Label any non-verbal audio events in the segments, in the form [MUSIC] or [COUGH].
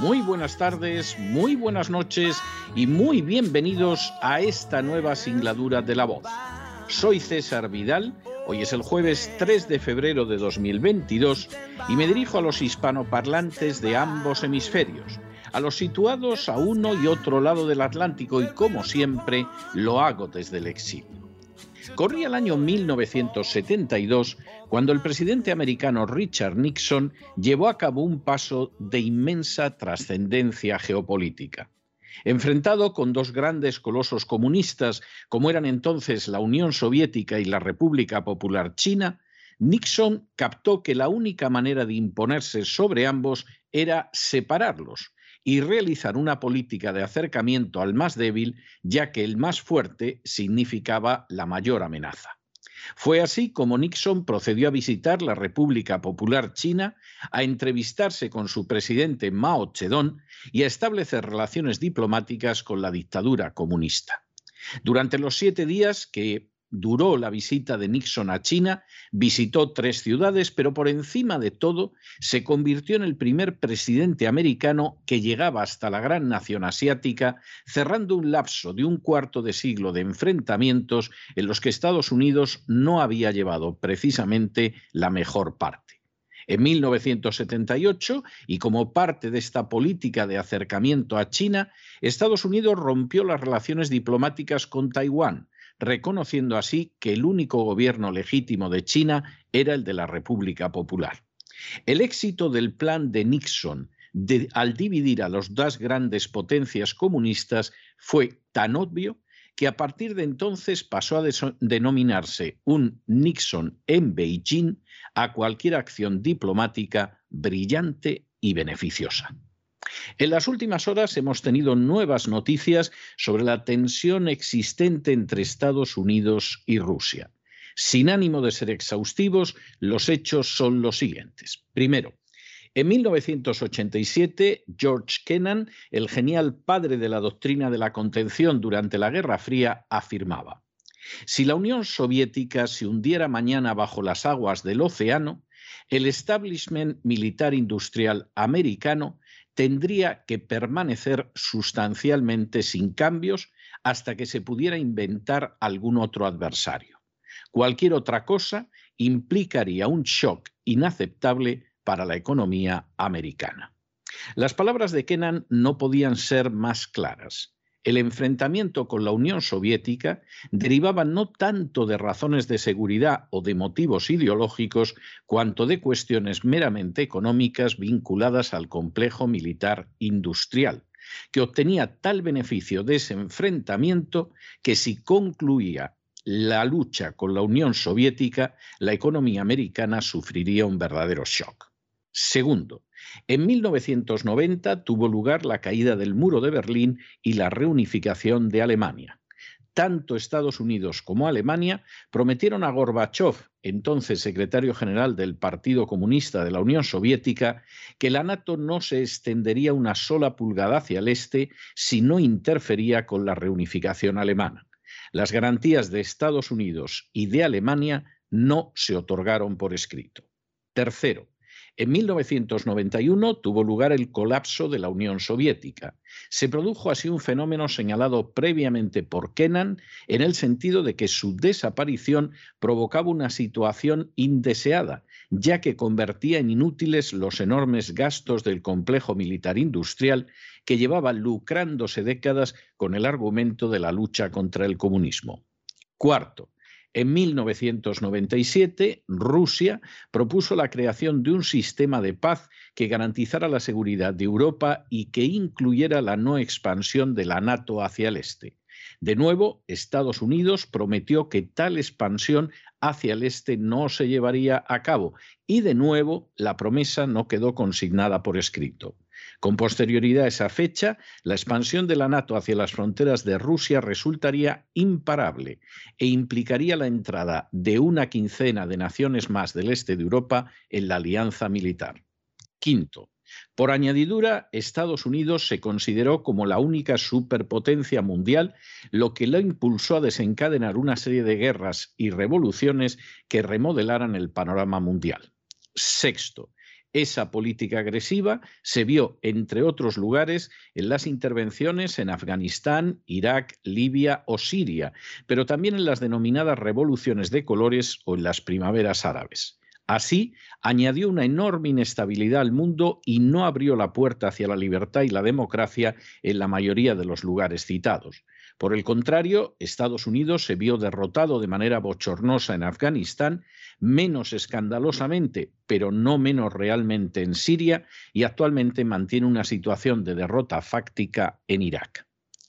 muy buenas tardes, muy buenas noches y muy bienvenidos a esta nueva singladura de la voz. Soy César Vidal, hoy es el jueves 3 de febrero de 2022 y me dirijo a los hispanoparlantes de ambos hemisferios, a los situados a uno y otro lado del Atlántico y como siempre lo hago desde el exilio. Corría el año 1972 cuando el presidente americano Richard Nixon llevó a cabo un paso de inmensa trascendencia geopolítica. Enfrentado con dos grandes colosos comunistas como eran entonces la Unión Soviética y la República Popular China, Nixon captó que la única manera de imponerse sobre ambos era separarlos y realizar una política de acercamiento al más débil, ya que el más fuerte significaba la mayor amenaza. Fue así como Nixon procedió a visitar la República Popular China, a entrevistarse con su presidente Mao Zedong y a establecer relaciones diplomáticas con la dictadura comunista. Durante los siete días que duró la visita de Nixon a China, visitó tres ciudades, pero por encima de todo se convirtió en el primer presidente americano que llegaba hasta la gran nación asiática, cerrando un lapso de un cuarto de siglo de enfrentamientos en los que Estados Unidos no había llevado precisamente la mejor parte. En 1978, y como parte de esta política de acercamiento a China, Estados Unidos rompió las relaciones diplomáticas con Taiwán, reconociendo así que el único gobierno legítimo de China era el de la República Popular. El éxito del plan de Nixon al dividir a las dos grandes potencias comunistas fue tan obvio que a partir de entonces pasó a denominarse un Nixon en Beijing a cualquier acción diplomática brillante y beneficiosa. En las últimas horas hemos tenido nuevas noticias sobre la tensión existente entre Estados Unidos y Rusia. Sin ánimo de ser exhaustivos, los hechos son los siguientes. Primero, en 1987, George Kennan, el genial padre de la doctrina de la contención durante la Guerra Fría, afirmaba, si la Unión Soviética se hundiera mañana bajo las aguas del océano, el establishment militar industrial americano tendría que permanecer sustancialmente sin cambios hasta que se pudiera inventar algún otro adversario. Cualquier otra cosa implicaría un shock inaceptable para la economía americana. Las palabras de Kennan no podían ser más claras el enfrentamiento con la Unión Soviética derivaba no tanto de razones de seguridad o de motivos ideológicos, cuanto de cuestiones meramente económicas vinculadas al complejo militar industrial, que obtenía tal beneficio de ese enfrentamiento que si concluía la lucha con la Unión Soviética, la economía americana sufriría un verdadero shock. Segundo, en 1990 tuvo lugar la caída del muro de Berlín y la reunificación de Alemania. Tanto Estados Unidos como Alemania prometieron a Gorbachev, entonces secretario general del Partido Comunista de la Unión Soviética, que la NATO no se extendería una sola pulgada hacia el este si no interfería con la reunificación alemana. Las garantías de Estados Unidos y de Alemania no se otorgaron por escrito. Tercero, En 1991 tuvo lugar el colapso de la Unión Soviética. Se produjo así un fenómeno señalado previamente por Kennan en el sentido de que su desaparición provocaba una situación indeseada, ya que convertía en inútiles los enormes gastos del complejo militar industrial que llevaba lucrándose décadas con el argumento de la lucha contra el comunismo. Cuarto, en 1997, Rusia propuso la creación de un sistema de paz que garantizara la seguridad de Europa y que incluyera la no expansión de la NATO hacia el este. De nuevo, Estados Unidos prometió que tal expansión hacia el este no se llevaría a cabo y de nuevo la promesa no quedó consignada por escrito. Con posterioridad a esa fecha, la expansión de la NATO hacia las fronteras de Rusia resultaría imparable e implicaría la entrada de una quincena de naciones más del este de Europa en la alianza militar. Quinto, por añadidura, Estados Unidos se consideró como la única superpotencia mundial, lo que lo impulsó a desencadenar una serie de guerras y revoluciones que remodelaran el panorama mundial. Sexto, esa política agresiva se vio, entre otros lugares, en las intervenciones en Afganistán, Irak, Libia o Siria, pero también en las denominadas revoluciones de colores o en las primaveras árabes. Así, añadió una enorme inestabilidad al mundo y no abrió la puerta hacia la libertad y la democracia en la mayoría de los lugares citados. Por el contrario, Estados Unidos se vio derrotado de manera bochornosa en Afganistán, menos escandalosamente, pero no menos realmente en Siria, y actualmente mantiene una situación de derrota fáctica en Irak.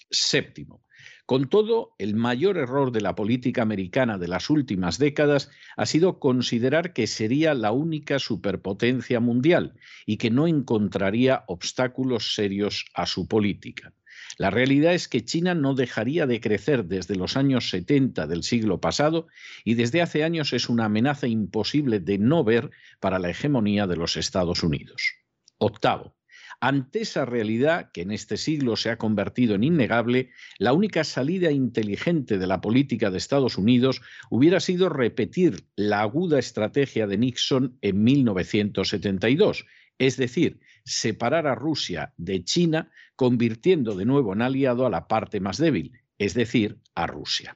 Séptimo. Con todo, el mayor error de la política americana de las últimas décadas ha sido considerar que sería la única superpotencia mundial y que no encontraría obstáculos serios a su política. La realidad es que China no dejaría de crecer desde los años 70 del siglo pasado y desde hace años es una amenaza imposible de no ver para la hegemonía de los Estados Unidos. Octavo, ante esa realidad, que en este siglo se ha convertido en innegable, la única salida inteligente de la política de Estados Unidos hubiera sido repetir la aguda estrategia de Nixon en 1972, es decir, separar a Rusia de China, convirtiendo de nuevo en aliado a la parte más débil, es decir, a Rusia.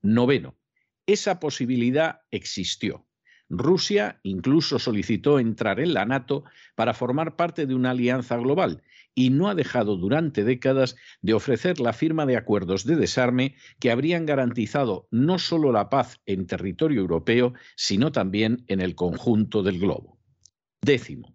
Noveno, esa posibilidad existió. Rusia incluso solicitó entrar en la NATO para formar parte de una alianza global y no ha dejado durante décadas de ofrecer la firma de acuerdos de desarme que habrían garantizado no solo la paz en territorio europeo, sino también en el conjunto del globo. Décimo,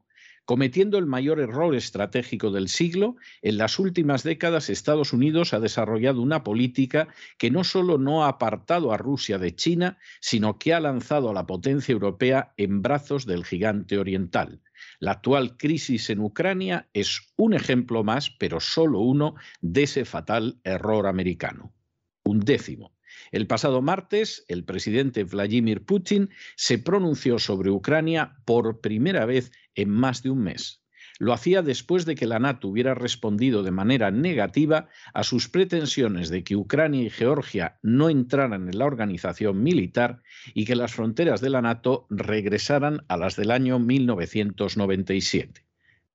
Cometiendo el mayor error estratégico del siglo, en las últimas décadas Estados Unidos ha desarrollado una política que no solo no ha apartado a Rusia de China, sino que ha lanzado a la potencia europea en brazos del gigante oriental. La actual crisis en Ucrania es un ejemplo más, pero solo uno, de ese fatal error americano. Un décimo. El pasado martes, el presidente Vladimir Putin se pronunció sobre Ucrania por primera vez en más de un mes. Lo hacía después de que la NATO hubiera respondido de manera negativa a sus pretensiones de que Ucrania y Georgia no entraran en la organización militar y que las fronteras de la NATO regresaran a las del año 1997.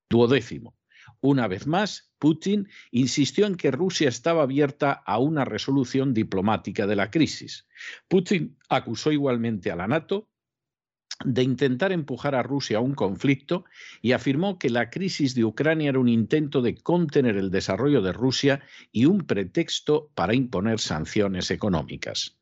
Duodécimo. Una vez más, Putin insistió en que Rusia estaba abierta a una resolución diplomática de la crisis. Putin acusó igualmente a la NATO de intentar empujar a Rusia a un conflicto y afirmó que la crisis de Ucrania era un intento de contener el desarrollo de Rusia y un pretexto para imponer sanciones económicas.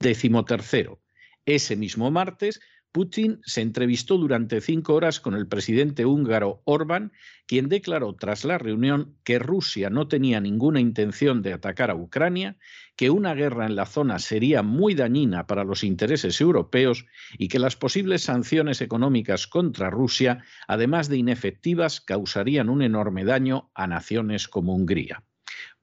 Décimo tercero. Ese mismo martes, Putin se entrevistó durante cinco horas con el presidente húngaro Orbán, quien declaró tras la reunión que Rusia no tenía ninguna intención de atacar a Ucrania, que una guerra en la zona sería muy dañina para los intereses europeos y que las posibles sanciones económicas contra Rusia, además de inefectivas, causarían un enorme daño a naciones como Hungría.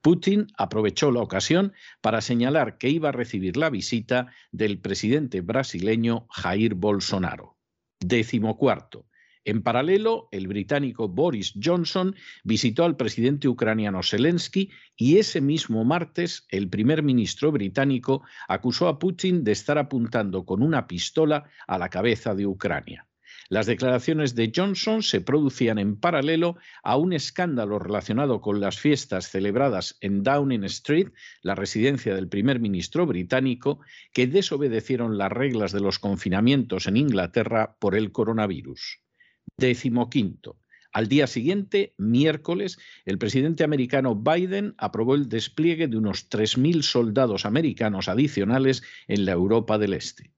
Putin aprovechó la ocasión para señalar que iba a recibir la visita del presidente brasileño Jair Bolsonaro. Décimo cuarto. En paralelo, el británico Boris Johnson visitó al presidente ucraniano Zelensky y ese mismo martes el primer ministro británico acusó a Putin de estar apuntando con una pistola a la cabeza de Ucrania. Las declaraciones de Johnson se producían en paralelo a un escándalo relacionado con las fiestas celebradas en Downing Street, la residencia del primer ministro británico, que desobedecieron las reglas de los confinamientos en Inglaterra por el coronavirus. Décimo quinto. Al día siguiente, miércoles, el presidente americano Biden aprobó el despliegue de unos 3.000 soldados americanos adicionales en la Europa del Este.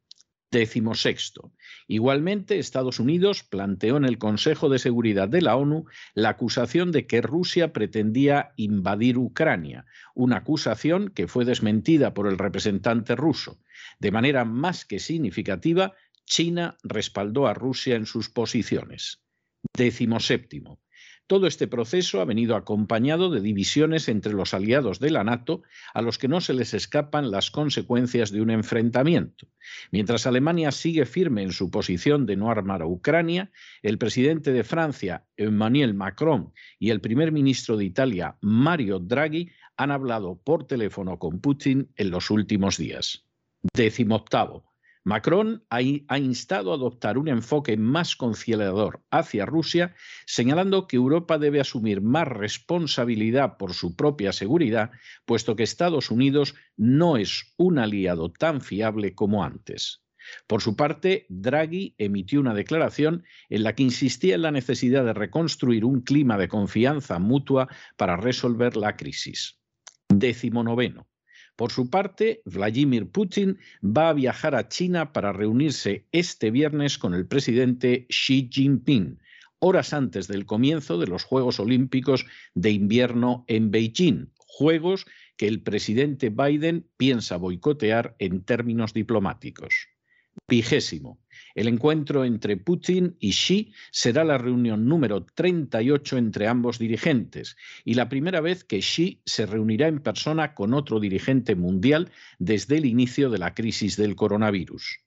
Décimo sexto. Igualmente, Estados Unidos planteó en el Consejo de Seguridad de la ONU la acusación de que Rusia pretendía invadir Ucrania, una acusación que fue desmentida por el representante ruso. De manera más que significativa, China respaldó a Rusia en sus posiciones. Décimo séptimo. Todo este proceso ha venido acompañado de divisiones entre los aliados de la NATO, a los que no se les escapan las consecuencias de un enfrentamiento. Mientras Alemania sigue firme en su posición de no armar a Ucrania, el presidente de Francia, Emmanuel Macron, y el primer ministro de Italia, Mario Draghi, han hablado por teléfono con Putin en los últimos días. Décimo octavo. Macron ha, instado a adoptar un enfoque más conciliador hacia Rusia, señalando que Europa debe asumir más responsabilidad por su propia seguridad, puesto que Estados Unidos no es un aliado tan fiable como antes. Por su parte, Draghi emitió una declaración en la que insistía en la necesidad de reconstruir un clima de confianza mutua para resolver la crisis. Décimo noveno. Por su parte, Vladimir Putin va a viajar a China para reunirse este viernes con el presidente Xi Jinping, horas antes del comienzo de los Juegos Olímpicos de invierno en Beijing, Juegos que el presidente Biden piensa boicotear en términos diplomáticos. Vigésimo. El encuentro entre Putin y Xi será la reunión número 38 entre ambos dirigentes y la primera vez que Xi se reunirá en persona con otro dirigente mundial desde el inicio de la crisis del coronavirus.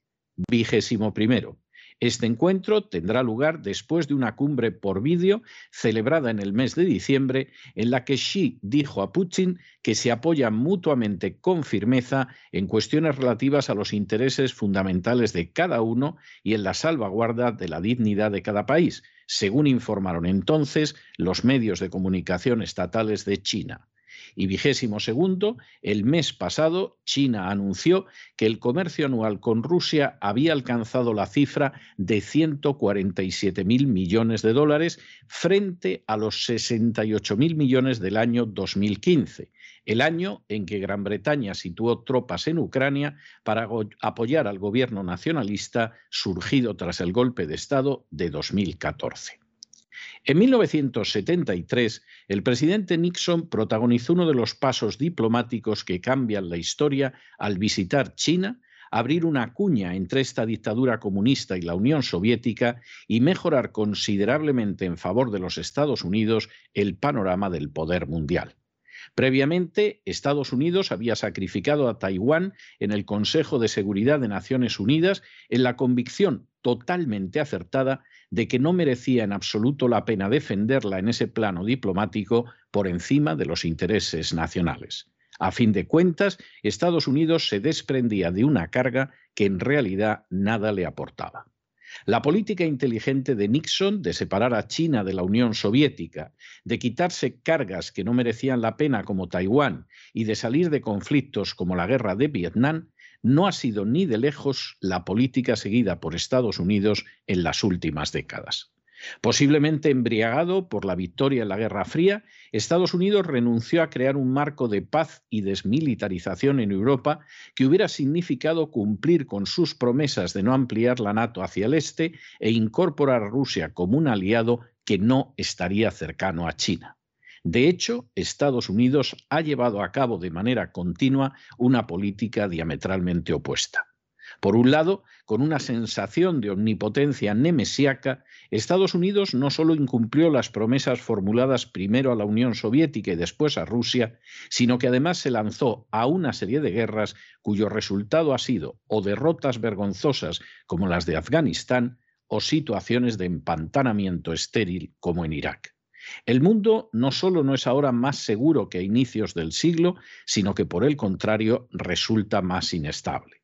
Vigésimo primero. Este encuentro tendrá lugar después de una cumbre por vídeo celebrada en el mes de diciembre, en la que Xi dijo a Putin que se apoyan mutuamente con firmeza en cuestiones relativas a los intereses fundamentales de cada uno y en la salvaguarda de la dignidad de cada país, según informaron entonces los medios de comunicación estatales de China. Y vigésimo segundo, el mes pasado, China anunció que el comercio anual con Rusia había alcanzado la cifra de 147 mil millones de dólares frente a los 68 mil millones del año 2015, el año en que Gran Bretaña situó tropas en Ucrania para apoyar al gobierno nacionalista surgido tras el golpe de Estado de 2014. En 1973, el presidente Nixon protagonizó uno de los pasos diplomáticos que cambian la historia al visitar China, abrir una cuña entre esta dictadura comunista y la Unión Soviética y mejorar considerablemente en favor de los Estados Unidos el panorama del poder mundial. Previamente, Estados Unidos había sacrificado a Taiwán en el Consejo de Seguridad de Naciones Unidas en la convicción totalmente acertada de que no merecía en absoluto la pena defenderla en ese plano diplomático por encima de los intereses nacionales. A fin de cuentas, Estados Unidos se desprendía de una carga que en realidad nada le aportaba. La política inteligente de Nixon de separar a China de la Unión Soviética, de quitarse cargas que no merecían la pena como Taiwán y de salir de conflictos como la guerra de Vietnam, no ha sido ni de lejos la política seguida por Estados Unidos en las últimas décadas. Posiblemente embriagado por la victoria en la Guerra Fría, Estados Unidos renunció a crear un marco de paz y desmilitarización en Europa que hubiera significado cumplir con sus promesas de no ampliar la NATO hacia el este e incorporar a Rusia como un aliado que no estaría cercano a China. De hecho, Estados Unidos ha llevado a cabo de manera continua una política diametralmente opuesta. Por un lado, con una sensación de omnipotencia nemesiaca, Estados Unidos no solo incumplió las promesas formuladas primero a la Unión Soviética y después a Rusia, sino que además se lanzó a una serie de guerras cuyo resultado ha sido o derrotas vergonzosas como las de Afganistán o situaciones de empantanamiento estéril como en Irak. El mundo no solo no es ahora más seguro que a inicios del siglo, sino que por el contrario resulta más inestable.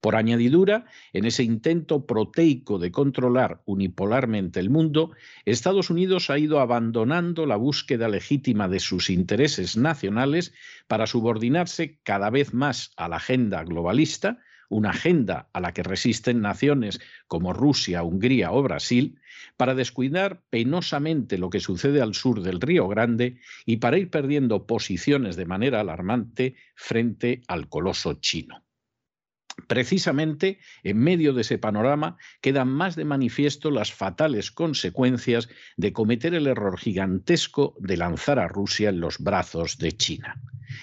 Por añadidura, en ese intento proteico de controlar unipolarmente el mundo, Estados Unidos ha ido abandonando la búsqueda legítima de sus intereses nacionales para subordinarse cada vez más a la agenda globalista, una agenda a la que resisten naciones como Rusia, Hungría o Brasil, para descuidar penosamente lo que sucede al sur del Río Grande y para ir perdiendo posiciones de manera alarmante frente al coloso chino. Precisamente en medio de ese panorama quedan más de manifiesto las fatales consecuencias de cometer el error gigantesco de lanzar a Rusia en los brazos de China.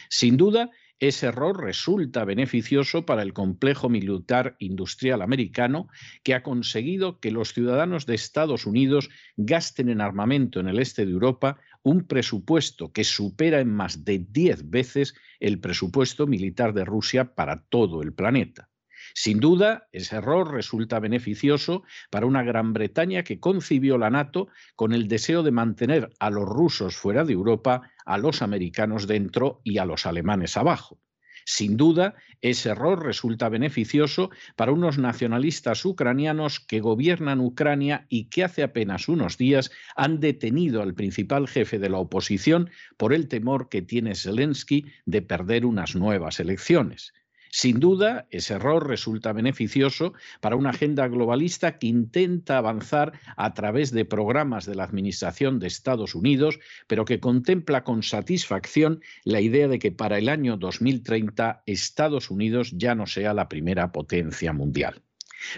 Sin duda, ese error resulta beneficioso para el complejo militar industrial americano que ha conseguido que los ciudadanos de Estados Unidos gasten en armamento en el este de Europa un presupuesto que supera en más de 10 veces el presupuesto militar de Rusia para todo el planeta. Sin duda, ese error resulta beneficioso para una Gran Bretaña que concibió la NATO con el deseo de mantener a los rusos fuera de Europa, a los americanos dentro y a los alemanes abajo. Sin duda, ese error resulta beneficioso para unos nacionalistas ucranianos que gobiernan Ucrania y que hace apenas unos días han detenido al principal jefe de la oposición por el temor que tiene Zelensky de perder unas nuevas elecciones. Sin duda, ese error resulta beneficioso para una agenda globalista que intenta avanzar a través de programas de la Administración de Estados Unidos, pero que contempla con satisfacción la idea de que para el año 2030 Estados Unidos ya no sea la primera potencia mundial.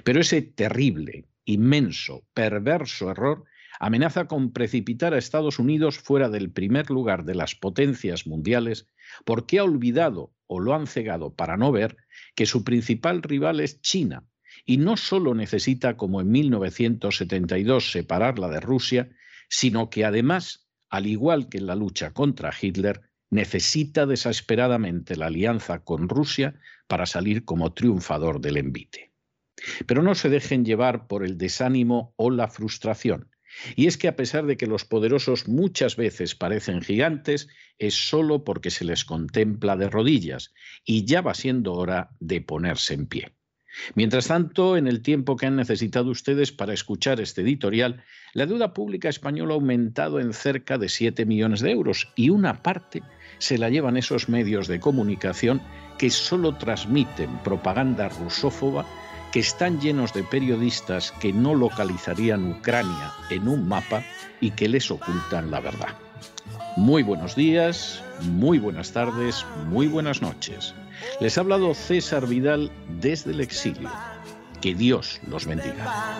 Pero ese terrible, inmenso, perverso error amenaza con precipitar a Estados Unidos fuera del primer lugar de las potencias mundiales porque ha olvidado o lo han cegado para no ver que su principal rival es China y no solo necesita, como en 1972, separarla de Rusia, sino que además, al igual que en la lucha contra Hitler, necesita desesperadamente la alianza con Rusia para salir como triunfador del envite. Pero no se dejen llevar por el desánimo o la frustración. Y es que a pesar de que los poderosos muchas veces parecen gigantes, es solo porque se les contempla de rodillas y ya va siendo hora de ponerse en pie. Mientras tanto, en el tiempo que han necesitado ustedes para escuchar este editorial, la deuda pública española ha aumentado en cerca de 7 millones de euros y una parte se la llevan esos medios de comunicación que solo transmiten propaganda rusófoba que están llenos de periodistas que no localizarían Ucrania en un mapa y que les ocultan la verdad. Muy buenos días, muy buenas tardes, muy buenas noches. Les ha hablado César Vidal desde el exilio. Que Dios los bendiga.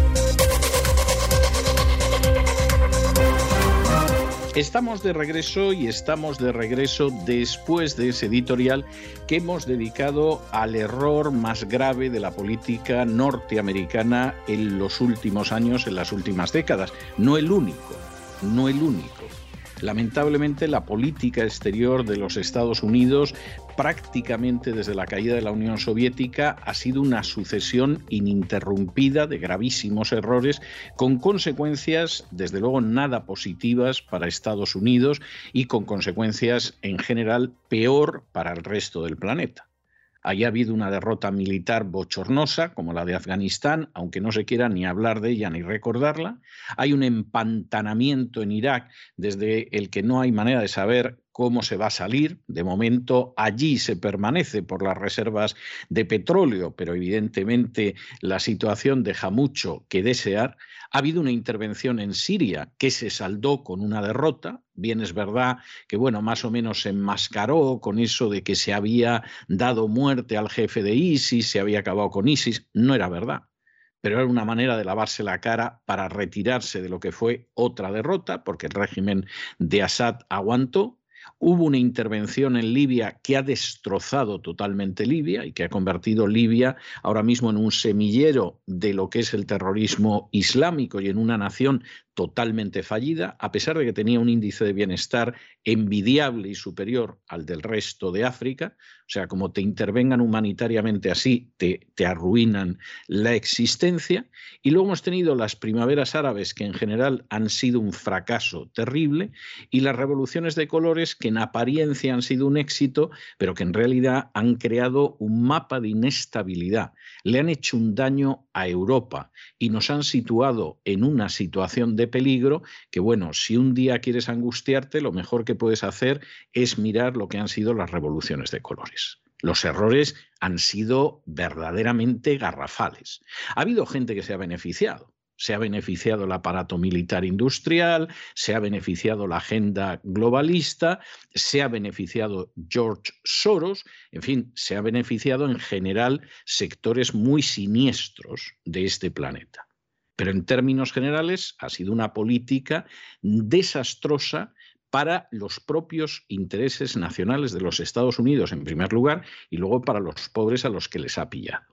Estamos de regreso y estamos de regreso después de ese editorial que hemos dedicado al error más grave de la política norteamericana en los últimos años, en las últimas décadas. No el único, no el único. Lamentablemente, la política exterior de los Estados Unidos, prácticamente desde la caída de la Unión Soviética, ha sido una sucesión ininterrumpida de gravísimos errores, con consecuencias, desde luego, nada positivas para Estados Unidos y con consecuencias, en general, peor para el resto del planeta. Haya habido una derrota militar bochornosa, como la de Afganistán, aunque no se quiera ni hablar de ella ni recordarla. Hay un empantanamiento en Irak desde el que no hay manera de saber cómo se va a salir. De momento allí se permanece por las reservas de petróleo, pero evidentemente la situación deja mucho que desear. Ha habido una intervención en Siria que se saldó con una derrota. Bien es verdad que, bueno, más o menos se enmascaró con eso de que se había dado muerte al jefe de ISIS, se había acabado con ISIS. No era verdad pero era una manera de lavarse la cara para retirarse de lo que fue otra derrota, porque el régimen de Assad aguantó, Hubo una intervención en Libia que ha destrozado totalmente Libia y que ha convertido Libia ahora mismo en un semillero de lo que es el terrorismo islámico y en una nación totalmente fallida, a pesar de que tenía un índice de bienestar envidiable y superior al del resto de África. O sea, como te intervengan humanitariamente así, te, te arruinan la existencia. Y luego hemos tenido las primaveras árabes, que en general han sido un fracaso terrible, y las revoluciones de colores, que en apariencia han sido un éxito, pero que en realidad han creado un mapa de inestabilidad. Le han hecho un daño a Europa y nos han situado en una situación de peligro que, bueno, si un día quieres angustiarte, lo mejor que puedes hacer es mirar lo que han sido las revoluciones de colores. Los errores han sido verdaderamente garrafales. Ha habido gente que se ha beneficiado. Se ha beneficiado el aparato militar industrial, se ha beneficiado la agenda globalista, se ha beneficiado George Soros, en fin, se ha beneficiado en general sectores muy siniestros de este planeta. Pero en términos generales ha sido una política desastrosa para los propios intereses nacionales de los Estados Unidos, en primer lugar, y luego para los pobres a los que les ha pillado.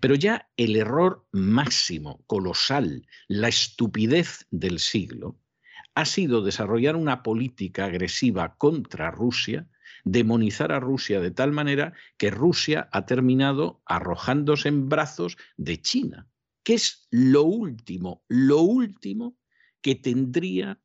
Pero ya el error máximo, colosal, la estupidez del siglo, ha sido desarrollar una política agresiva contra Rusia, demonizar a Rusia de tal manera que Rusia ha terminado arrojándose en brazos de China, que es lo último, lo último que tendría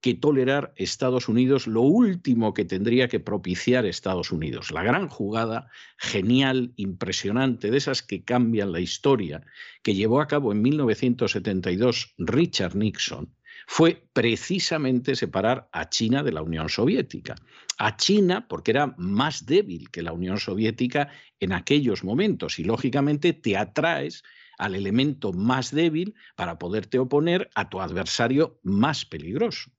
que tolerar Estados Unidos, lo último que tendría que propiciar Estados Unidos. La gran jugada genial, impresionante, de esas que cambian la historia, que llevó a cabo en 1972 Richard Nixon, fue precisamente separar a China de la Unión Soviética. A China porque era más débil que la Unión Soviética en aquellos momentos y lógicamente te atraes al elemento más débil para poderte oponer a tu adversario más peligroso.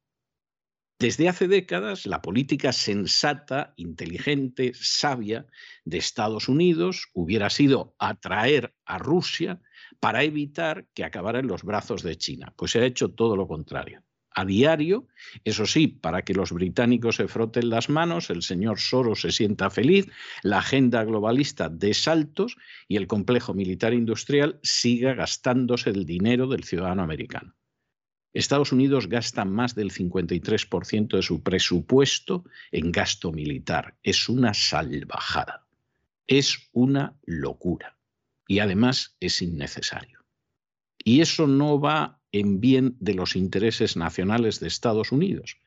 Desde hace décadas, la política sensata, inteligente, sabia de Estados Unidos hubiera sido atraer a Rusia para evitar que acabara en los brazos de China. Pues se ha hecho todo lo contrario. A diario, eso sí, para que los británicos se froten las manos, el señor Soros se sienta feliz, la agenda globalista de saltos y el complejo militar industrial siga gastándose el dinero del ciudadano americano. Estados Unidos gasta más del 53% de su presupuesto en gasto militar. Es una salvajada. Es una locura. Y además es innecesario. Y eso no va en bien de los intereses nacionales de Estados Unidos.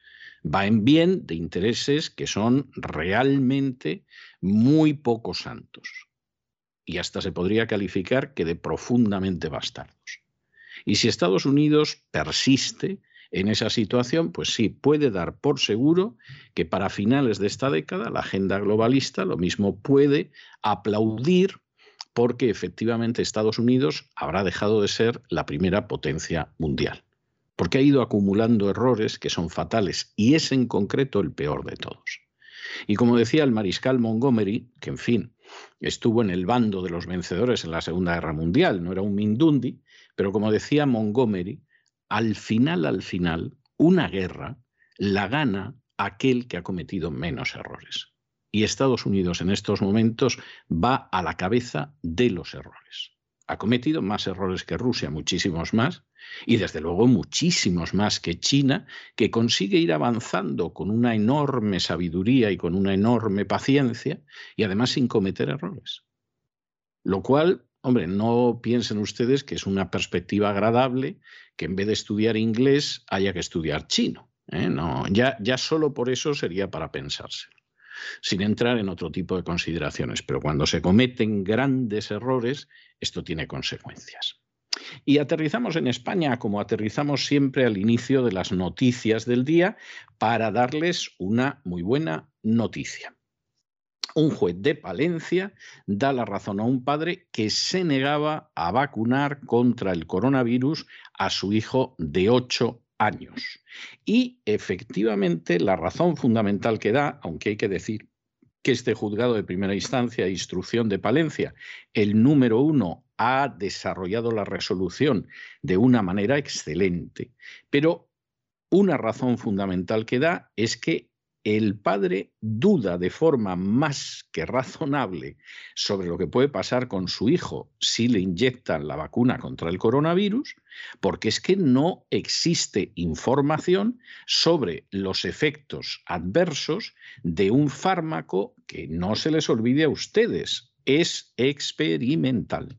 Va en bien de intereses que son realmente muy poco santos. Y hasta se podría calificar que de profundamente bastardos. Y si Estados Unidos persiste en esa situación, pues sí, puede dar por seguro que para finales de esta década la agenda globalista lo mismo puede aplaudir porque efectivamente Estados Unidos habrá dejado de ser la primera potencia mundial, porque ha ido acumulando errores que son fatales y es en concreto el peor de todos. Y como decía el mariscal Montgomery, que en fin, estuvo en el bando de los vencedores en la Segunda Guerra Mundial, no era un Mindundi, pero como decía Montgomery, al final, al final, una guerra la gana aquel que ha cometido menos errores. Y Estados Unidos en estos momentos va a la cabeza de los errores. Ha cometido más errores que Rusia, muchísimos más, y desde luego muchísimos más que China, que consigue ir avanzando con una enorme sabiduría y con una enorme paciencia, y además sin cometer errores. Lo cual Hombre, no piensen ustedes que es una perspectiva agradable que en vez de estudiar inglés haya que estudiar chino. ¿eh? No, ya, ya solo por eso sería para pensárselo, sin entrar en otro tipo de consideraciones. Pero cuando se cometen grandes errores, esto tiene consecuencias. Y aterrizamos en España como aterrizamos siempre al inicio de las noticias del día para darles una muy buena noticia un juez de Palencia da la razón a un padre que se negaba a vacunar contra el coronavirus a su hijo de 8 años. Y efectivamente la razón fundamental que da, aunque hay que decir que este juzgado de primera instancia e instrucción de Palencia, el número uno, ha desarrollado la resolución de una manera excelente, pero una razón fundamental que da es que el padre duda de forma más que razonable sobre lo que puede pasar con su hijo si le inyectan la vacuna contra el coronavirus, porque es que no existe información sobre los efectos adversos de un fármaco que no se les olvide a ustedes, es experimental.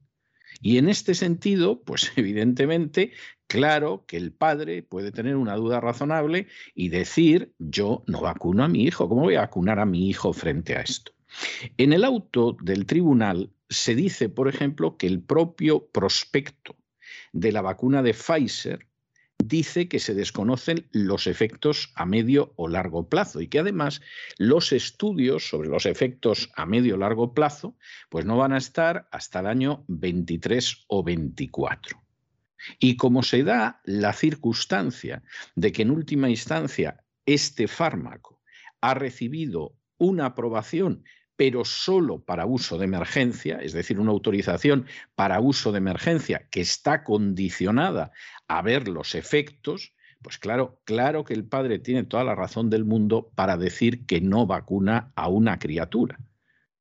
Y en este sentido, pues [LAUGHS] evidentemente, claro que el padre puede tener una duda razonable y decir, yo no vacuno a mi hijo, ¿cómo voy a vacunar a mi hijo frente a esto? En el auto del tribunal se dice, por ejemplo, que el propio prospecto de la vacuna de Pfizer dice que se desconocen los efectos a medio o largo plazo y que además los estudios sobre los efectos a medio o largo plazo pues no van a estar hasta el año 23 o 24. Y como se da la circunstancia de que en última instancia este fármaco ha recibido una aprobación pero solo para uso de emergencia, es decir, una autorización para uso de emergencia que está condicionada a ver los efectos, pues claro, claro que el padre tiene toda la razón del mundo para decir que no vacuna a una criatura.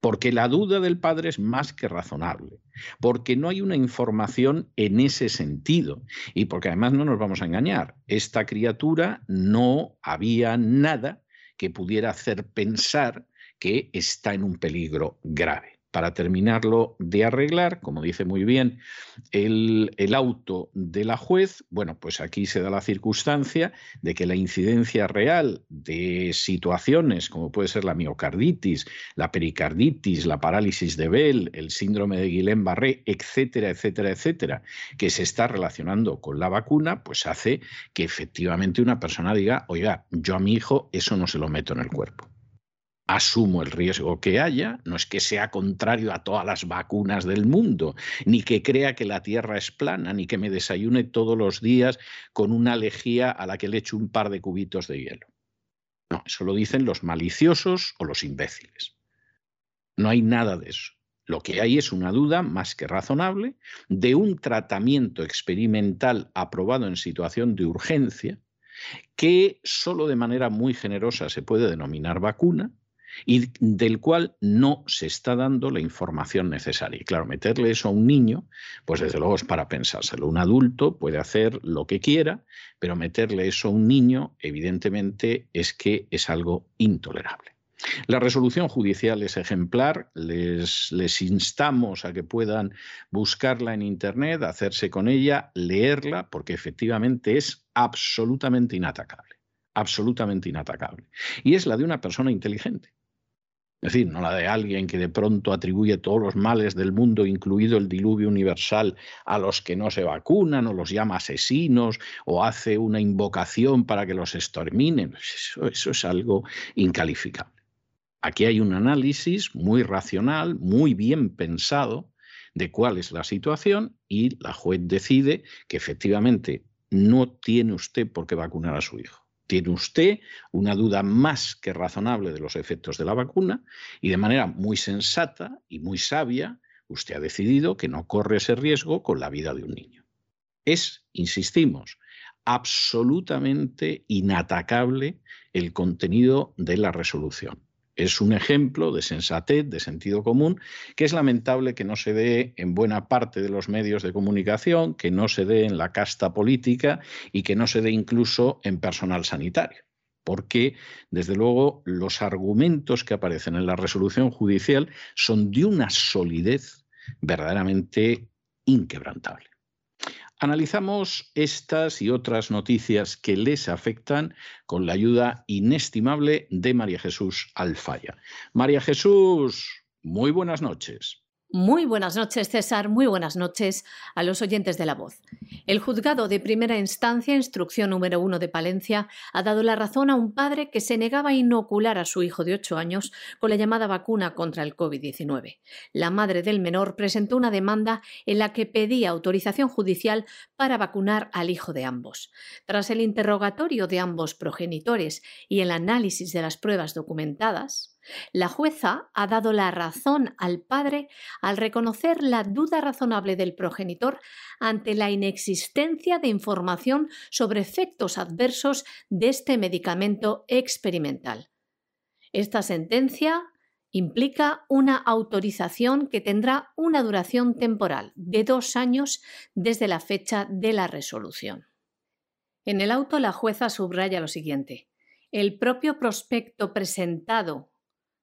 Porque la duda del padre es más que razonable, porque no hay una información en ese sentido y porque además no nos vamos a engañar, esta criatura no había nada que pudiera hacer pensar que está en un peligro grave. Para terminarlo de arreglar, como dice muy bien el, auto de la juez, bueno, pues aquí se da la circunstancia de que la incidencia real de situaciones como puede ser la miocarditis, la pericarditis, la parálisis de Bell, el síndrome de Guillain-Barré, etcétera, etcétera, etcétera, que se está relacionando con la vacuna, pues hace que efectivamente una persona diga, oiga, yo a mi hijo eso no se lo meto en el cuerpo asumo el riesgo que haya, no es que sea contrario a todas las vacunas del mundo, ni que crea que la Tierra es plana, ni que me desayune todos los días con una lejía a la que le echo un par de cubitos de hielo. No, eso lo dicen los maliciosos o los imbéciles. No hay nada de eso. Lo que hay es una duda más que razonable de un tratamiento experimental aprobado en situación de urgencia que solo de manera muy generosa se puede denominar vacuna, y del cual no se está dando la información necesaria. Y claro, meterle eso a un niño, pues desde luego es para pensárselo. Un adulto puede hacer lo que quiera, pero meterle eso a un niño, evidentemente, es que es algo intolerable. La resolución judicial es ejemplar, les, les, instamos a que puedan buscarla en Internet, hacerse con ella, leerla, porque efectivamente es absolutamente inatacable, absolutamente inatacable. Y es la de una persona inteligente. Es decir, no la de alguien que de pronto atribuye todos los males del mundo, incluido el diluvio universal, a los que no se vacunan o los llama asesinos o hace una invocación para que los exterminen. Eso, eso es algo incalificable. Aquí hay un análisis muy racional, muy bien pensado de cuál es la situación y la juez decide que efectivamente no tiene usted por qué vacunar a su hijo tiene usted una duda más que razonable de los efectos de la vacuna y de manera muy sensata y muy sabia, usted ha decidido que no corre ese riesgo con la vida de un niño. Es, insistimos, absolutamente inatacable el contenido de la resolución es un ejemplo de sensatez, de sentido común, que es lamentable que no se dé en buena parte de los medios de comunicación, que no se dé en la casta política y que no se dé incluso en personal sanitario. Porque, desde luego, los argumentos que aparecen en la resolución judicial son de una solidez verdaderamente inquebrantable. Analizamos estas y otras noticias que les afectan con la ayuda inestimable de María Jesús Alfaya. María Jesús, muy buenas noches. Muy buenas noches, César. Muy buenas noches a los oyentes de la voz. El juzgado de primera instancia, instrucción número uno de Palencia, ha dado la razón a un padre que se negaba a inocular a su hijo de ocho años con la llamada vacuna contra el COVID-19. La madre del menor presentó una demanda en la que pedía autorización judicial para vacunar al hijo de ambos. Tras el interrogatorio de ambos progenitores y el análisis de las pruebas documentadas, la jueza ha dado la razón al padre al reconocer la duda razonable del progenitor ante la inexistencia de información sobre efectos adversos de este medicamento experimental. Esta sentencia implica una autorización que tendrá una duración temporal de dos años desde la fecha de la resolución. En el auto la jueza subraya lo siguiente. El propio prospecto presentado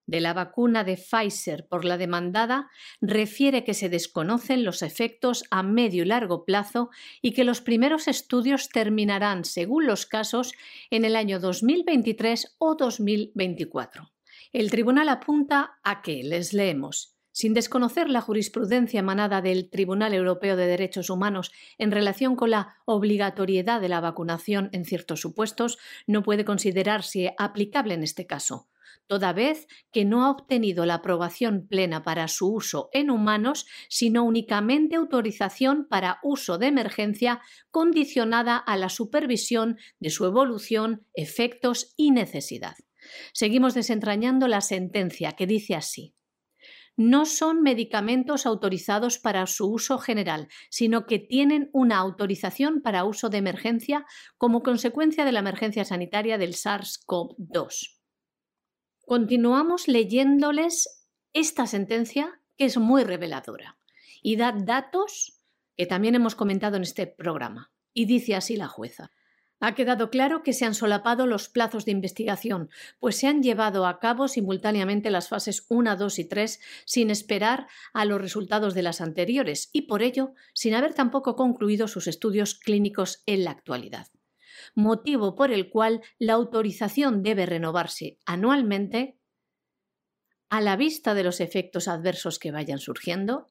de la vacuna de Pfizer por la demandada refiere que se desconocen los efectos a medio y largo plazo y que los primeros estudios terminarán, según los casos, en el año 2023 o 2024. El tribunal apunta a que, les leemos, sin desconocer la jurisprudencia emanada del Tribunal Europeo de Derechos Humanos en relación con la obligatoriedad de la vacunación en ciertos supuestos, no puede considerarse aplicable en este caso, toda vez que no ha obtenido la aprobación plena para su uso en humanos, sino únicamente autorización para uso de emergencia condicionada a la supervisión de su evolución, efectos y necesidad. Seguimos desentrañando la sentencia que dice así. No son medicamentos autorizados para su uso general, sino que tienen una autorización para uso de emergencia como consecuencia de la emergencia sanitaria del SARS-CoV-2. Continuamos leyéndoles esta sentencia que es muy reveladora y da datos que también hemos comentado en este programa. Y dice así la jueza. Ha quedado claro que se han solapado los plazos de investigación, pues se han llevado a cabo simultáneamente las fases 1, 2 y 3 sin esperar a los resultados de las anteriores y por ello sin haber tampoco concluido sus estudios clínicos en la actualidad. Motivo por el cual la autorización debe renovarse anualmente a la vista de los efectos adversos que vayan surgiendo,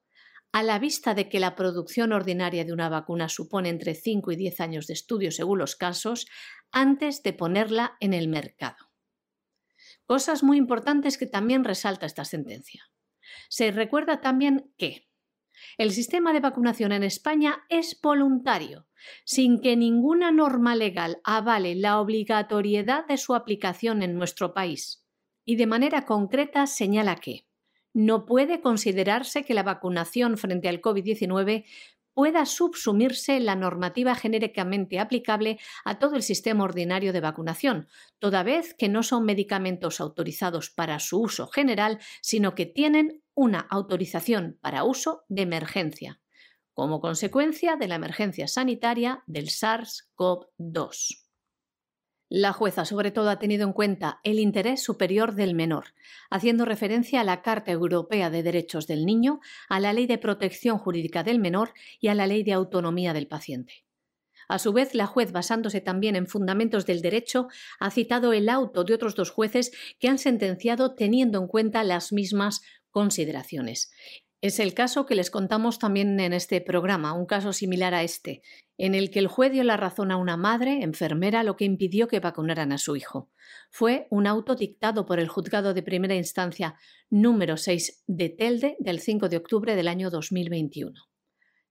a la vista de que la producción ordinaria de una vacuna supone entre 5 y 10 años de estudio según los casos, antes de ponerla en el mercado. Cosas muy importantes que también resalta esta sentencia. Se recuerda también que el sistema de vacunación en España es voluntario, sin que ninguna norma legal avale la obligatoriedad de su aplicación en nuestro país. Y de manera concreta señala que no puede considerarse que la vacunación frente al COVID-19 pueda subsumirse la normativa genéricamente aplicable a todo el sistema ordinario de vacunación, toda vez que no son medicamentos autorizados para su uso general, sino que tienen una autorización para uso de emergencia, como consecuencia de la emergencia sanitaria del SARS-CoV-2. La jueza sobre todo ha tenido en cuenta el interés superior del menor, haciendo referencia a la Carta Europea de Derechos del Niño, a la Ley de Protección Jurídica del Menor y a la Ley de Autonomía del Paciente. A su vez, la juez, basándose también en fundamentos del derecho, ha citado el auto de otros dos jueces que han sentenciado teniendo en cuenta las mismas consideraciones. Es el caso que les contamos también en este programa, un caso similar a este, en el que el juez dio la razón a una madre, enfermera, lo que impidió que vacunaran a su hijo. Fue un auto dictado por el juzgado de primera instancia número 6 de Telde del 5 de octubre del año 2021.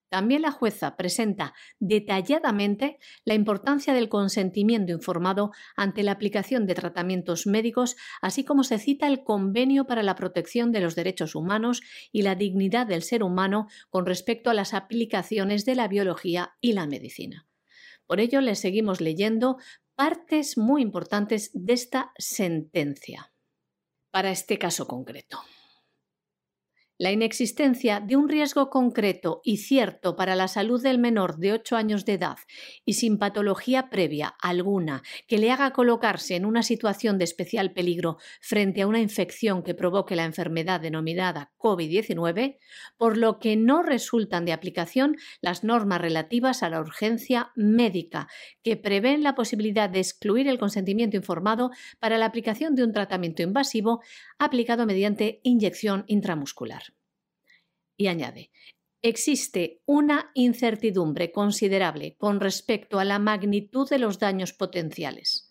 También la jueza presenta detalladamente la importancia del consentimiento informado ante la aplicación de tratamientos médicos, así como se cita el Convenio para la Protección de los Derechos Humanos y la Dignidad del Ser Humano con respecto a las aplicaciones de la biología y la medicina. Por ello, le seguimos leyendo partes muy importantes de esta sentencia para este caso concreto. La inexistencia de un riesgo concreto y cierto para la salud del menor de 8 años de edad y sin patología previa alguna que le haga colocarse en una situación de especial peligro frente a una infección que provoque la enfermedad denominada COVID-19, por lo que no resultan de aplicación las normas relativas a la urgencia médica, que prevén la posibilidad de excluir el consentimiento informado para la aplicación de un tratamiento invasivo aplicado mediante inyección intramuscular. Y añade, existe una incertidumbre considerable con respecto a la magnitud de los daños potenciales.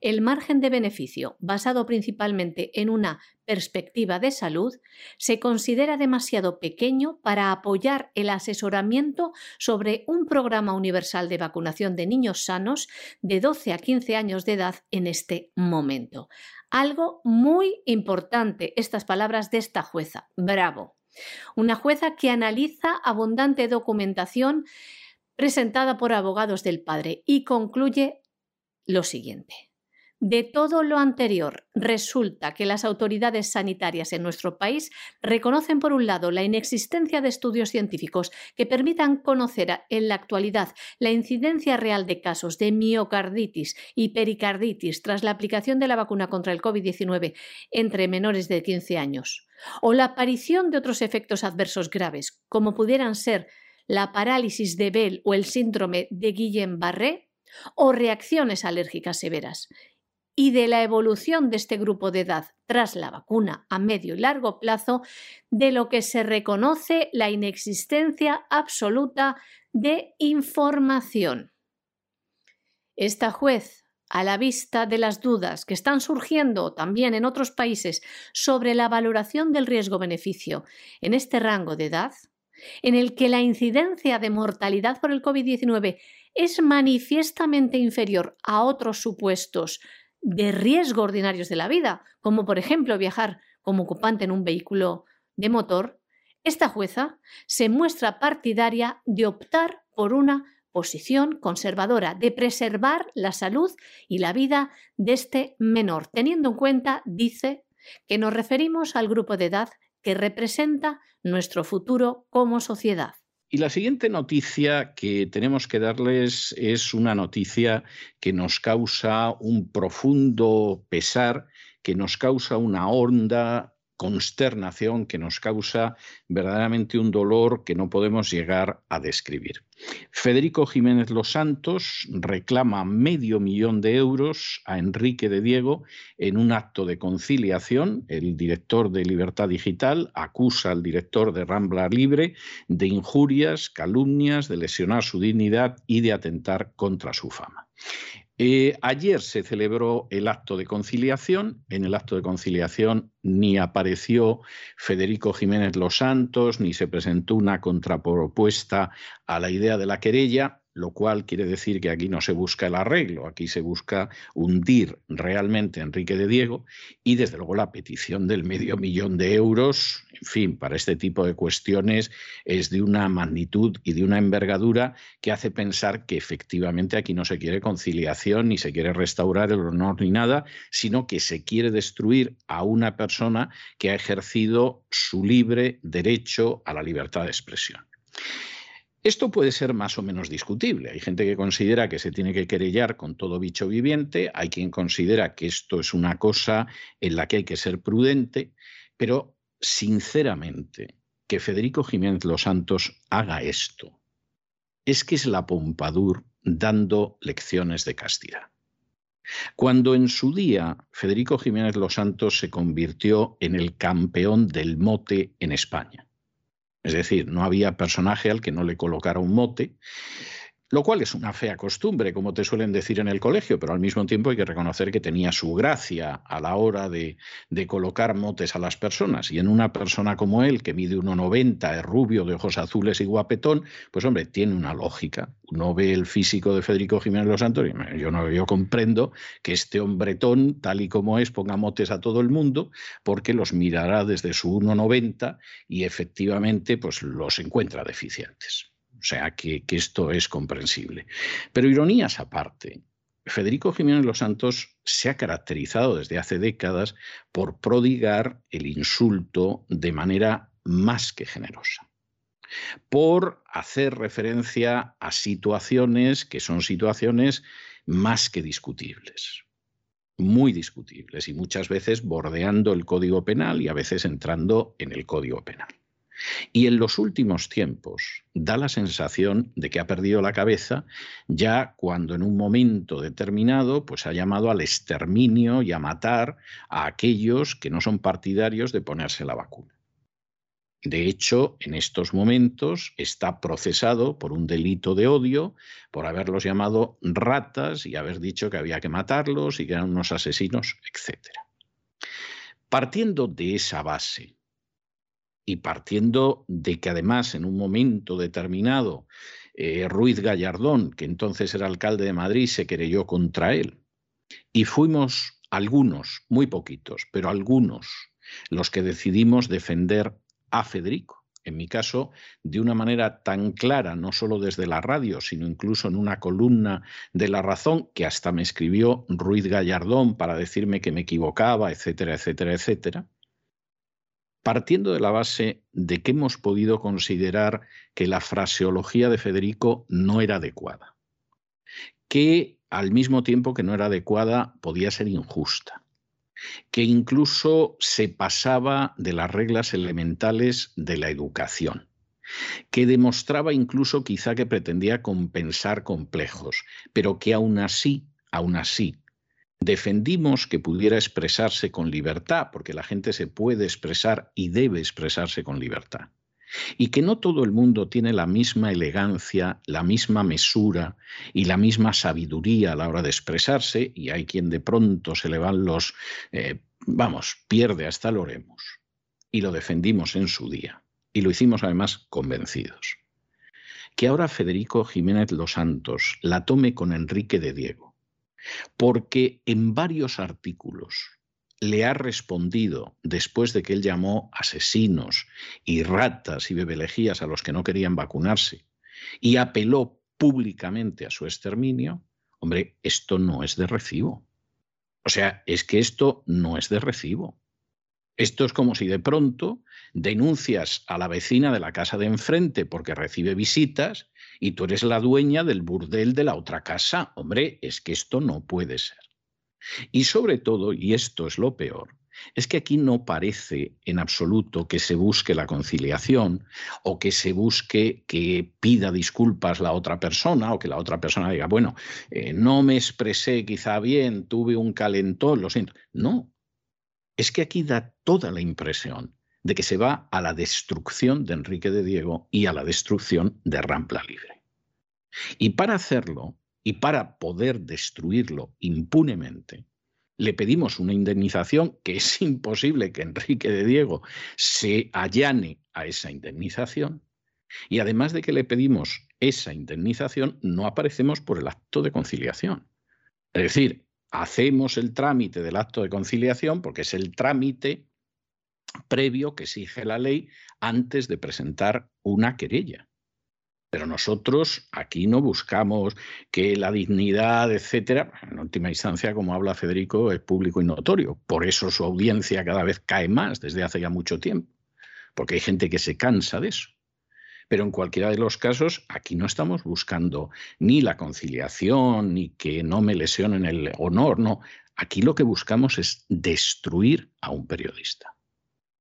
El margen de beneficio, basado principalmente en una perspectiva de salud, se considera demasiado pequeño para apoyar el asesoramiento sobre un programa universal de vacunación de niños sanos de 12 a 15 años de edad en este momento. Algo muy importante, estas palabras de esta jueza. Bravo. Una jueza que analiza abundante documentación presentada por abogados del padre y concluye lo siguiente. De todo lo anterior, resulta que las autoridades sanitarias en nuestro país reconocen, por un lado, la inexistencia de estudios científicos que permitan conocer en la actualidad la incidencia real de casos de miocarditis y pericarditis tras la aplicación de la vacuna contra el COVID-19 entre menores de 15 años, o la aparición de otros efectos adversos graves, como pudieran ser la parálisis de Bell o el síndrome de Guillain-Barré, o reacciones alérgicas severas, y de la evolución de este grupo de edad tras la vacuna a medio y largo plazo, de lo que se reconoce la inexistencia absoluta de información. Esta juez, a la vista de las dudas que están surgiendo también en otros países sobre la valoración del riesgo-beneficio en este rango de edad, en el que la incidencia de mortalidad por el COVID-19 es manifiestamente inferior a otros supuestos de riesgo ordinarios de la vida, como por ejemplo viajar como ocupante en un vehículo de motor, esta jueza se muestra partidaria de optar por una posición conservadora, de preservar la salud y la vida de este menor, teniendo en cuenta, dice, que nos referimos al grupo de edad que representa nuestro futuro como sociedad. Y la siguiente noticia que tenemos que darles es una noticia que nos causa un profundo pesar, que nos causa una honda consternación que nos causa verdaderamente un dolor que no podemos llegar a describir. Federico Jiménez Los Santos reclama medio millón de euros a Enrique de Diego en un acto de conciliación. El director de Libertad Digital acusa al director de Rambla Libre de injurias, calumnias, de lesionar su dignidad y de atentar contra su fama. Eh, ayer se celebró el acto de conciliación. En el acto de conciliación ni apareció Federico Jiménez Los Santos, ni se presentó una contrapropuesta a la idea de la querella lo cual quiere decir que aquí no se busca el arreglo, aquí se busca hundir realmente a Enrique de Diego y desde luego la petición del medio millón de euros, en fin, para este tipo de cuestiones es de una magnitud y de una envergadura que hace pensar que efectivamente aquí no se quiere conciliación ni se quiere restaurar el honor ni nada, sino que se quiere destruir a una persona que ha ejercido su libre derecho a la libertad de expresión. Esto puede ser más o menos discutible. Hay gente que considera que se tiene que querellar con todo bicho viviente, hay quien considera que esto es una cosa en la que hay que ser prudente, pero sinceramente, que Federico Jiménez Los Santos haga esto, es que es la Pompadour dando lecciones de castidad. Cuando en su día Federico Jiménez Los Santos se convirtió en el campeón del mote en España, es decir, no había personaje al que no le colocara un mote, lo cual es una fea costumbre, como te suelen decir en el colegio, pero al mismo tiempo hay que reconocer que tenía su gracia a la hora de, colocar motes a las personas. Y en una persona como él, que mide 1,90, es rubio, de ojos azules y guapetón, pues hombre, tiene una lógica. Uno ve el físico de Federico Jiménez Los Santos y yo, no, yo comprendo que este hombretón, tal y como es, ponga motes a todo el mundo, porque los mirará desde su 1,90 y efectivamente pues los encuentra deficientes. O sea que, esto es comprensible. Pero ironías aparte, Federico Jiménez Los Santos se ha caracterizado desde hace décadas por prodigar el insulto de manera más que generosa, por hacer referencia a situaciones que son situaciones más que discutibles, muy discutibles y muchas veces bordeando el Código Penal y a veces entrando en el Código Penal. Y en los últimos tiempos da la sensación de que ha perdido la cabeza ya cuando en un momento determinado pues ha llamado al exterminio y a matar a aquellos que no son partidarios de ponerse la vacuna. De hecho, en estos momentos está procesado por un delito de odio, por haberlos llamado ratas y haber dicho que había que matarlos y que eran unos asesinos, etc. Partiendo de esa base, y partiendo de que además en un momento determinado eh, Ruiz Gallardón, que entonces era alcalde de Madrid, se querelló contra él. Y fuimos algunos, muy poquitos, pero algunos, los que decidimos defender a Federico. en mi caso, de una manera tan clara, no solo desde la radio, sino incluso en una columna de La Razón, que hasta me escribió Ruiz Gallardón para decirme que me equivocaba, etcétera, etcétera, etcétera, partiendo de la base de que hemos podido considerar que la fraseología de Federico no era adecuada, que al mismo tiempo que no era adecuada podía ser injusta, que incluso se pasaba de las reglas elementales de la educación, que demostraba incluso quizá que pretendía compensar complejos, pero que aún así, aún así, defendimos que pudiera expresarse con libertad, porque la gente se puede expresar y debe expresarse con libertad y que no todo el mundo tiene la misma elegancia, la misma mesura y la misma sabiduría a la hora de expresarse, y hay quien de pronto se le van los, eh, vamos, pierde hasta el oremos. Y lo defendimos en su día, y lo hicimos además convencidos. Que ahora Federico Jiménez Los Santos la tome con Enrique de Diego, porque en varios artículos le ha respondido después de que él llamó asesinos y ratas y bebelejías a los que no querían vacunarse y apeló públicamente a su exterminio, hombre, esto no es de recibo. O sea, es que esto no es de recibo. Esto es como si de pronto denuncias a la vecina de la casa de enfrente porque recibe visitas y tú eres la dueña del burdel de la otra casa. Hombre, es que esto no puede ser. Y sobre todo, y esto es lo peor, es que aquí no parece en absoluto que se busque la conciliación o que se busque que pida disculpas la otra persona o que la otra persona diga, bueno, eh, no me expresé quizá bien, tuve un calentón, lo siento. No, es que aquí da toda la impresión de que se va a la destrucción de Enrique de Diego y a la destrucción de Rampla Libre. Y para hacerlo, y para poder destruirlo impunemente, le pedimos una indemnización que es [LAUGHS] imposible que Enrique de Diego se allane a esa indemnización. Y además de que le pedimos esa indemnización, no aparecemos por el acto de conciliación. Es decir, hacemos el trámite del acto de conciliación porque es el trámite previo que exige la ley antes de presentar una querella. Pero nosotros aquí no buscamos que la dignidad, etcétera, en última instancia, como habla Federico, es público y notorio. Por eso su audiencia cada vez cae más desde hace ya mucho tiempo, porque hay gente que se cansa de eso. Pero en cualquiera de los casos, aquí no estamos buscando ni la conciliación, ni que no me lesionen el honor, no. Aquí lo que buscamos es destruir a un periodista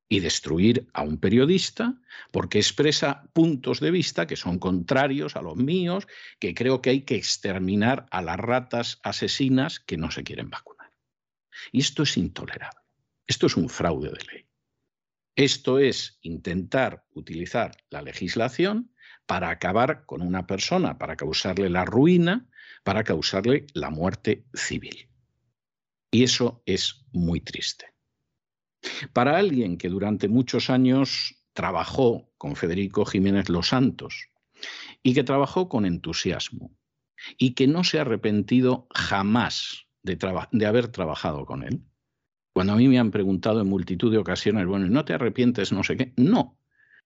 y destruir a un periodista porque expresa puntos de vista que son contrarios a los míos, que creo que hay que exterminar a las ratas asesinas que no se quieren vacunar. Y esto es intolerable. Esto es un fraude de ley. Esto es intentar utilizar la legislación para acabar con una persona, para causarle la ruina, para causarle la muerte civil. Y eso es muy triste. Para alguien que durante muchos años trabajó con Federico Jiménez Los Santos y que trabajó con entusiasmo y que no se ha arrepentido jamás de, de, haber trabajado con él. Cuando a mí me han preguntado en multitud de ocasiones, bueno, ¿no te arrepientes? No sé qué. No,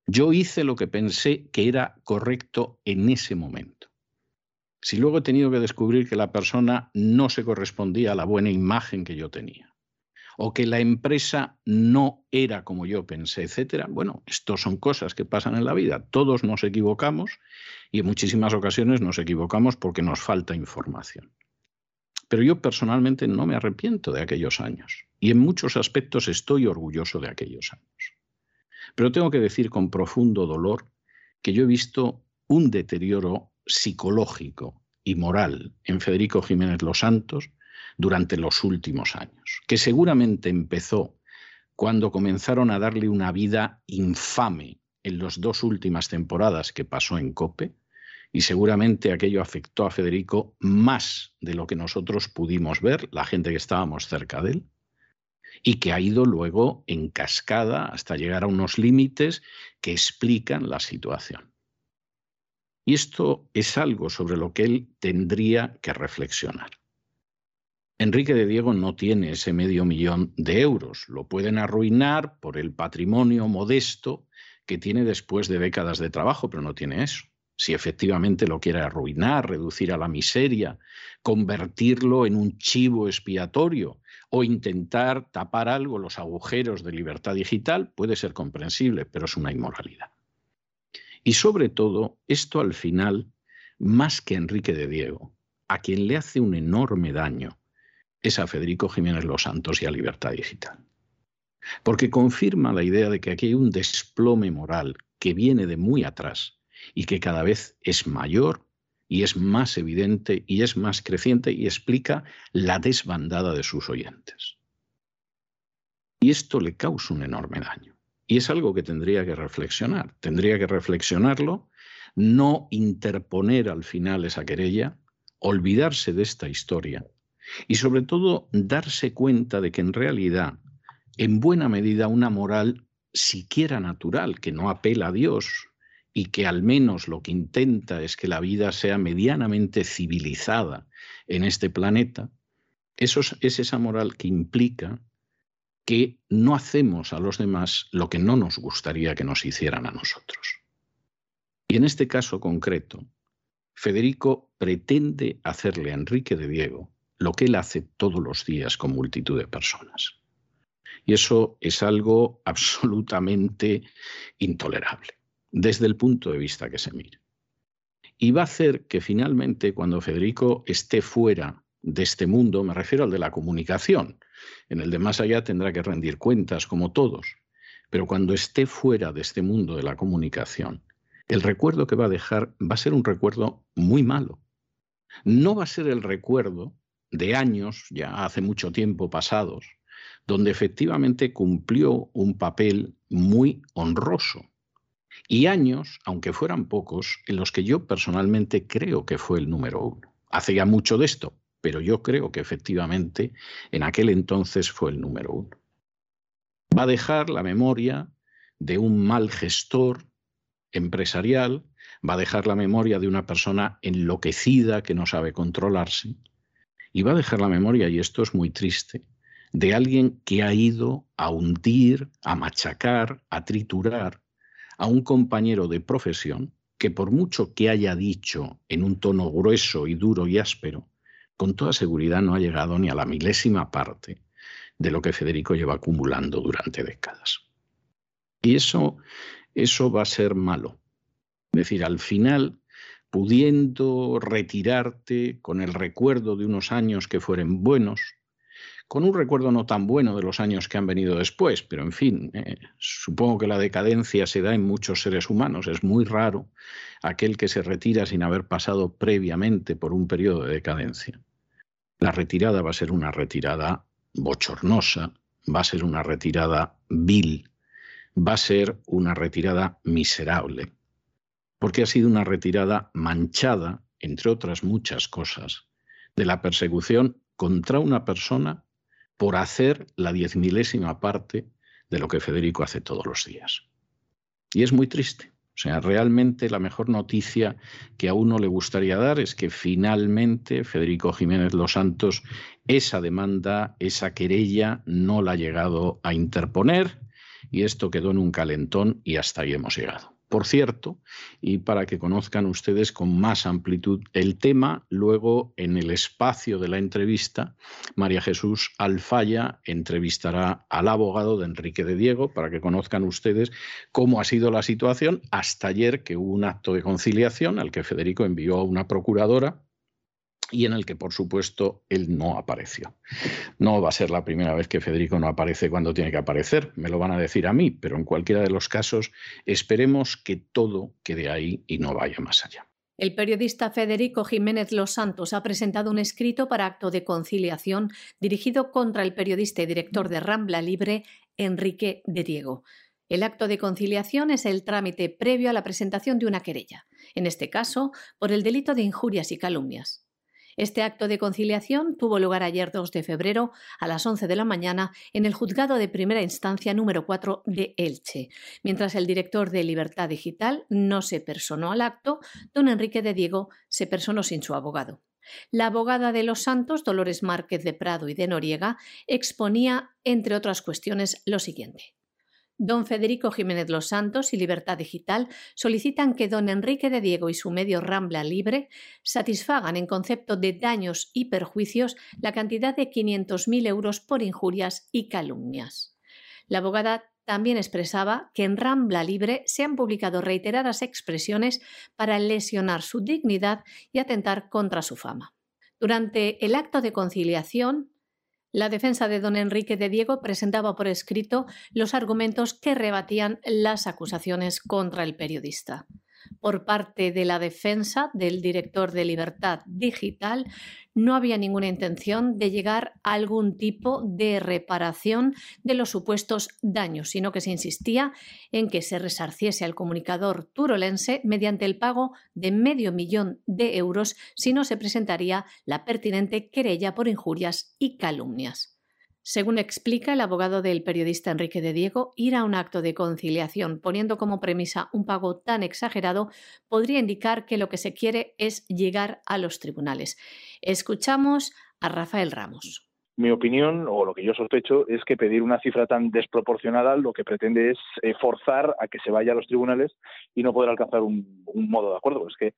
yo hice lo que pensé que era correcto en ese momento. Si luego he tenido que descubrir que la persona no se correspondía a la buena imagen que yo tenía, o que la empresa no era como yo pensé, etcétera. Bueno, esto son cosas que pasan en la vida. Todos nos equivocamos y en muchísimas ocasiones nos equivocamos porque nos falta información. Pero yo personalmente no me arrepiento de aquellos años y en muchos aspectos estoy orgulloso de aquellos años. Pero tengo que decir con profundo dolor que yo he visto un deterioro psicológico y moral en Federico Jiménez Los Santos durante los últimos años, que seguramente empezó cuando comenzaron a darle una vida infame en las dos últimas temporadas que pasó en Cope, y seguramente aquello afectó a Federico más de lo que nosotros pudimos ver, la gente que estábamos cerca de él, y que ha ido luego en cascada hasta llegar a unos límites que explican la situación. Y esto es algo sobre lo que él tendría que reflexionar. Enrique de Diego no tiene ese medio millón de euros. Lo pueden arruinar por el patrimonio modesto que tiene después de décadas de trabajo, pero no tiene eso. Si efectivamente lo quiere arruinar, reducir a la miseria, convertirlo en un chivo expiatorio o intentar tapar algo los agujeros de libertad digital, puede ser comprensible, pero es una inmoralidad. Y sobre todo, esto al final, más que Enrique de Diego, a quien le hace un enorme daño es a Federico Jiménez Los Santos y a Libertad Digital porque confirma la idea de que aquí hay un desplome moral que viene de muy atrás y que cada vez es mayor y es más evidente y es más creciente y explica la desbandada de sus oyentes. Y esto le causa un enorme daño. Y es algo que tendría que reflexionar. Tendría que reflexionarlo, no interponer al final esa querella, olvidarse de esta historia y sobre todo darse cuenta de que en realidad en buena medida una moral siquiera natural, que no apela a Dios y que al menos lo que intenta es que la vida sea medianamente civilizada en este planeta, eso es, esa moral que implica que no hacemos a los demás lo que no nos gustaría que nos hicieran a nosotros. Y en este caso concreto, Federico pretende hacerle a Enrique de Diego lo que él hace todos los días con multitud de personas. Y eso es algo [LAUGHS] absolutamente intolerable, desde el punto de vista que se mire. Y va a hacer que finalmente, cuando Federico esté fuera de este mundo, me refiero al de la comunicación, en el de más allá tendrá que rendir cuentas como todos, pero cuando esté fuera de este mundo de la comunicación, el recuerdo que va a dejar va a ser un recuerdo muy malo. No va a ser el recuerdo de años, ya hace mucho tiempo pasados, donde efectivamente cumplió un papel muy honroso. Y años, aunque fueran pocos, en los que yo personalmente creo que fue el número uno. Hace ya mucho de esto, pero yo creo que efectivamente en aquel entonces fue el número uno. Va a dejar la memoria de un mal gestor empresarial, va a dejar la memoria de una persona enloquecida que no sabe controlarse, y va a dejar la memoria, y esto es muy triste, de alguien que ha ido a hundir, a machacar, a triturar a un compañero de profesión que por mucho que haya dicho en un tono grueso y duro y áspero, con toda seguridad no ha llegado ni a la milésima parte de lo que Federico lleva acumulando durante décadas. Y eso, eso va a ser malo. Es decir, al final, pudiendo retirarte con el recuerdo de unos años que fueren buenos, con un recuerdo no tan bueno de los años que han venido después, pero en fin, eh, supongo que la decadencia se da en muchos seres humanos. Es muy raro aquel que se retira sin haber pasado previamente por un periodo de decadencia. La retirada va a ser una retirada bochornosa, va a ser una retirada vil, va a ser una retirada miserable, porque ha sido una retirada manchada, entre otras muchas cosas, de la persecución contra una persona por hacer la diez milésima parte de lo que Federico hace todos los días. Y es muy triste. O sea, realmente la mejor noticia que a uno le gustaría dar es que finalmente Federico Jiménez Los Santos esa demanda, esa querella, no la ha llegado a interponer y esto quedó en un calentón y hasta ahí hemos llegado. Por cierto, y para que conozcan ustedes con más amplitud el tema, luego en el espacio de la entrevista, María Jesús Alfaya entrevistará al abogado de Enrique de Diego para que conozcan ustedes cómo ha sido la situación. Hasta ayer que hubo un acto de conciliación al que Federico envió a una procuradora y en el que, por supuesto, él no apareció. No va a ser la primera vez que Federico no aparece cuando tiene que aparecer, me lo van a decir a mí, pero en cualquiera de los casos esperemos que todo quede ahí y no vaya más allá. El periodista Federico Jiménez Los Santos ha presentado un escrito para acto de conciliación dirigido contra el periodista y director de Rambla Libre, Enrique de Diego. El acto de conciliación es el trámite previo a la presentación de una querella, en este caso por el delito de injurias y calumnias. Este acto de conciliación tuvo lugar ayer 2 de febrero a las 11 de la mañana en el juzgado de primera instancia número 4 de Elche. Mientras el director de Libertad Digital no se personó al acto, don Enrique de Diego se personó sin su abogado. La abogada de los Santos, Dolores Márquez de Prado y de Noriega, exponía, entre otras cuestiones, lo siguiente. Don Federico Jiménez Los Santos y Libertad Digital solicitan que don Enrique de Diego y su medio Rambla Libre satisfagan en concepto de daños y perjuicios la cantidad de 500.000 euros por injurias y calumnias. La abogada también expresaba que en Rambla Libre se han publicado reiteradas expresiones para lesionar su dignidad y atentar contra su fama. Durante el acto de conciliación, la defensa de don Enrique de Diego presentaba por escrito los argumentos que rebatían las acusaciones contra el periodista por parte de la defensa del director de Libertad Digital, no había ninguna intención de llegar a algún tipo de reparación de los supuestos daños, sino que se insistía en que se resarciese al comunicador turolense mediante el pago de medio millón de euros si no se presentaría la pertinente querella por injurias y calumnias. Según explica el abogado del periodista Enrique de Diego, ir a un acto de conciliación poniendo como premisa un pago tan exagerado podría indicar que lo que se quiere es llegar a los tribunales. Escuchamos a Rafael Ramos. Mi opinión, o lo que yo sospecho, es que pedir una cifra tan desproporcionada lo que pretende es eh, forzar a que se vaya a los tribunales y no poder alcanzar un, un modo de acuerdo. Es que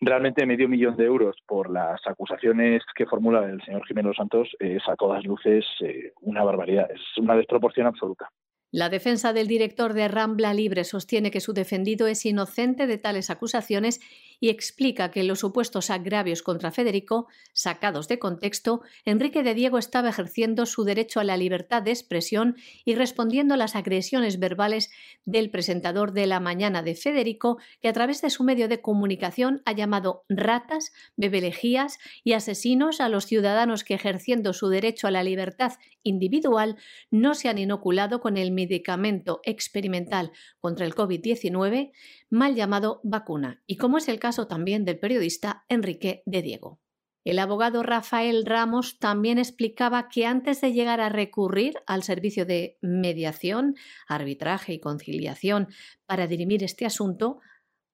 realmente medio millón de euros por las acusaciones que formula el señor Jiménez Santos es a todas luces eh, una barbaridad, es una desproporción absoluta. La defensa del director de Rambla Libre sostiene que su defendido es inocente de tales acusaciones y explica que en los supuestos agravios contra Federico, sacados de contexto, Enrique de Diego estaba ejerciendo su derecho a la libertad de expresión y respondiendo a las agresiones verbales del presentador de la mañana de Federico, que a través de su medio de comunicación ha llamado ratas, bebelejías y asesinos a los ciudadanos que ejerciendo su derecho a la libertad individual no se han inoculado con el medicamento experimental contra el COVID-19 mal llamado vacuna, y como es el caso también del periodista Enrique de Diego. El abogado Rafael Ramos también explicaba que antes de llegar a recurrir al servicio de mediación, arbitraje y conciliación para dirimir este asunto,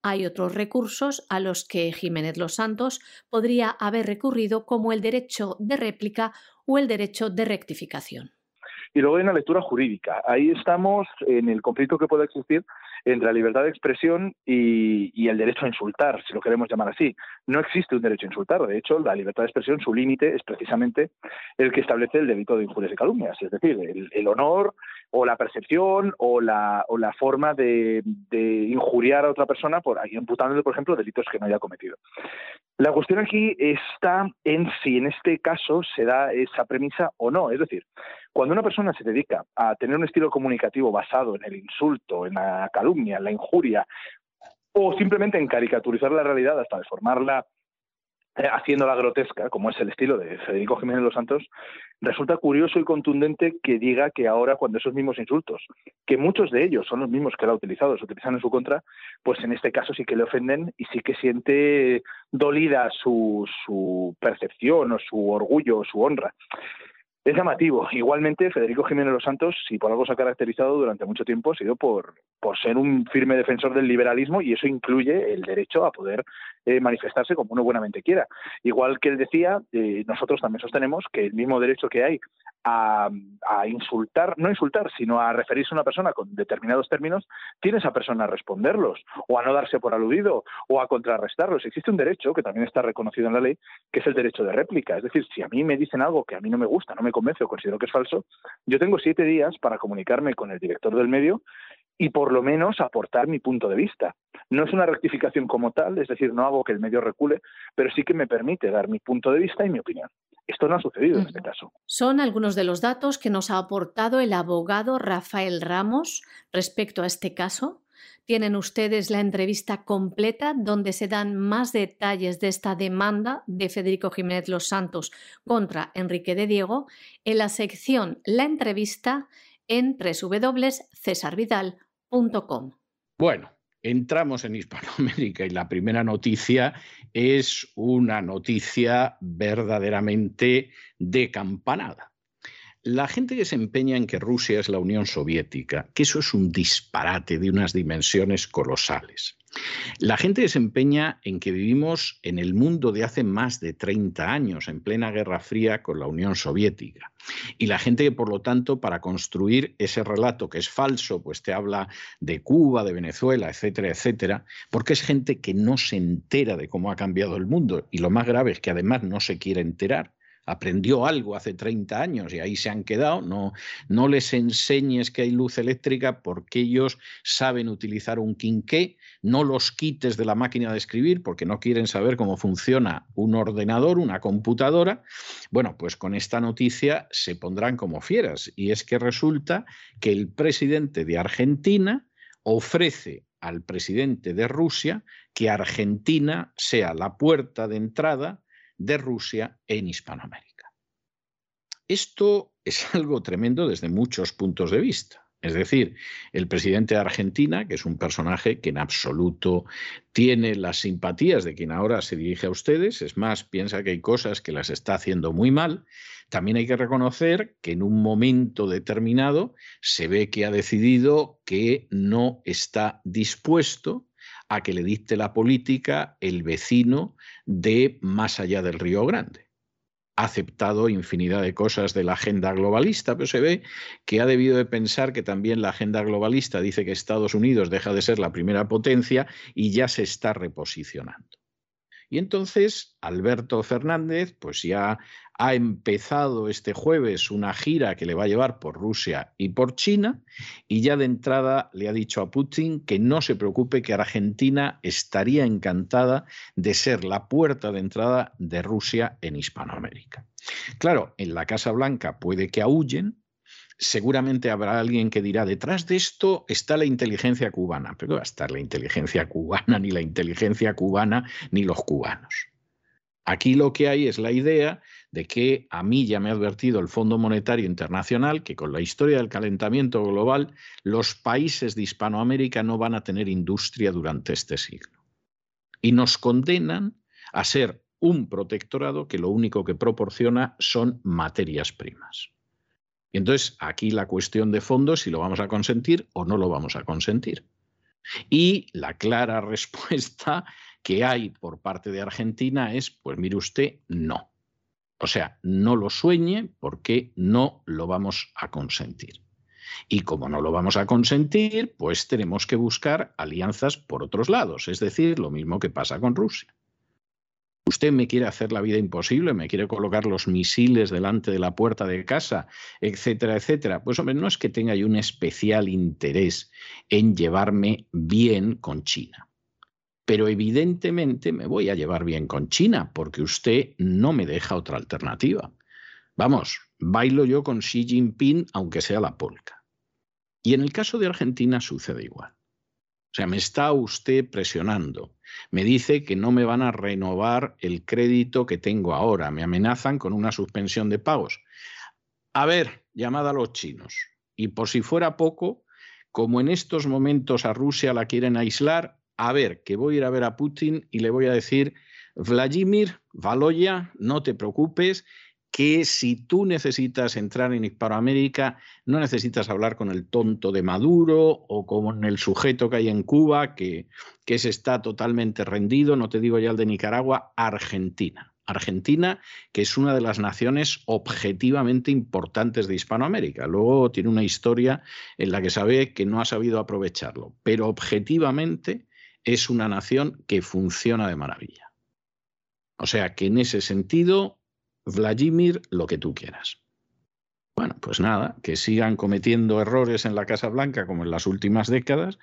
hay otros recursos a los que Jiménez Los Santos podría haber recurrido como el derecho de réplica o el derecho de rectificación. Y luego hay una lectura jurídica. Ahí estamos en el conflicto que puede existir entre la libertad de expresión y, el derecho a insultar, si lo queremos llamar así. No existe un derecho a insultar. De hecho, la libertad de expresión, su límite es precisamente el que establece el delito de injurias y calumnias, es decir, el, honor o la percepción o la, forma de, injuriar a otra persona por imputándole, por ejemplo, delitos que no haya cometido. La cuestión aquí está en si en este caso se da esa premisa o no. Es decir, cuando una persona se dedica a tener un estilo comunicativo basado en el insulto, en la calumnia, en la injuria, o simplemente en caricaturizar la realidad hasta deformarla eh, haciéndola grotesca, como es el estilo de Federico Jiménez Los Santos, resulta curioso y contundente que diga que ahora cuando esos mismos insultos, que muchos de ellos son los mismos que él ha utilizado, se utilizan en su contra, pues en este caso sí que le ofenden y sí que siente dolida su, su percepción o su orgullo o su honra. Es llamativo. Igualmente, Federico Jiménez Los Santos, si por algo se ha caracterizado durante mucho tiempo, ha sido por, por ser un firme defensor del liberalismo y eso incluye el derecho a poder eh, manifestarse como uno buenamente quiera. Igual que él decía, eh, nosotros también sostenemos que el mismo derecho que hay a, insultar, no insultar, sino a referirse a una persona con determinados términos, tiene esa persona a responderlos, o a no darse por aludido, o a contrarrestarlos. Existe un derecho que también está reconocido en la ley, que es el derecho de réplica. Es decir, si a mí me dicen algo que a mí no me gusta, no me convence o considero que es falso, yo tengo siete días para comunicarme con el director del medio y por lo menos aportar mi punto de vista. No es una rectificación como tal, es decir, no hago que el medio recule, pero sí que me permite dar mi punto de vista y mi opinión. Esto no ha sucedido en este caso. Son algunos de los datos que nos ha aportado el abogado Rafael Ramos respecto a este caso. Tienen ustedes la entrevista completa donde se dan más detalles de esta demanda de Federico Jiménez Los Santos contra Enrique de Diego en la sección La entrevista en www.cesarvidal.com bueno, entramos en Hispanoamérica y la primera noticia es una noticia verdaderamente de campanada. La gente que se empeña en que Rusia es la Unión Soviética, que eso es un disparate de unas dimensiones colosales. La gente que se empeña en que vivimos en el mundo de hace más de 30 años, en plena Guerra Fría con la Unión Soviética. Y la gente que, por lo tanto, para construir ese relato que es falso, pues te habla de Cuba, de Venezuela, etcétera, etcétera, porque es gente que no se entera de cómo ha cambiado el mundo. Y lo más grave es que además no se quiere enterar aprendió algo hace 30 años y ahí se han quedado. No, no les enseñes que hay luz eléctrica porque ellos saben utilizar un quinqué. No los quites de la máquina de escribir porque no quieren saber cómo funciona un ordenador, una computadora. Bueno, pues con esta noticia se pondrán como fieras. Y es que resulta que el presidente de Argentina ofrece al presidente de Rusia que Argentina sea la puerta de entrada de Rusia en Hispanoamérica. Esto es [LAUGHS] algo tremendo desde muchos puntos de vista. Es decir, el presidente de Argentina, que es un personaje que en absoluto tiene las simpatías de quien ahora se dirige a ustedes, es más, piensa que hay cosas que las está haciendo muy mal, también hay que reconocer que en un momento determinado se ve que ha decidido que no está dispuesto a que le dicte la política el vecino de más allá del Río Grande. Ha aceptado infinidad de cosas de la agenda globalista, pero se ve que ha debido de pensar que también la agenda globalista dice que Estados Unidos deja de ser la primera potencia y ya se está reposicionando. Y entonces Alberto Fernández, pues ya ha empezado este jueves una gira que le va a llevar por Rusia y por China y ya de entrada le ha dicho a Putin que no se preocupe que Argentina estaría encantada de ser la puerta de entrada de Rusia en Hispanoamérica. Claro, en la Casa Blanca puede que aúllen, seguramente habrá alguien que dirá, detrás de esto está la inteligencia cubana, pero va a estar la inteligencia cubana, ni la inteligencia cubana, ni los cubanos. Aquí lo que hay es la idea de que a mí ya me ha advertido el Fondo Monetario Internacional que con la historia del calentamiento global los países de Hispanoamérica no van a tener industria durante este siglo. Y nos condenan a ser un protectorado que lo único que proporciona son materias primas. Y entonces aquí la cuestión de fondo es si lo vamos a consentir o no lo vamos a consentir. Y la clara [LAUGHS] respuesta que hay por parte de Argentina es, pues mire usted, no. O sea, no lo sueñe porque no lo vamos a consentir. Y como no lo vamos a consentir, pues tenemos que buscar alianzas por otros lados, es decir, lo mismo que pasa con Rusia. Usted me quiere hacer la vida imposible, me quiere colocar los misiles delante de la puerta de casa, etcétera, etcétera. Pues hombre, no es que tenga yo un especial interés en llevarme bien con China. Pero evidentemente me voy a llevar bien con China porque usted no me deja otra alternativa. Vamos, bailo yo con Xi Jinping aunque sea la polca. Y en el caso de Argentina sucede igual. O sea, me está usted presionando. Me dice que no me van a renovar el crédito que tengo ahora. Me amenazan con una suspensión de pagos. A ver, llamada a los chinos. Y por si fuera poco, como en estos momentos a Rusia la quieren aislar, a ver, que voy a ir a ver a Putin y le voy a decir, Vladimir, Valoya, no te preocupes, que si tú necesitas entrar en Hispanoamérica, no necesitas hablar con el tonto de Maduro o con el sujeto que hay en Cuba, que, que se está totalmente rendido, no te digo ya el de Nicaragua, Argentina. Argentina, que es una de las naciones objetivamente importantes de Hispanoamérica. Luego tiene una historia en la que sabe que no ha sabido aprovecharlo, pero objetivamente es una nación que funciona de maravilla. O sea que en ese sentido, Vladimir, lo que tú quieras. Bueno, pues nada, que sigan cometiendo errores en la Casa Blanca como en las últimas décadas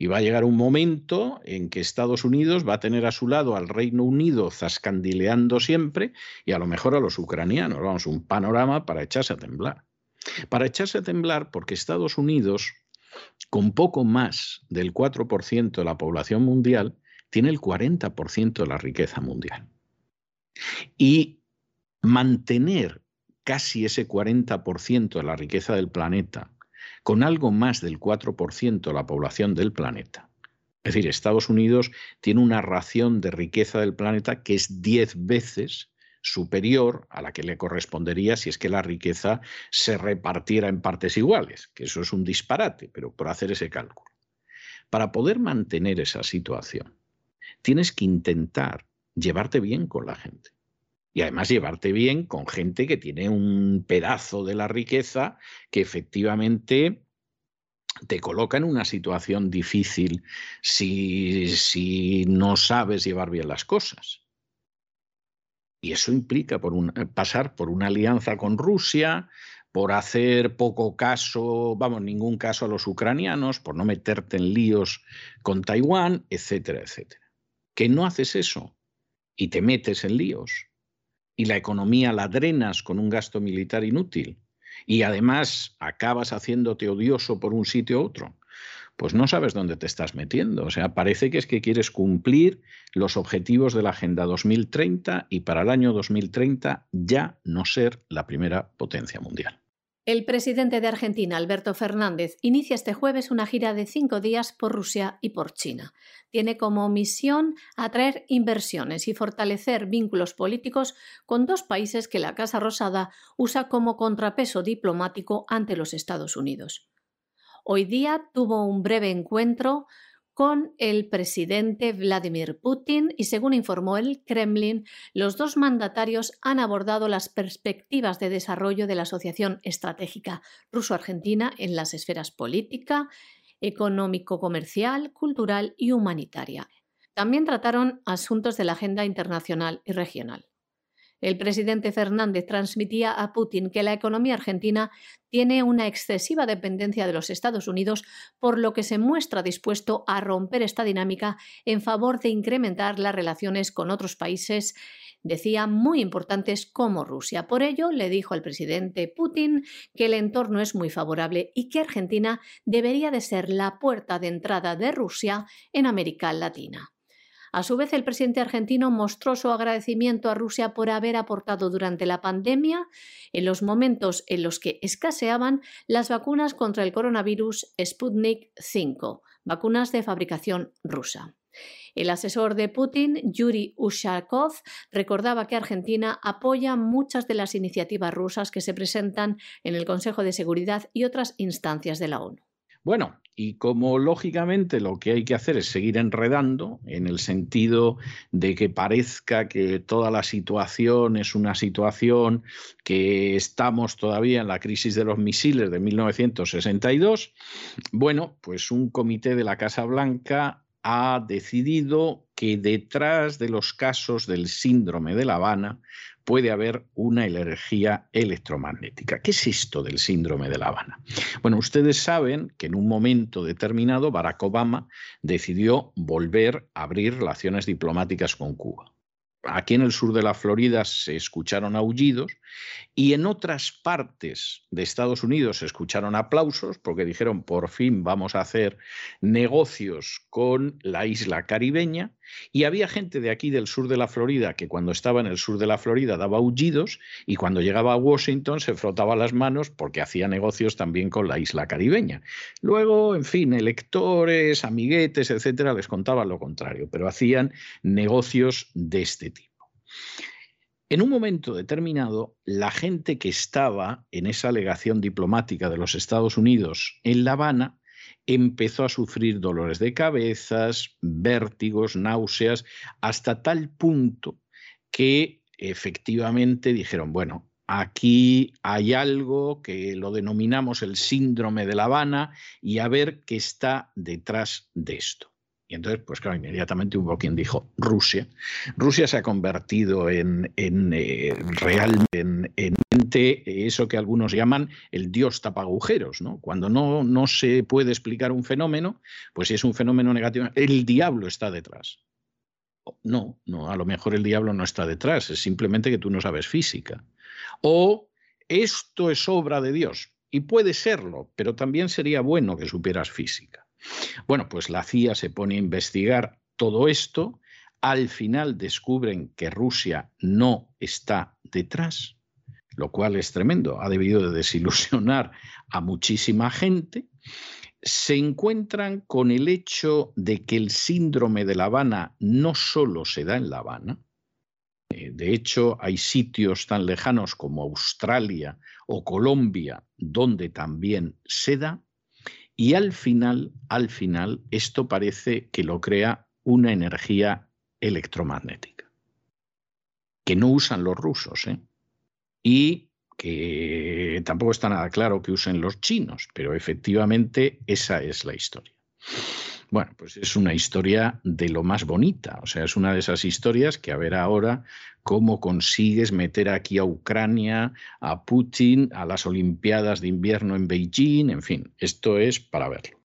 y va a llegar un momento en que Estados Unidos va a tener a su lado al Reino Unido zascandileando siempre y a lo mejor a los ucranianos. Vamos, un panorama para echarse a temblar. Para echarse a temblar porque Estados Unidos con poco más del 4% de la población mundial, tiene el 40% de la riqueza mundial. Y mantener casi ese 40% de la riqueza del planeta con algo más del 4% de la población del planeta. Es decir, Estados Unidos tiene una ración de riqueza del planeta que es 10 veces superior a la que le correspondería si es que la riqueza se repartiera en partes iguales, que eso es un disparate, pero por hacer ese cálculo. Para poder mantener esa situación, tienes que intentar llevarte bien con la gente. Y además llevarte bien con gente que tiene un pedazo de la riqueza que efectivamente te coloca en una situación difícil si, si no sabes llevar bien las cosas. Y eso implica un, pasar por una alianza con Rusia, por hacer poco caso, vamos, ningún caso a los ucranianos, por no meterte en líos con Taiwán, etcétera, etcétera. Que no haces eso y te metes en líos. Y la economía la drenas con un gasto militar inútil. Y además acabas haciéndote odioso por un sitio u otro, pues no sabes dónde te estás metiendo. O sea, parece que es que quieres cumplir los objetivos de la Agenda 2030 y para el año 2030 ya no ser la primera potencia mundial. El presidente de Argentina, Alberto Fernández, inicia este jueves una gira de cinco días por Rusia y por China. Tiene como misión atraer inversiones y fortalecer vínculos políticos con dos países que la Casa Rosada usa como contrapeso diplomático ante los Estados Unidos. Hoy día tuvo un breve encuentro con el presidente Vladimir Putin y según informó el Kremlin, los dos mandatarios han abordado las perspectivas de desarrollo de la Asociación Estratégica Ruso-Argentina en las esferas política, económico-comercial, cultural y humanitaria. También trataron asuntos de la agenda internacional y regional. El presidente Fernández transmitía a Putin que la economía argentina tiene una excesiva dependencia de los Estados Unidos, por lo que se muestra dispuesto a romper esta dinámica en favor de incrementar las relaciones con otros países decía, muy importantes como Rusia. Por ello, le dijo al presidente Putin que el entorno es muy favorable y que Argentina debería de ser la puerta de entrada de Rusia en América Latina. A su vez, el presidente argentino mostró su agradecimiento a Rusia por haber aportado durante la pandemia, en los momentos en los que escaseaban, las vacunas contra el coronavirus Sputnik V, vacunas de fabricación rusa. El asesor de Putin, Yuri Ushakov, recordaba que Argentina apoya muchas de las iniciativas rusas que se presentan en el Consejo de Seguridad y otras instancias de la ONU. Bueno, y como lógicamente lo que hay que hacer es seguir enredando en el sentido de que parezca que toda la situación es una situación que estamos todavía en la crisis de los misiles de 1962, bueno, pues un comité de la Casa Blanca ha decidido que detrás de los casos del síndrome de La Habana puede haber una energía electromagnética. ¿Qué es esto del síndrome de La Habana? Bueno, ustedes saben que en un momento determinado Barack Obama decidió volver a abrir relaciones diplomáticas con Cuba. Aquí en el sur de la Florida se escucharon aullidos y en otras partes de Estados Unidos se escucharon aplausos porque dijeron por fin vamos a hacer negocios con la isla caribeña y había gente de aquí del sur de la Florida que cuando estaba en el sur de la Florida daba aullidos y cuando llegaba a Washington se frotaba las manos porque hacía negocios también con la isla caribeña. Luego, en fin, electores, amiguetes, etcétera, les contaban lo contrario, pero hacían negocios de este tipo. En un momento determinado, la gente que estaba en esa legación diplomática de los Estados Unidos en La Habana empezó a sufrir dolores de cabezas, vértigos, náuseas, hasta tal punto que efectivamente dijeron, bueno, aquí hay algo que lo denominamos el síndrome de La Habana y a ver qué está detrás de esto. Y entonces, pues claro, inmediatamente hubo quien dijo Rusia. Rusia se ha convertido en, en eh, realmente eso que algunos llaman el dios tapagujeros, ¿no? Cuando no, no se puede explicar un fenómeno, pues si es un fenómeno negativo, el diablo está detrás. No, no, a lo mejor el diablo no está detrás, es simplemente que tú no sabes física. O esto es obra de Dios, y puede serlo, pero también sería bueno que supieras física. Bueno, pues la CIA se pone a investigar todo esto. Al final descubren que Rusia no está detrás, lo cual es tremendo. Ha debido de desilusionar a muchísima gente. Se encuentran con el hecho de que el síndrome de La Habana no solo se da en La Habana, Eh, de hecho, hay sitios tan lejanos como Australia o Colombia donde también se da y al final, al final, esto parece que lo crea una energía electromagnética, que no usan los rusos, ¿eh? y que tampoco está nada claro que usen los chinos, pero efectivamente esa es la historia. Bueno, pues es una historia de lo más bonita, o sea, es una de esas historias que a ver ahora cómo consigues meter aquí a Ucrania, a Putin, a las Olimpiadas de invierno en Beijing, en fin, esto es para verlo.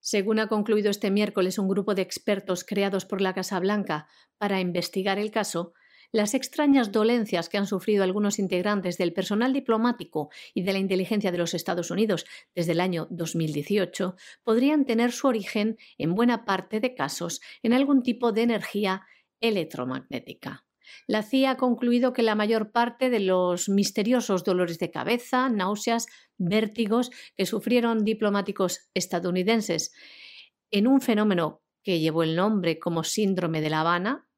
Según ha concluido este miércoles un grupo de expertos creados por la Casa Blanca para investigar el caso, las extrañas dolencias que han sufrido algunos integrantes del personal diplomático y de la inteligencia de los Estados Unidos desde el año 2018 podrían tener su origen, en buena parte de casos, en algún tipo de energía electromagnética. La CIA ha concluido que la mayor parte de los misteriosos dolores de cabeza, náuseas, vértigos que sufrieron diplomáticos estadounidenses en un fenómeno que llevó el nombre como síndrome de La Habana,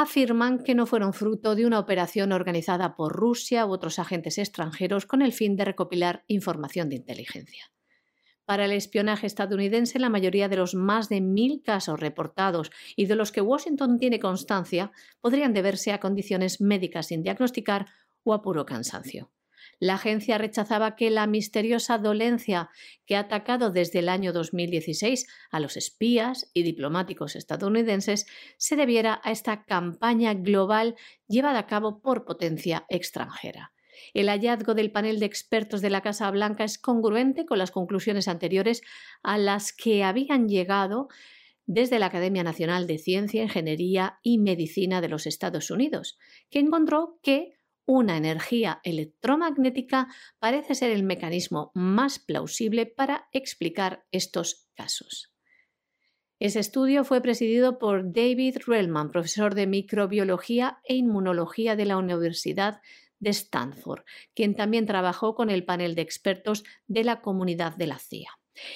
afirman que no fueron fruto de una operación organizada por Rusia u otros agentes extranjeros con el fin de recopilar información de inteligencia. Para el espionaje estadounidense, la mayoría de los más de mil casos reportados y de los que Washington tiene constancia podrían deberse a condiciones médicas sin diagnosticar o a puro cansancio. La agencia rechazaba que la misteriosa dolencia que ha atacado desde el año 2016 a los espías y diplomáticos estadounidenses se debiera a esta campaña global llevada a cabo por potencia extranjera. El hallazgo del panel de expertos de la Casa Blanca es congruente con las conclusiones anteriores a las que habían llegado desde la Academia Nacional de Ciencia, Ingeniería y Medicina de los Estados Unidos, que encontró que una energía electromagnética parece ser el mecanismo más plausible para explicar estos casos. Ese estudio fue presidido por David Relman, profesor de microbiología e inmunología de la Universidad de Stanford, quien también trabajó con el panel de expertos de la comunidad de la CIA.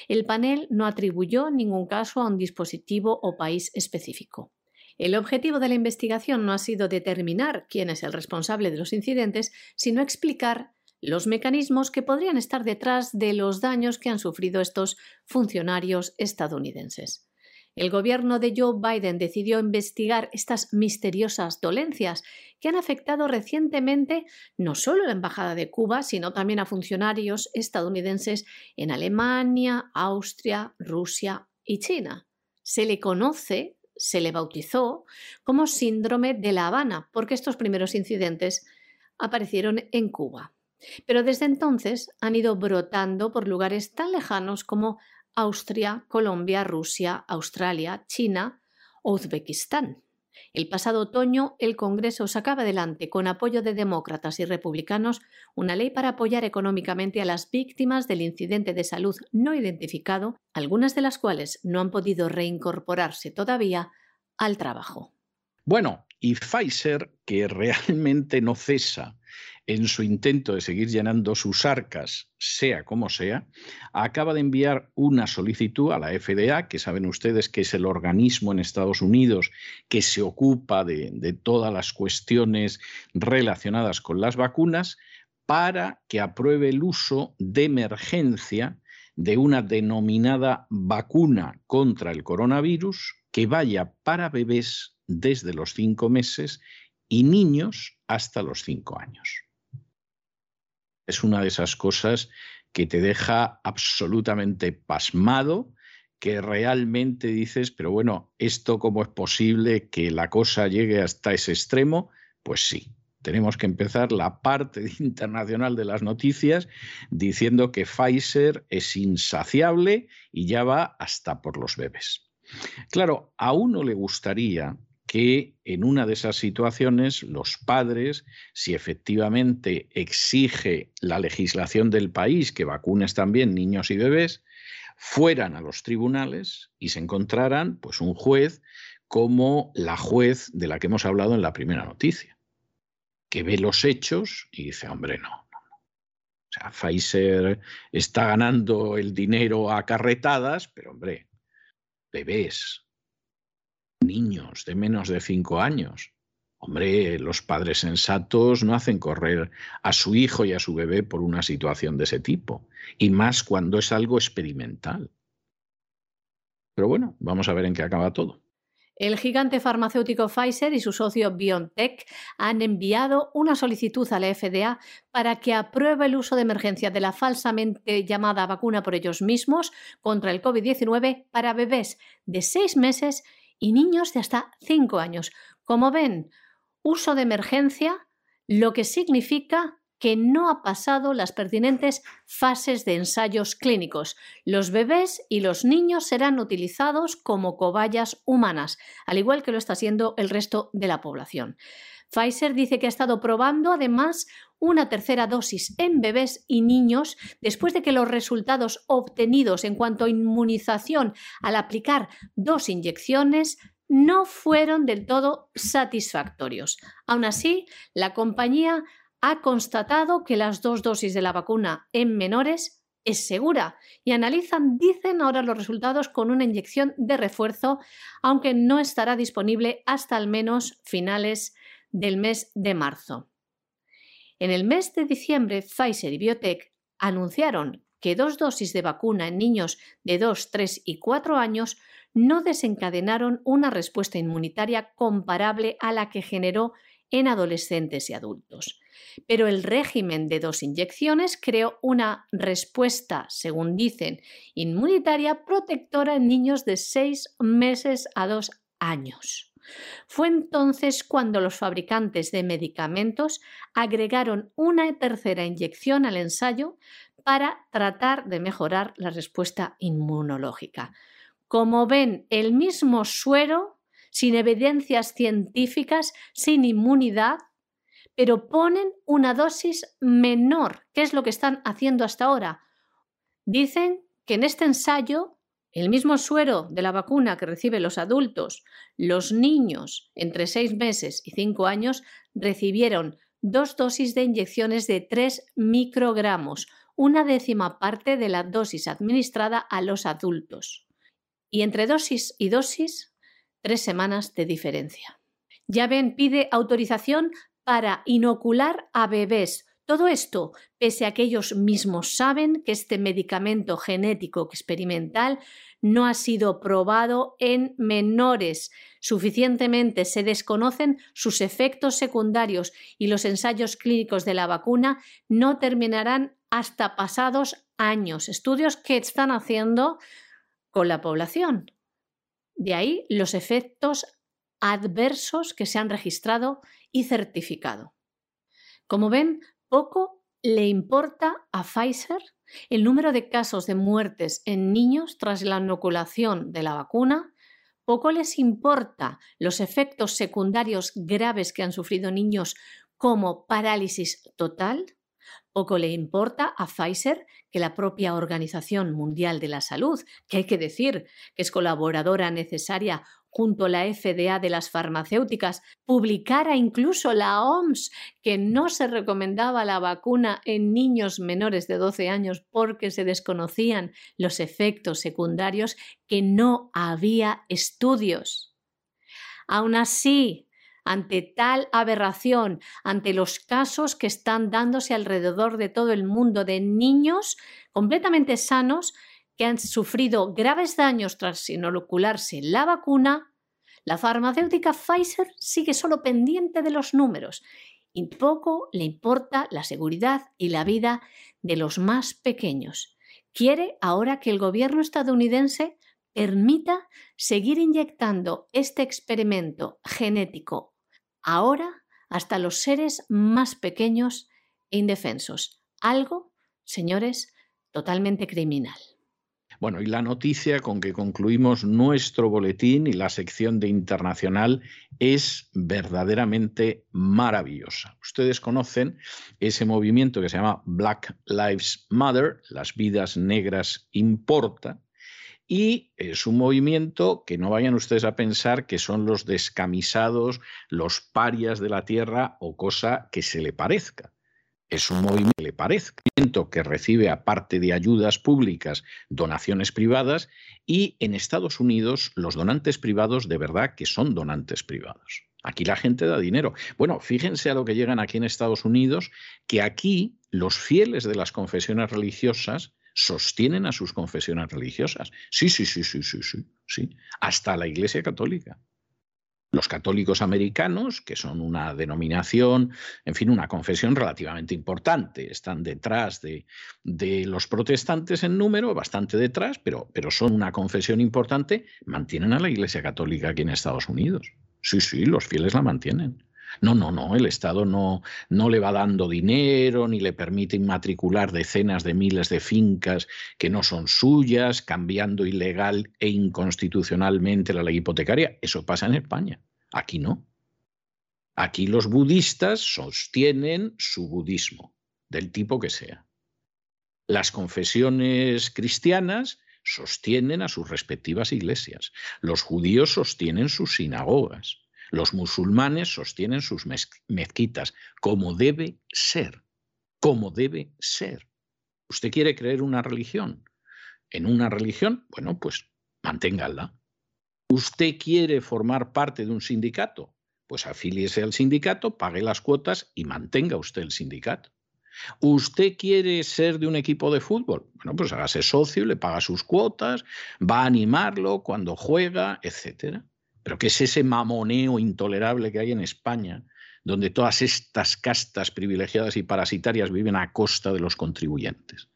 El panel no atribuyó ningún caso a un dispositivo o país específico. El objetivo de la investigación no ha sido determinar quién es el responsable de los incidentes, sino explicar los mecanismos que podrían estar detrás de los daños que han sufrido estos funcionarios estadounidenses. El gobierno de Joe Biden decidió investigar estas misteriosas dolencias que han afectado recientemente no solo a la Embajada de Cuba, sino también a funcionarios estadounidenses en Alemania, Austria, Rusia y China. Se le conoce se le bautizó como síndrome de La Habana, porque estos primeros incidentes aparecieron en Cuba. Pero desde entonces han ido brotando por lugares tan lejanos como Austria, Colombia, Rusia, Australia, China o Uzbekistán. El pasado otoño, el Congreso sacaba adelante, con apoyo de demócratas y republicanos, una ley para apoyar económicamente a las víctimas del incidente de salud no identificado, algunas de las cuales no han podido reincorporarse todavía al trabajo. Bueno, y Pfizer, que [LAUGHS] realmente no cesa en su intento de seguir llenando sus arcas, sea como sea, acaba de enviar una solicitud a la FDA, que saben ustedes que es el organismo en Estados Unidos que se ocupa de, todas las cuestiones relacionadas con las vacunas, para que apruebe el uso de emergencia de una denominada vacuna contra el coronavirus que vaya para bebés desde los cinco meses y niños hasta los cinco años es una de esas cosas que te deja absolutamente pasmado, que realmente dices, pero bueno, ¿esto cómo es posible que la cosa llegue hasta ese extremo? Pues sí, tenemos que empezar la parte [LAUGHS] internacional de las noticias diciendo que Pfizer es insaciable y ya va hasta por los bebés. Claro, a uno le gustaría que en una de esas situaciones los padres, si efectivamente exige la legislación del país que vacunes también niños y bebés, fueran a los tribunales y se encontraran pues un juez como la juez de la que hemos hablado en la primera noticia, que ve los hechos y dice, hombre, no, no, no. O sea, Pfizer está ganando el dinero a carretadas, pero hombre, bebés, niños de menos de cinco años. Hombre, los padres sensatos no hacen correr a su hijo y a su bebé por una situación de ese tipo, y más cuando es algo experimental. Pero bueno, vamos a ver en qué acaba todo. El gigante farmacéutico Pfizer y su socio BioNTech han enviado una solicitud a la FDA para que apruebe el uso de emergencia de la falsamente llamada vacuna por ellos mismos contra el COVID-19 para bebés de seis meses y niños de hasta cinco años. Como ven, uso de emergencia, lo que significa que no ha pasado las pertinentes fases de ensayos clínicos. Los bebés y los niños serán utilizados como cobayas humanas, al igual que lo está haciendo el resto de la población. Pfizer dice que ha estado probando además una tercera dosis en bebés y niños después de que los resultados obtenidos en cuanto a inmunización al aplicar dos inyecciones no fueron del todo satisfactorios. Aún así, la compañía ha constatado que las dos dosis de la vacuna en menores es segura y analizan, dicen ahora los resultados con una inyección de refuerzo, aunque no estará disponible hasta al menos finales del mes de marzo. En el mes de diciembre, Pfizer y Biotech anunciaron que dos dosis de vacuna en niños de 2, 3 y 4 años no desencadenaron una respuesta inmunitaria comparable a la que generó en adolescentes y adultos. Pero el régimen de dos inyecciones creó una respuesta, según dicen, inmunitaria protectora en niños de 6 meses a 2 años. Fue entonces cuando los fabricantes de medicamentos agregaron una tercera inyección al ensayo para tratar de mejorar la respuesta inmunológica. Como ven, el mismo suero, sin evidencias científicas, sin inmunidad, pero ponen una dosis menor. ¿Qué es lo que están haciendo hasta ahora? Dicen que en este ensayo, el mismo suero de la vacuna que reciben los adultos, los niños entre 6 meses y 5 años recibieron dos dosis de inyecciones de 3 microgramos, una décima parte de la dosis administrada a los adultos y entre dosis y dosis, tres semanas de diferencia. Ya ven, pide autorización para inocular a bebés. Todo esto, pese a que ellos mismos saben que este medicamento genético experimental no ha sido probado en menores. Suficientemente se desconocen sus efectos secundarios y los ensayos clínicos de la vacuna no terminarán hasta pasados años. Estudios que están haciendo con la población. De ahí los efectos adversos que se han registrado y certificado. Como ven, poco le importa a Pfizer el número de casos de muertes en niños tras la inoculación de la vacuna, poco les importa los efectos secundarios graves que han sufrido niños como parálisis total, poco le importa a Pfizer que la propia Organización Mundial de la Salud, que hay que decir que es colaboradora necesaria junto a la FDA de las farmacéuticas, publicara incluso la OMS que no se recomendaba la vacuna en niños menores de 12 años porque se desconocían los efectos secundarios, que no había estudios. Aún así, ante tal aberración, ante los casos que están dándose alrededor de todo el mundo de niños completamente sanos que han sufrido graves daños tras inocularse la vacuna, la farmacéutica Pfizer sigue solo pendiente de los números y poco le importa la seguridad y la vida de los más pequeños. Quiere ahora que el gobierno estadounidense permita seguir inyectando este experimento genético ahora hasta los seres más pequeños e indefensos. Algo, señores, totalmente criminal. Bueno, y la noticia con que concluimos nuestro boletín y la sección de internacional es verdaderamente maravillosa. Ustedes conocen ese movimiento que se llama Black Lives Matter, las vidas negras importa, y es un movimiento que no vayan ustedes a pensar que son los descamisados, los parias de la tierra o cosa que se le parezca. Es un movimiento que le parezca, que recibe, aparte de ayudas públicas, donaciones privadas, y en Estados Unidos los donantes privados de verdad que son donantes privados. Aquí la gente da dinero. Bueno, fíjense a lo que llegan aquí en Estados Unidos, que aquí los fieles de las confesiones religiosas sostienen a sus confesiones religiosas. Sí, sí, sí, sí, sí, sí, sí. Hasta la Iglesia Católica. Los católicos americanos, que son una denominación, en fin, una confesión relativamente importante, están detrás de, los protestantes en número, bastante detrás, pero, pero son una confesión importante, mantienen a la Iglesia Católica aquí en Estados Unidos. Sí, sí, los fieles la mantienen. No, no, no, el Estado no, no le va dando dinero ni le permite inmatricular decenas de miles de fincas que no son suyas, cambiando ilegal e inconstitucionalmente la ley hipotecaria. Eso pasa en España. Aquí no. Aquí los budistas sostienen su budismo, del tipo que sea. Las confesiones cristianas sostienen a sus respectivas iglesias. Los judíos sostienen sus sinagogas. Los musulmanes sostienen sus mezquitas, como debe ser, como debe ser. ¿Usted quiere creer una religión? En una religión, bueno, pues manténgala. ¿Usted quiere formar parte de un sindicato? Pues afíliese al sindicato, pague las cuotas y mantenga usted el sindicato. ¿Usted quiere ser de un equipo de fútbol? Bueno, pues hágase socio, le paga sus cuotas, va a animarlo cuando juega, etcétera. Pero ¿qué es ese mamoneo intolerable que hay en España, donde todas estas castas privilegiadas y parasitarias viven a costa de los contribuyentes?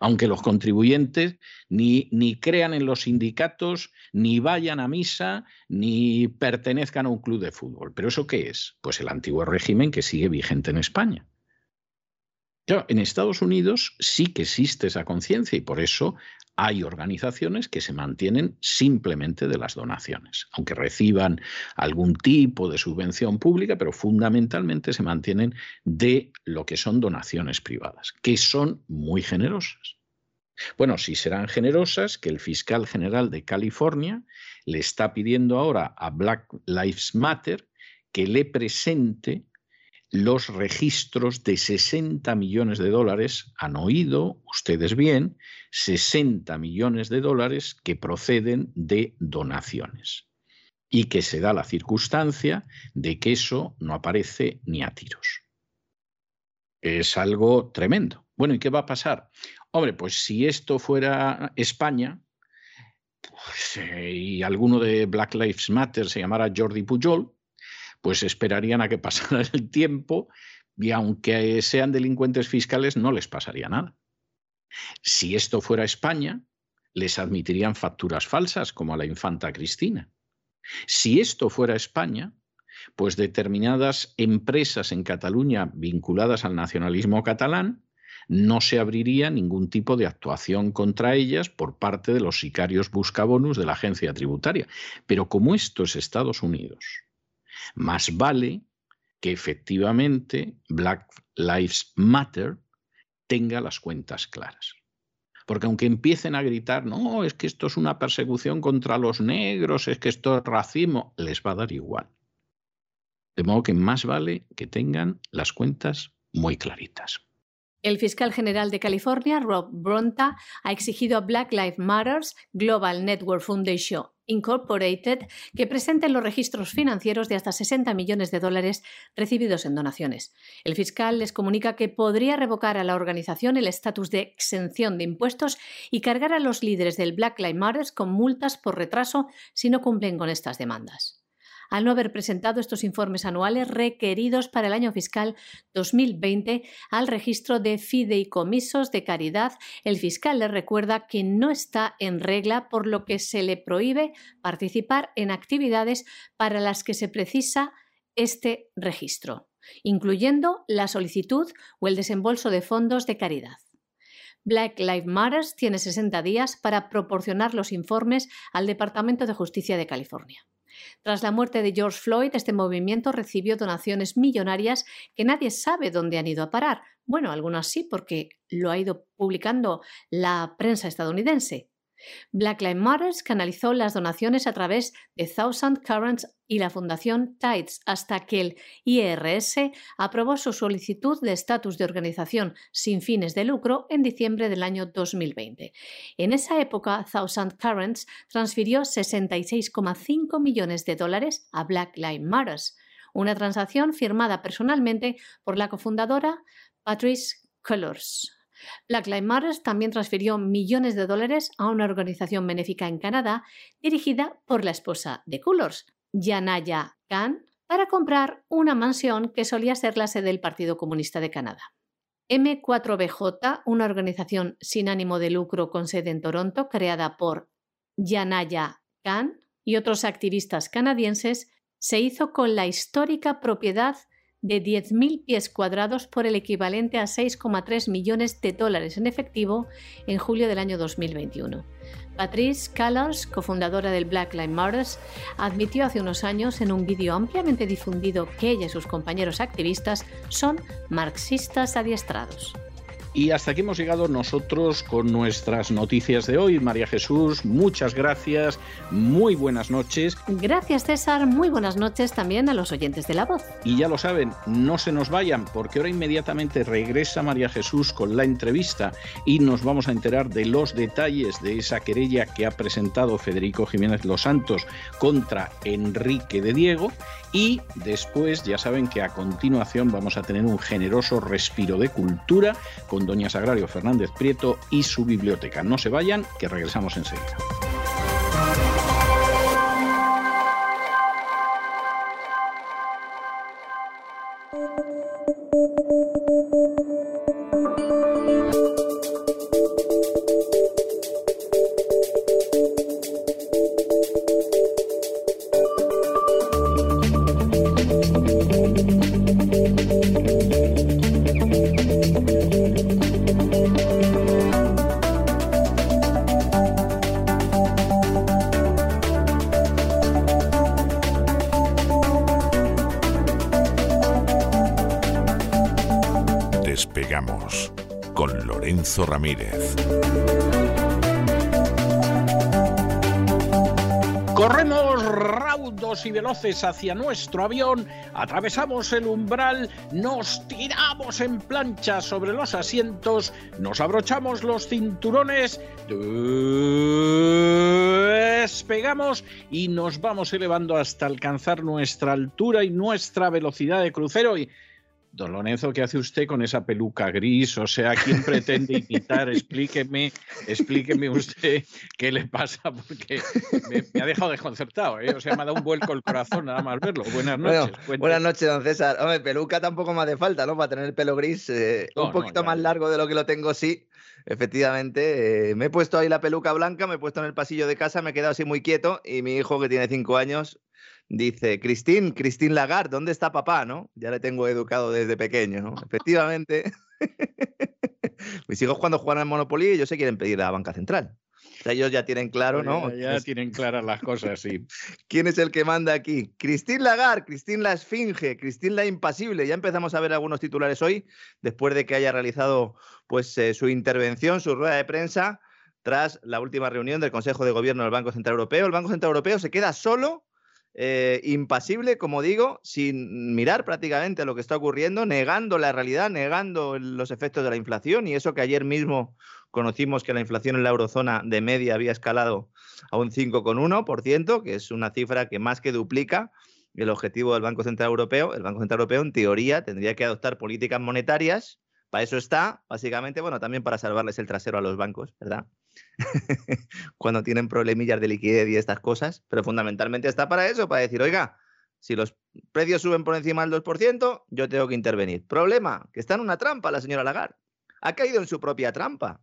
Aunque los contribuyentes ni, ni crean en los sindicatos, ni vayan a misa, ni pertenezcan a un club de fútbol. ¿Pero eso qué es? Pues el antiguo régimen que sigue vigente en España. Claro, en Estados Unidos sí que existe esa conciencia y por eso hay organizaciones que se mantienen simplemente de las donaciones, aunque reciban algún tipo de subvención pública, pero fundamentalmente se mantienen de lo que son donaciones privadas, que son muy generosas. Bueno, si serán generosas, que el fiscal general de California le está pidiendo ahora a Black Lives Matter que le presente los registros de 60 millones de dólares, han oído ustedes bien, 60 millones de dólares que proceden de donaciones y que se da la circunstancia de que eso no aparece ni a tiros. Es algo tremendo. Bueno, ¿y qué va a pasar? Hombre, pues si esto fuera España pues, eh, y alguno de Black Lives Matter se llamara Jordi Pujol, pues esperarían a que [LAUGHS] pasara el tiempo y aunque sean delincuentes fiscales no les pasaría nada. Si esto fuera España, les admitirían facturas falsas como a la infanta Cristina. Si esto fuera España, pues determinadas empresas en Cataluña vinculadas al nacionalismo catalán no se abriría ningún tipo de actuación contra ellas por parte de los sicarios buscabonus de la agencia tributaria. Pero como esto es Estados Unidos, más vale que efectivamente Black Lives Matter tenga las cuentas claras. Porque aunque empiecen a gritar, no, es que esto es una persecución contra los negros, es que esto es racismo, les va a dar igual. De modo que más vale que tengan las cuentas muy claritas. El fiscal general de California, Rob Bronta, ha exigido a Black Lives Matters, Global Network Foundation Incorporated que presenten los registros financieros de hasta 60 millones de dólares recibidos en donaciones. El fiscal les comunica que podría revocar a la organización el estatus de exención de impuestos y cargar a los líderes del Black Lives Matter con multas por retraso si no cumplen con estas demandas al no haber presentado estos informes anuales requeridos para el año fiscal 2020 al registro de fideicomisos de caridad, el fiscal le recuerda que no está en regla, por lo que se le prohíbe participar en actividades para las que se precisa este registro, incluyendo la solicitud o el desembolso de fondos de caridad. Black Lives Matter tiene 60 días para proporcionar los informes al Departamento de Justicia de California. Tras la muerte de George Floyd, este movimiento recibió donaciones millonarias que nadie sabe dónde han ido a parar. Bueno, algunas sí, porque lo ha ido publicando la prensa estadounidense. Black Lives Matter canalizó las donaciones a través de Thousand Currents y la Fundación Tides hasta que el IRS aprobó su solicitud de estatus de organización sin fines de lucro en diciembre del año 2020. En esa época, Thousand Currents transfirió 66,5 millones de dólares a Black Lives Matter. una transacción firmada personalmente por la cofundadora Patrice Cullors. Black Lives Matter también transfirió millones de dólares a una organización benéfica en Canadá dirigida por la esposa de Cullors, Yanaya Khan, para comprar una mansión que solía ser la sede del Partido Comunista de Canadá. M4BJ, una organización sin ánimo de lucro con sede en Toronto, creada por Yanaya Khan y otros activistas canadienses, se hizo con la histórica propiedad de 10.000 pies cuadrados por el equivalente a 6,3 millones de dólares en efectivo en julio del año 2021. Patrice Callers, cofundadora del Black Lives Matter, admitió hace unos años en un vídeo ampliamente difundido que ella y sus compañeros activistas son marxistas adiestrados. Y hasta aquí hemos llegado nosotros con nuestras noticias de hoy. María Jesús, muchas gracias, muy buenas noches. Gracias César, muy buenas noches también a los oyentes de la voz. Y ya lo saben, no se nos vayan porque ahora inmediatamente regresa María Jesús con la entrevista y nos vamos a enterar de los detalles de esa querella que ha presentado Federico Jiménez Los Santos contra Enrique de Diego y después ya saben que a continuación vamos a tener un generoso respiro de cultura con doña Sagrario Fernández Prieto y su biblioteca. No se vayan, que regresamos enseguida. Corremos raudos y veloces hacia nuestro avión, atravesamos el umbral, nos tiramos en plancha sobre los asientos, nos abrochamos los cinturones, despegamos y nos vamos elevando hasta alcanzar nuestra altura y nuestra velocidad de crucero. Y Don Lorenzo, ¿qué hace usted con esa peluca gris? O sea, ¿quién pretende imitar? [LAUGHS] Explíqueme, explíqueme usted qué le pasa, porque me, ha dejado desconcertado, ¿eh? O sea, me ha dado un vuelco el corazón nada más verlo. Buenas noches. buenas noches, don César. Hombre, peluca tampoco me hace falta, ¿no? Para tener el pelo gris eh, un poquito más largo de lo que lo tengo, sí. Efectivamente, eh, me he puesto ahí la peluca blanca, me he puesto en el pasillo de casa, me he quedado así muy quieto y mi hijo que tiene cinco años Dice, Cristín, Cristín Lagarde, ¿dónde está papá? ¿no? Ya le tengo educado desde pequeño, ¿no? Efectivamente. [LAUGHS] Mis hijos cuando juegan al Monopoly, ellos se quieren pedir a la banca central. O sea, ellos ya tienen claro, ¿no? Ya, tienen claras las cosas, sí. [LAUGHS] ¿Quién es el que manda aquí? Cristín Lagarde, Cristín la Esfinge, Cristín la Impasible. Ya empezamos a ver algunos titulares hoy, después de que haya realizado pues, eh, su intervención, su rueda de prensa, tras la última reunión del Consejo de Gobierno del Banco Central Europeo. El Banco Central Europeo se queda solo eh, impasible, como digo, sin mirar prácticamente lo que está ocurriendo, negando la realidad, negando los efectos de la inflación y eso que ayer mismo conocimos que la inflación en la eurozona de media había escalado a un 5,1%, que es una cifra que más que duplica el objetivo del Banco Central Europeo. El Banco Central Europeo, en teoría, tendría que adoptar políticas monetarias. Para eso está, básicamente, bueno, también para salvarles el trasero a los bancos, ¿verdad? [LAUGHS] cuando tienen problemillas de liquidez y estas cosas, pero fundamentalmente está para eso, para decir, oiga, si los precios suben por encima del 2%, yo tengo que intervenir. Problema, que está en una trampa la señora Lagarde. Ha caído en su propia trampa.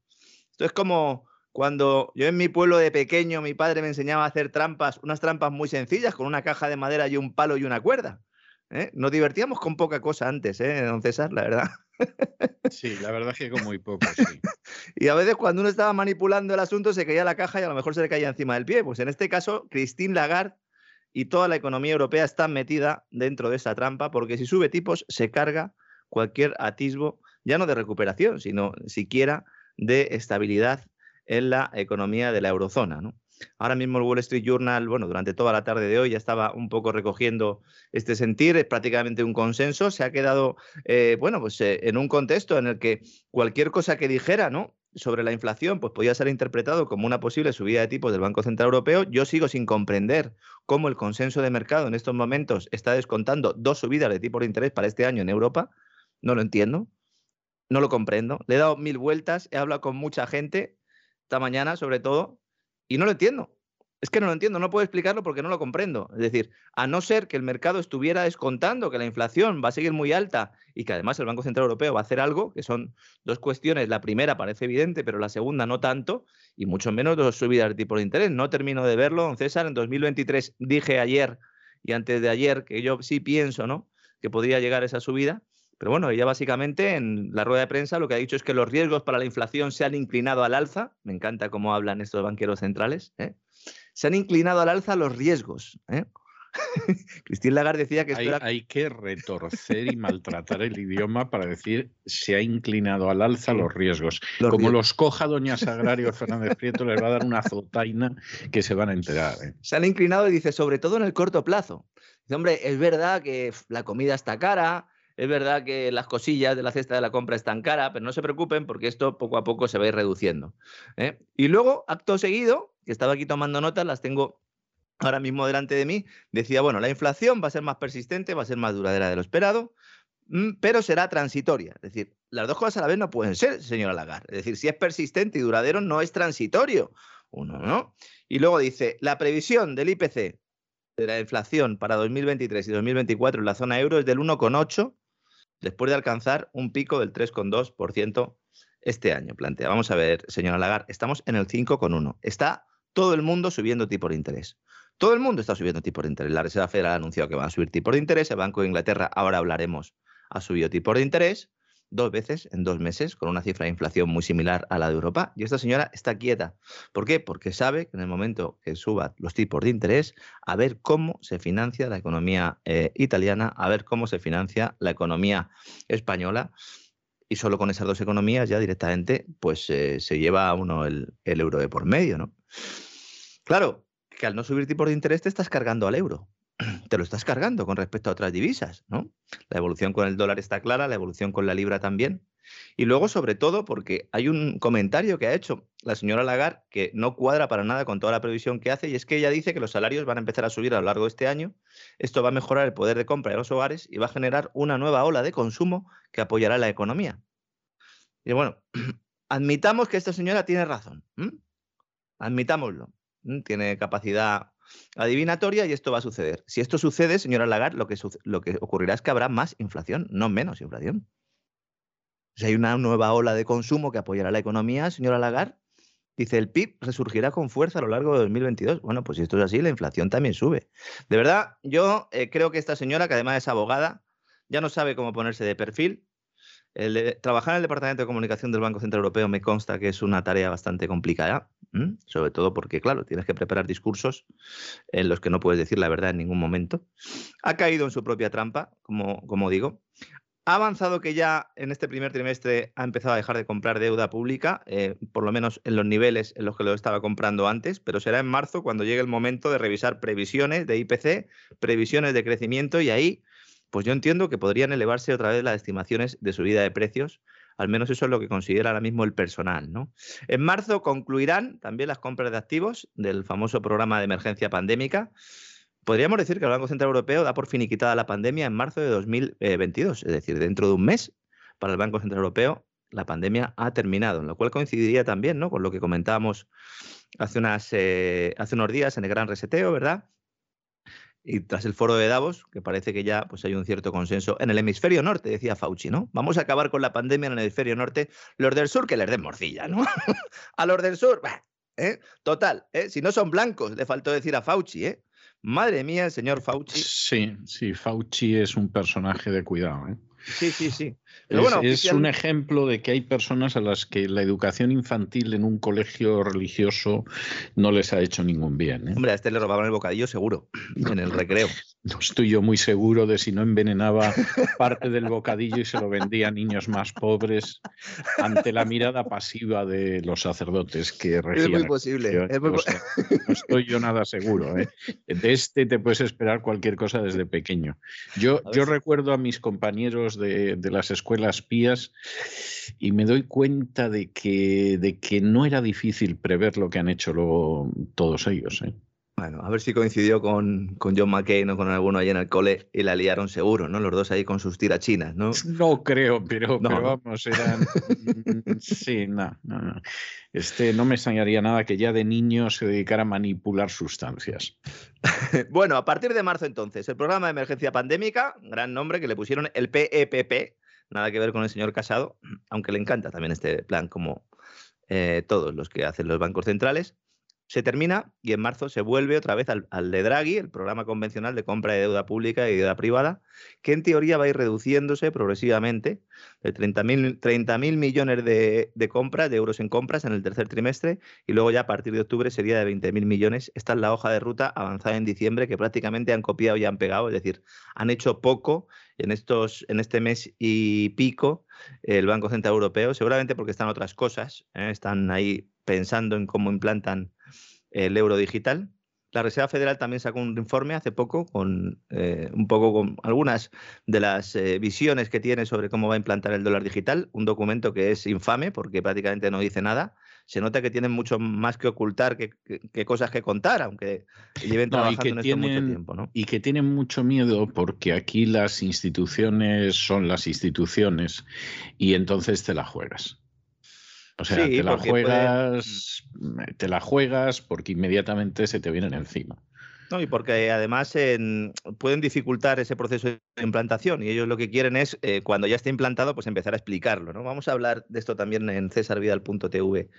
Esto es como cuando yo en mi pueblo de pequeño mi padre me enseñaba a hacer trampas, unas trampas muy sencillas, con una caja de madera y un palo y una cuerda. ¿Eh? Nos divertíamos con poca cosa antes, ¿eh, don César? La verdad. Sí, la verdad es que con muy [LAUGHS] poco, sí. y a veces cuando uno estaba manipulando el asunto se caía la caja y a lo mejor se le caía encima del pie. Pues en este caso, Christine Lagarde y toda la economía europea está metida dentro de esa trampa porque si sube tipos se carga cualquier atisbo, ya no de recuperación, sino siquiera de estabilidad en la economía de la eurozona. ¿no? Ahora mismo el Wall Street Journal, bueno, durante toda la tarde de hoy ya estaba un poco recogiendo este sentir, es prácticamente un consenso, se ha quedado, eh, bueno, pues eh, en un contexto en el que cualquier cosa que dijera, ¿no? sobre la inflación pues podía ser interpretado como una posible subida de tipos del Banco Central Europeo. Yo sigo sin comprender cómo el consenso de mercado en estos momentos está descontando dos subidas de tipos de interés para este año en Europa. No lo entiendo, no lo comprendo. Le he dado mil vueltas, he hablado con mucha gente esta mañana sobre todo y no lo entiendo. Es que no lo entiendo, no puedo explicarlo porque no lo comprendo. Es decir, a no ser que el mercado estuviera descontando que la inflación va a seguir muy alta y que además el Banco Central Europeo va a hacer algo, que son dos cuestiones. La primera parece evidente, pero la segunda no tanto, y mucho menos dos subidas de tipo de interés. No termino de verlo, don César. En 2023 dije ayer y antes de ayer que yo sí pienso, ¿no? Que podría llegar esa subida. Pero bueno, ella básicamente en la rueda de prensa lo que ha dicho es que los riesgos para la inflación se han inclinado al alza. Me encanta cómo hablan estos banqueros centrales. ¿eh? se han inclinado al alza los riesgos. ¿eh? [LAUGHS] Christine Lagarde decía que hay, que retorcer y maltratar el idioma para decir se ha inclinado al alza los riesgos. Como los coja doña Sagrario Fernández Prieto, les va a dar una zotaina que se van a enterar. ¿eh? Se han inclinado y dice, sobre todo en el corto plazo. Dice, hombre, es verdad que la comida está cara, es verdad que las cosillas de la cesta de la compra están cara, pero no se preocupen porque esto poco a poco se va a ir reduciendo. ¿eh? Y luego, acto seguido, que estaba aquí tomando notas, las tengo ahora mismo delante de mí, decía, bueno, la inflación va a ser más persistente, va a ser más duradera de lo esperado, mm, pero será transitoria. Es decir, las dos cosas a la vez no pueden ser, señora Lagarde. Es decir, si es persistente y duradero, no es transitorio. Uno, ¿no? Y luego dice, la previsión del IPC de la inflación para 2023 y 2024 en la zona euro es del 1,8 después de alcanzar un pico del 3,2% este año. Plantea, vamos a ver, señora Lagarde, estamos en el 5,1. Está todo el mundo subiendo tipo de interés. Todo el mundo está subiendo tipo de interés. La Reserva Federal ha anunciado que van a subir tipo de interés. El Banco de Inglaterra, ahora hablaremos, ha subido tipo de interés dos veces en dos meses, con una cifra de inflación muy similar a la de Europa. Y esta señora está quieta. ¿Por qué? Porque sabe que en el momento que suba los tipos de interés, a ver cómo se financia la economía eh, italiana, a ver cómo se financia la economía española. Y solo con esas dos economías ya directamente pues eh, se lleva uno el, el euro de por medio, ¿no? Claro, que al no subir tipos de interés te estás cargando al euro [CLEARS THROAT] te lo estás cargando con respecto a otras divisas, ¿no? La evolución con el dólar está clara, la evolución con la libra también. Y luego, sobre todo, porque hay un comentario que ha hecho la señora Lagarde que no cuadra para nada con toda la previsión que hace, y es que ella dice que los salarios van a empezar a subir a lo largo de este año. Esto va a mejorar el poder de compra de los hogares y va a generar una nueva ola de consumo que apoyará la economía. Y bueno, [CLEARS THROAT] admitamos que esta señora tiene razón. Admitámoslo. Tiene capacidad adivinatoria y esto va a suceder. Si esto sucede, señora Lagarde, lo que, ocurrirá es que habrá más inflación, no menos inflación. Si hay una nueva ola de consumo que apoyará la economía, señora Lagarde, dice el PIB resurgirá con fuerza a lo largo de 2022. Bueno, pues si esto es así, la inflación también sube. De verdad, yo eh, creo que esta señora, que además es abogada, ya no sabe cómo ponerse de perfil, trabajar en el Departamento de Comunicación del Banco Central Europeo me consta que es una tarea bastante complicada, sobre todo porque, claro, tienes que preparar discursos en los que no puedes decir la verdad en ningún momento. Ha caído en su propia trampa, como, como digo. Ha avanzado que ya en este primer trimestre ha empezado a dejar de comprar deuda pública, eh, por lo menos en los niveles en los que lo estaba comprando antes, pero será en marzo cuando llegue el momento de revisar previsiones de IPC, previsiones de crecimiento y ahí pues yo entiendo que podrían elevarse otra vez las estimaciones de subida de precios. Al menos eso es lo que considera ahora mismo el personal. En marzo concluirán también las compras de activos del famoso programa de emergencia pandémica. Podríamos decir que el Banco Central Europeo da por finiquitada la pandemia en marzo de 2022, es decir, dentro de un mes, para el Banco Central Europeo la pandemia ha terminado, en lo cual coincidiría también ¿no? con lo que comentábamos hace, eh, hace unos días en el gran reseteo, ¿verdad? Y tras el foro de Davos, que parece que ya pues, hay un cierto consenso en el hemisferio norte, decía Fauci, ¿no? Vamos a acabar con la pandemia en el hemisferio norte. Los del sur que les den morcilla, ¿no? [LAUGHS] a los del sur, ¿eh? total, ¿eh? si no son blancos, le faltó decir a Fauci, ¿eh? Madre mía, señor Fauci. Sí, sí, Fauci es un personaje de cuidado, ¿eh? Sí, sí, sí. Es, un ejemplo de que hay personas a las que la educación infantil en un colegio religioso no les ha hecho ningún bien. ¿eh? Hombre, a este le robaban el bocadillo seguro, en el recreo. No estoy yo muy seguro de si no envenenaba parte del bocadillo y se lo vendía a niños más pobres ante la mirada pasiva de los sacerdotes que regían. Es muy posible. no estoy yo nada seguro. ¿eh? De este te puedes esperar cualquier cosa desde pequeño. Yo, yo recuerdo a mis compañeros de, de las escuelas pías y me doy cuenta de que, de que no era difícil prever lo que han hecho luego todos ellos. ¿eh? Bueno, a ver si coincidió con, con John McCain o con alguno ahí en el cole y la liaron seguro, ¿no? Los dos ahí con sus tirachinas, ¿no? No creo, pero, pero vamos, eran. sí, no, no, no. Este, no me extrañaría nada que ya de niño se dedicara a manipular sustancias. [LAUGHS] bueno, a partir de marzo entonces, el programa de emergencia pandémica, gran nombre que le pusieron el PEPP, nada que ver con el señor Casado, [CLEARS THROAT] aunque le encanta también este plan como eh, todos los que hacen los bancos centrales se termina y en marzo se vuelve otra vez al, de Draghi, el programa convencional de compra de deuda pública y deuda privada, que en teoría va a ir reduciéndose progresivamente de 30.000 30 millones de, de, compras, de euros en compras en el tercer trimestre y luego ya a partir de octubre sería de 20.000 millones. Esta es la hoja de ruta avanzada en diciembre que prácticamente han copiado y han pegado, es decir, han hecho poco en, estos, en este mes y pico el Banco Central Europeo, seguramente porque están otras cosas, ¿eh? están ahí pensando en cómo implantan el euro digital. La Reserva Federal también sacó un informe hace poco con eh, un poco con algunas de las eh, visiones que tiene sobre cómo va a implantar el dólar digital, un documento que es infame porque prácticamente no dice nada. Se nota que tienen mucho más que ocultar que, cosas que contar, aunque lleven trabajando en esto mucho tiempo. ¿no? Y que tienen mucho miedo porque aquí las instituciones son las instituciones y entonces te la juegas. O sea, te la juegas, mm, te la juegas porque inmediatamente se te vienen encima. No, y porque además pueden dificultar ese proceso de implantación y ellos lo que quieren es, eh, cuando ya esté implantado, pues empezar a explicarlo. ¿no? Vamos a hablar de esto también en cesarvidal.tv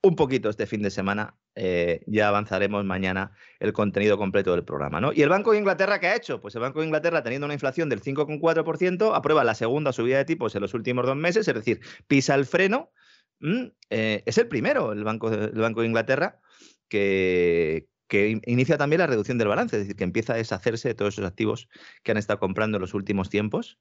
un poquito este fin de semana. Eh, ya avanzaremos mañana el contenido completo del programa. ¿no? ¿Y el Banco de Inglaterra qué ha hecho? Pues el Banco de Inglaterra, teniendo una inflación del 5,4%, aprueba la segunda subida de tipos en los últimos dos meses, es decir, pisa el freno Mm, eh, es el primero, el Banco de, Banco de Inglaterra, que, que inicia también la reducción del balance, es decir, que empieza a deshacerse de todos esos activos que han estado comprando en los últimos tiempos.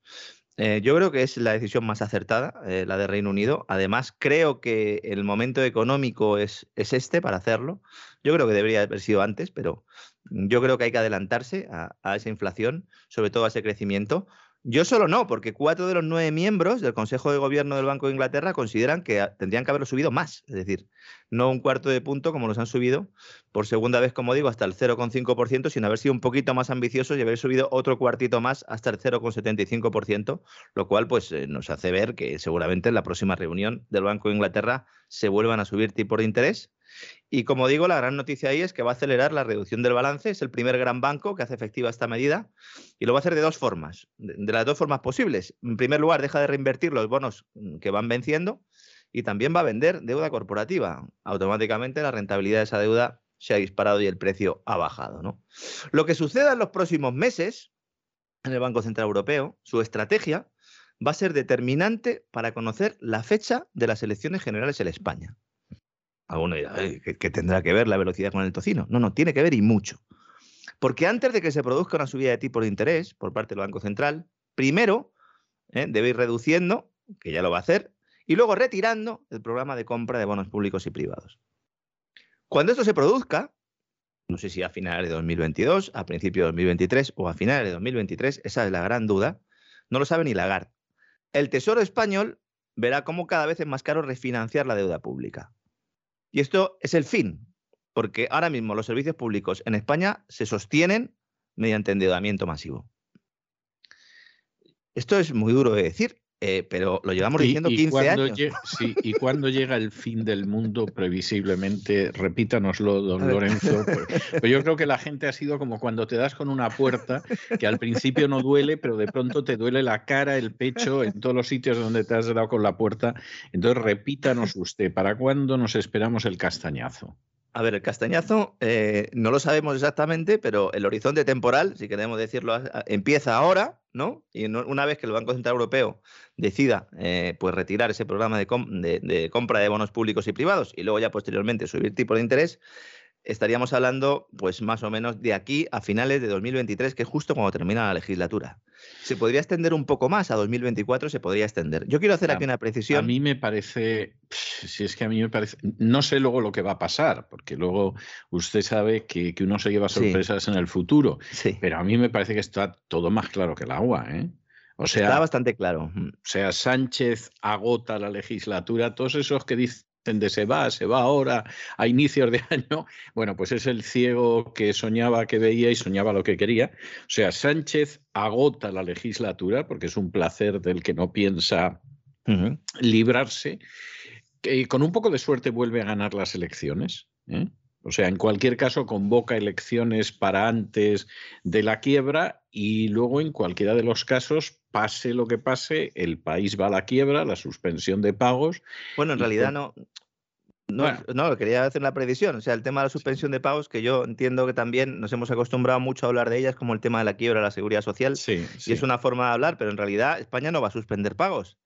Eh, yo creo que es la decisión más acertada, eh, la de Reino Unido. Además, creo que el momento económico es, es, este para hacerlo. Yo creo que debería haber sido antes, pero yo creo que hay que adelantarse a, a esa inflación, sobre todo a ese crecimiento, yo solo no, porque cuatro de los nueve miembros del Consejo de Gobierno del Banco de Inglaterra consideran que tendrían que haberlo subido más, es decir, no un cuarto de punto como los han subido por segunda vez, como digo, hasta el 0,5%, sino haber sido un poquito más ambiciosos y haber subido otro cuartito más hasta el 0,75%, lo cual pues eh, nos hace ver que seguramente en la próxima reunión del Banco de Inglaterra se vuelvan a subir tipos de interés y como digo, la gran noticia ahí es que va a acelerar la reducción del balance. Es el primer gran banco que hace efectiva esta medida y lo va a hacer de dos formas, de, las dos formas posibles. En primer lugar, deja de reinvertir los bonos mm, que van venciendo y también va a vender deuda corporativa. Automáticamente la rentabilidad de esa deuda se ha disparado y el precio ha bajado. ¿no? Lo que suceda en los próximos meses en el Banco Central Europeo, su estrategia va a ser determinante para conocer la fecha de las elecciones generales en España. Alguno dirá, ¿qué, tendrá que ver la velocidad con el tocino? No, no, tiene que ver y mucho. Porque antes de que se produzca una subida de tipo de interés por parte del Banco Central, primero ¿eh? debe ir reduciendo, que ya lo va a hacer, y luego retirando el programa de compra de bonos públicos y privados. Cuando esto se produzca, no sé si a finales de 2022, a principios de 2023 o a finales de 2023, esa es la gran duda, no lo sabe ni Lagarde. El Tesoro español verá cómo cada vez es más caro refinanciar la deuda pública. Y esto es el fin, porque ahora mismo los servicios públicos en España se sostienen mediante endeudamiento masivo. Esto es muy duro de decir, eh, pero lo llevamos diciendo 15 años. sí, y cuando llega el fin del mundo, previsiblemente, repítanoslo, don Lorenzo. [LAUGHS] Pues, pues, yo creo que la gente ha sido como cuando te das con una puerta, que al principio no duele, pero de pronto te duele la cara, el pecho, en todos los sitios donde te has dado con la puerta. Entonces, repítanos usted, ¿para cuándo nos esperamos el castañazo? A ver, el castañazo eh, no lo sabemos exactamente, pero el horizonte temporal, si queremos decirlo, empieza ahora, ¿no? Y una vez que el Banco Central Europeo decida eh, pues retirar ese programa de, de, compra de bonos públicos y privados y luego ya posteriormente subir tipo de interés, estaríamos hablando, pues más o menos de aquí a finales de 2023, que es justo cuando termina la legislatura. Se podría extender un poco más, a 2024 se podría extender. Yo quiero hacer aquí una precisión. A mí me parece, si es que a mí me parece, no sé luego lo que va a pasar, porque luego usted sabe que, que uno se lleva sorpresas en el futuro, pero a mí me parece que está todo más claro que el agua, ¿eh? O sea, Está bastante claro. O sea, Sánchez agota la legislatura, todos esos que dicen de se va, se va ahora, a inicios de [LAUGHS] año, bueno, pues es el ciego que soñaba que veía y soñaba lo que quería. O sea, Sánchez agota la legislatura, porque es un placer del que no piensa librarse, y con un poco de suerte vuelve a ganar las elecciones. ¿eh? O sea, en cualquier caso, convoca elecciones para antes de la quiebra y luego, en cualquiera de los casos, pase lo que pase, el país va a la quiebra, la suspensión de pagos. Bueno, en realidad no. No, no, quería hacer una predicción. O sea, el tema de la suspensión de pagos, que yo entiendo que también nos hemos acostumbrado mucho a hablar de ellas, como el tema de la quiebra, la seguridad social. Sí, Y es una forma de hablar, pero en realidad España no va a suspender pagos.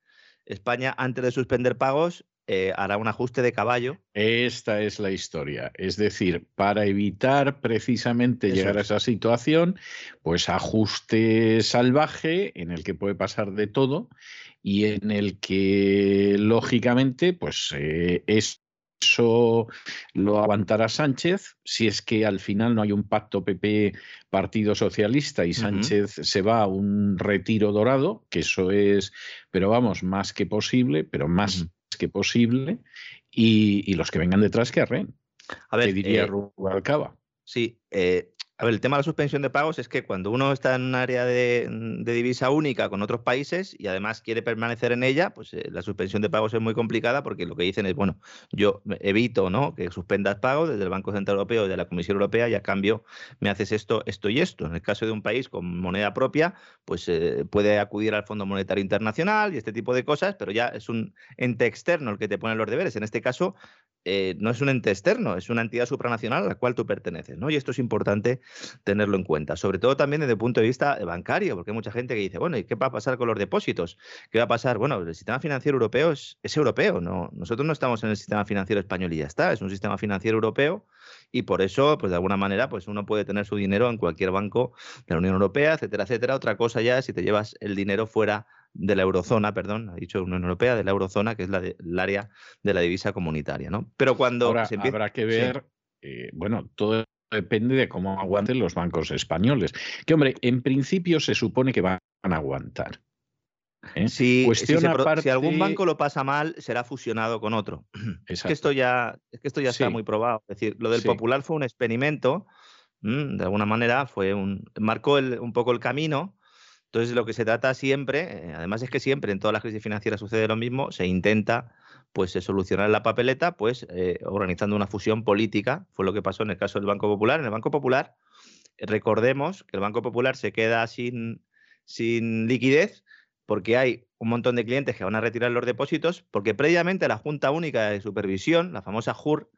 España, antes de suspender pagos, eh, hará un ajuste de caballo. Esta es la historia. Es decir, para evitar precisamente Eso llegar es. a esa situación, pues ajuste salvaje en el que puede pasar de todo y en el que, lógicamente, pues eh, es eso lo aguantará Sánchez si es que al final no hay un pacto PP Partido Socialista y Sánchez uh -huh. se va a un retiro dorado, que eso es, pero vamos, más que posible, pero más uh -huh. Que posible, y, y, los que vengan detrás que arreen. A ver, diría eh, Rubalcaba. Sí, eh, a ver, el tema de la suspensión de pagos es que cuando uno está en un área de, de divisa única con otros países y además quiere permanecer en ella, pues eh, la suspensión de pagos es muy complicada porque lo que dicen es, bueno, yo evito ¿no? que suspendas pagos desde el Banco Central Europeo y de la Comisión Europea y a cambio me haces esto, esto y esto. En el caso de un país con moneda propia, pues eh, puede acudir al Fondo Monetario Internacional y este tipo de cosas, pero ya es un ente externo el que te pone los deberes. En este caso, eh, no es un ente externo, es una entidad supranacional a la cual tú perteneces, ¿no? Y esto es importante tenerlo en cuenta, sobre todo también desde el punto de vista bancario, porque hay mucha gente que dice, bueno, ¿y qué va a pasar con los depósitos? ¿Qué va a pasar? Bueno, el sistema financiero europeo es, es europeo, ¿no? Nosotros no estamos en el sistema financiero español y ya está, es un sistema financiero europeo y por eso, pues de alguna manera, pues uno puede tener su dinero en cualquier banco de la Unión Europea, etcétera, etcétera. Otra cosa ya es si te llevas el dinero fuera de la eurozona, perdón, ha dicho Unión Europea, de la eurozona, que es la de, el área de la divisa comunitaria, ¿no? Pero cuando Ahora, se empieza... habrá que ver, sí. eh, bueno, todo depende de cómo aguanten los bancos españoles. Que, hombre, en principio se supone que van a aguantar. ¿eh? Si, si, aparte... si, algún banco lo pasa mal, será fusionado con otro. [CLEARS THROAT] Es que esto ya, es que esto ya sí. está muy probado. Es decir, lo del sí. Popular fue un experimento, mmm, de alguna manera, fue un, marcó el, un poco el camino. Entonces, lo que se trata siempre, eh, además es que siempre en todas las crisis financieras sucede lo mismo, se intenta pues solucionar la papeleta, pues eh, organizando una fusión política. Fue lo que pasó en el caso del Banco Popular. En el Banco Popular, recordemos que el Banco Popular se queda sin, sin liquidez porque hay un montón de clientes que van a retirar los depósitos, porque previamente la Junta Única de Supervisión, la famosa JUR,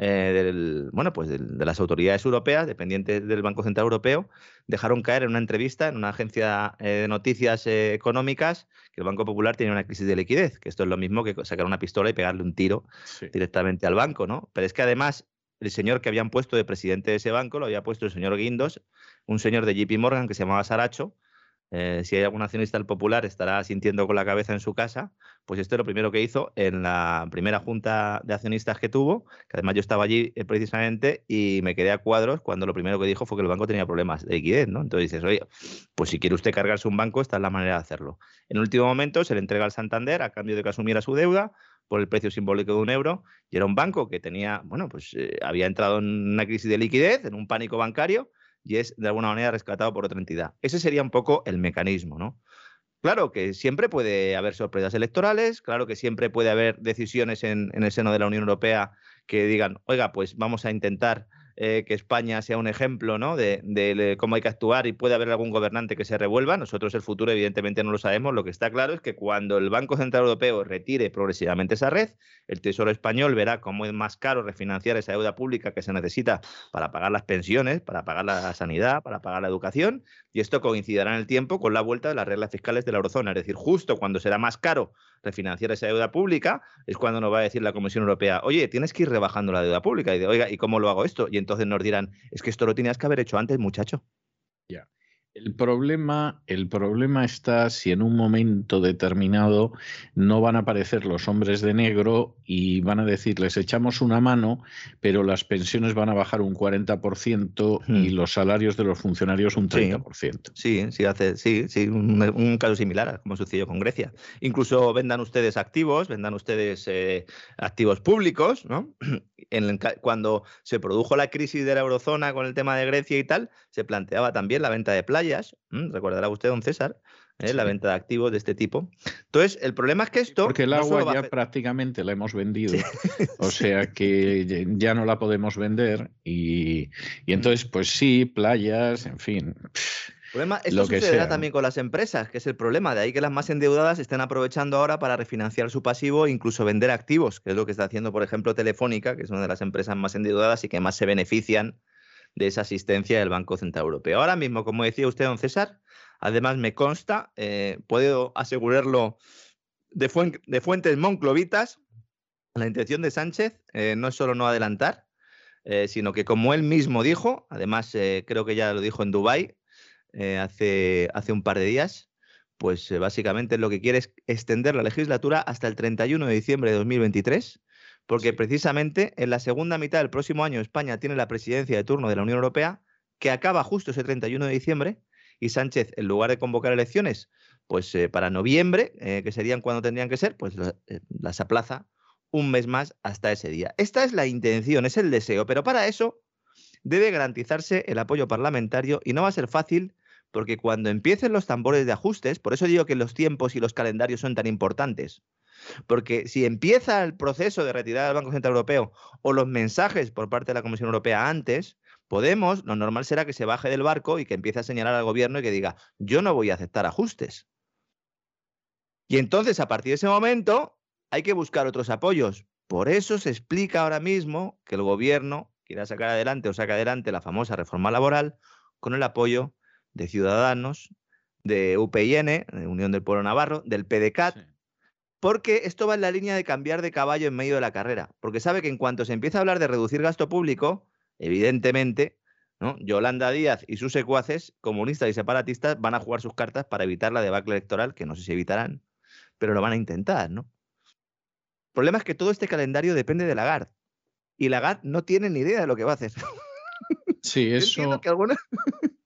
eh, del, bueno, pues de, de, las autoridades europeas, dependientes del Banco Central Europeo, dejaron caer en una entrevista en una agencia eh, de noticias eh, económicas que el Banco Popular tiene una crisis de liquidez, que esto es lo mismo que sacar una pistola y pegarle un tiro sí. directamente al banco, ¿no? Pero es que además el señor que habían puesto de presidente de ese banco lo había puesto el señor Guindos, un señor de JP Morgan que se llamaba Saracho, eh, si hay algún accionista del Popular estará sintiendo con la cabeza en su casa, pues esto es lo primero que hizo en la primera junta de accionistas que tuvo, que además yo estaba allí eh, precisamente y me quedé a cuadros cuando lo primero que dijo fue que el banco tenía problemas de liquidez, ¿no? Entonces dices, oye, pues si quiere usted cargarse un banco, esta es la manera de hacerlo. En el último momento se le entrega al Santander a cambio de que asumiera su deuda por el precio simbólico de un euro y era un banco que tenía, bueno, pues eh, había entrado en una crisis de liquidez, en un pánico bancario y es de alguna manera rescatado por otra entidad. Ese sería un poco el mecanismo, ¿no? Claro que siempre puede haber sorpresas electorales, claro que siempre puede haber decisiones en, en el seno de la Unión Europea que digan, oiga, pues vamos a intentar eh, que España sea un ejemplo ¿no? de, cómo hay que actuar y puede haber algún gobernante que se revuelva. Nosotros el futuro evidentemente no lo sabemos. Lo que está claro es que cuando el Banco Central Europeo retire progresivamente esa red, el Tesoro español verá cómo es más caro refinanciar esa deuda pública que se necesita para pagar las pensiones, para pagar la sanidad, para pagar la educación. Y esto coincidirá en el tiempo con la vuelta de las reglas fiscales de la eurozona. Es decir, justo cuando será más caro refinanciar esa deuda pública, es cuando nos va a decir la Comisión Europea, oye, tienes que ir rebajando la deuda pública. Y de, oiga, ¿y cómo lo hago esto? Y entonces nos dirán, es que esto lo tenías que haber hecho antes, muchacho. Ya. El problema, el problema está si en un momento determinado no van a aparecer los hombres de negro y van a decir, les echamos una mano, pero las pensiones van a bajar un 40% y hmm. los salarios de los funcionarios un 30%. Sí, sí, hace, sí, sí un, caso similar como sucedió con Grecia. Incluso vendan ustedes activos, vendan ustedes eh, activos públicos, ¿no? En cuando se produjo la crisis de la eurozona con el tema de Grecia y tal, se planteaba también la venta de playas, recordará usted, don César, ¿eh? la venta de activos de este tipo. Entonces, el problema es que esto... Porque el agua ya prácticamente la hemos vendido, o [LAUGHS] sea que ya no la podemos vender y, y, entonces, pues sí, playas, en fin. Problema, esto sucederá también con las empresas, que es el problema. De ahí que las más endeudadas estén aprovechando ahora para refinanciar su pasivo e incluso vender activos, que es lo que está haciendo, por ejemplo, Telefónica, que es una de las empresas más endeudadas y que más se benefician de esa asistencia del Banco Central Europeo. Ahora mismo, como decía usted, don César, además me consta, eh, puedo asegurarlo de, fuentes monclovitas, la intención de Sánchez eh, no es solo no adelantar, eh, sino que como él mismo dijo, además creo que ya lo dijo en Dubái hace, hace un par de días, pues básicamente lo que quiere es extender la legislatura hasta el 31 de diciembre de 2023 porque precisamente en la segunda mitad del próximo año España tiene la presidencia de turno de la Unión Europea, que acaba justo ese 31 de diciembre, y Sánchez, en lugar de convocar elecciones, pues eh, para noviembre, eh, que serían cuando tendrían que ser, pues eh, las aplaza un mes más hasta ese día. Esta es la intención, es el deseo, pero para eso debe garantizarse el apoyo parlamentario y no va a ser fácil porque cuando empiecen los tambores de ajustes, por eso digo que los tiempos y los calendarios son tan importantes, porque si empieza el proceso de retirada del Banco Central Europeo o los mensajes por parte de la Comisión Europea antes, Podemos, lo normal será que se baje del barco y que empiece a señalar al gobierno y que diga, yo no voy a aceptar ajustes. Y entonces, a partir de ese momento, hay que buscar otros apoyos. Por eso se explica ahora mismo que el gobierno quiera sacar adelante o saca adelante la famosa reforma laboral con el apoyo de Ciudadanos, de UPN, de Unión del Pueblo Navarro, del PDCAT, porque esto va en la línea de cambiar de caballo en medio de la carrera, porque sabe que en cuanto se empieza a hablar de reducir gasto público, evidentemente, ¿no? Yolanda Díaz y sus secuaces, comunistas y separatistas, van a jugar sus cartas para evitar la debacle electoral, que no sé si evitarán, pero lo van a intentar, ¿no? El problema es que todo este calendario depende de Lagarde, y Lagarde no tiene ni idea de lo que va a hacer. Sí, [LAUGHS] eso. que algunos, [LAUGHS]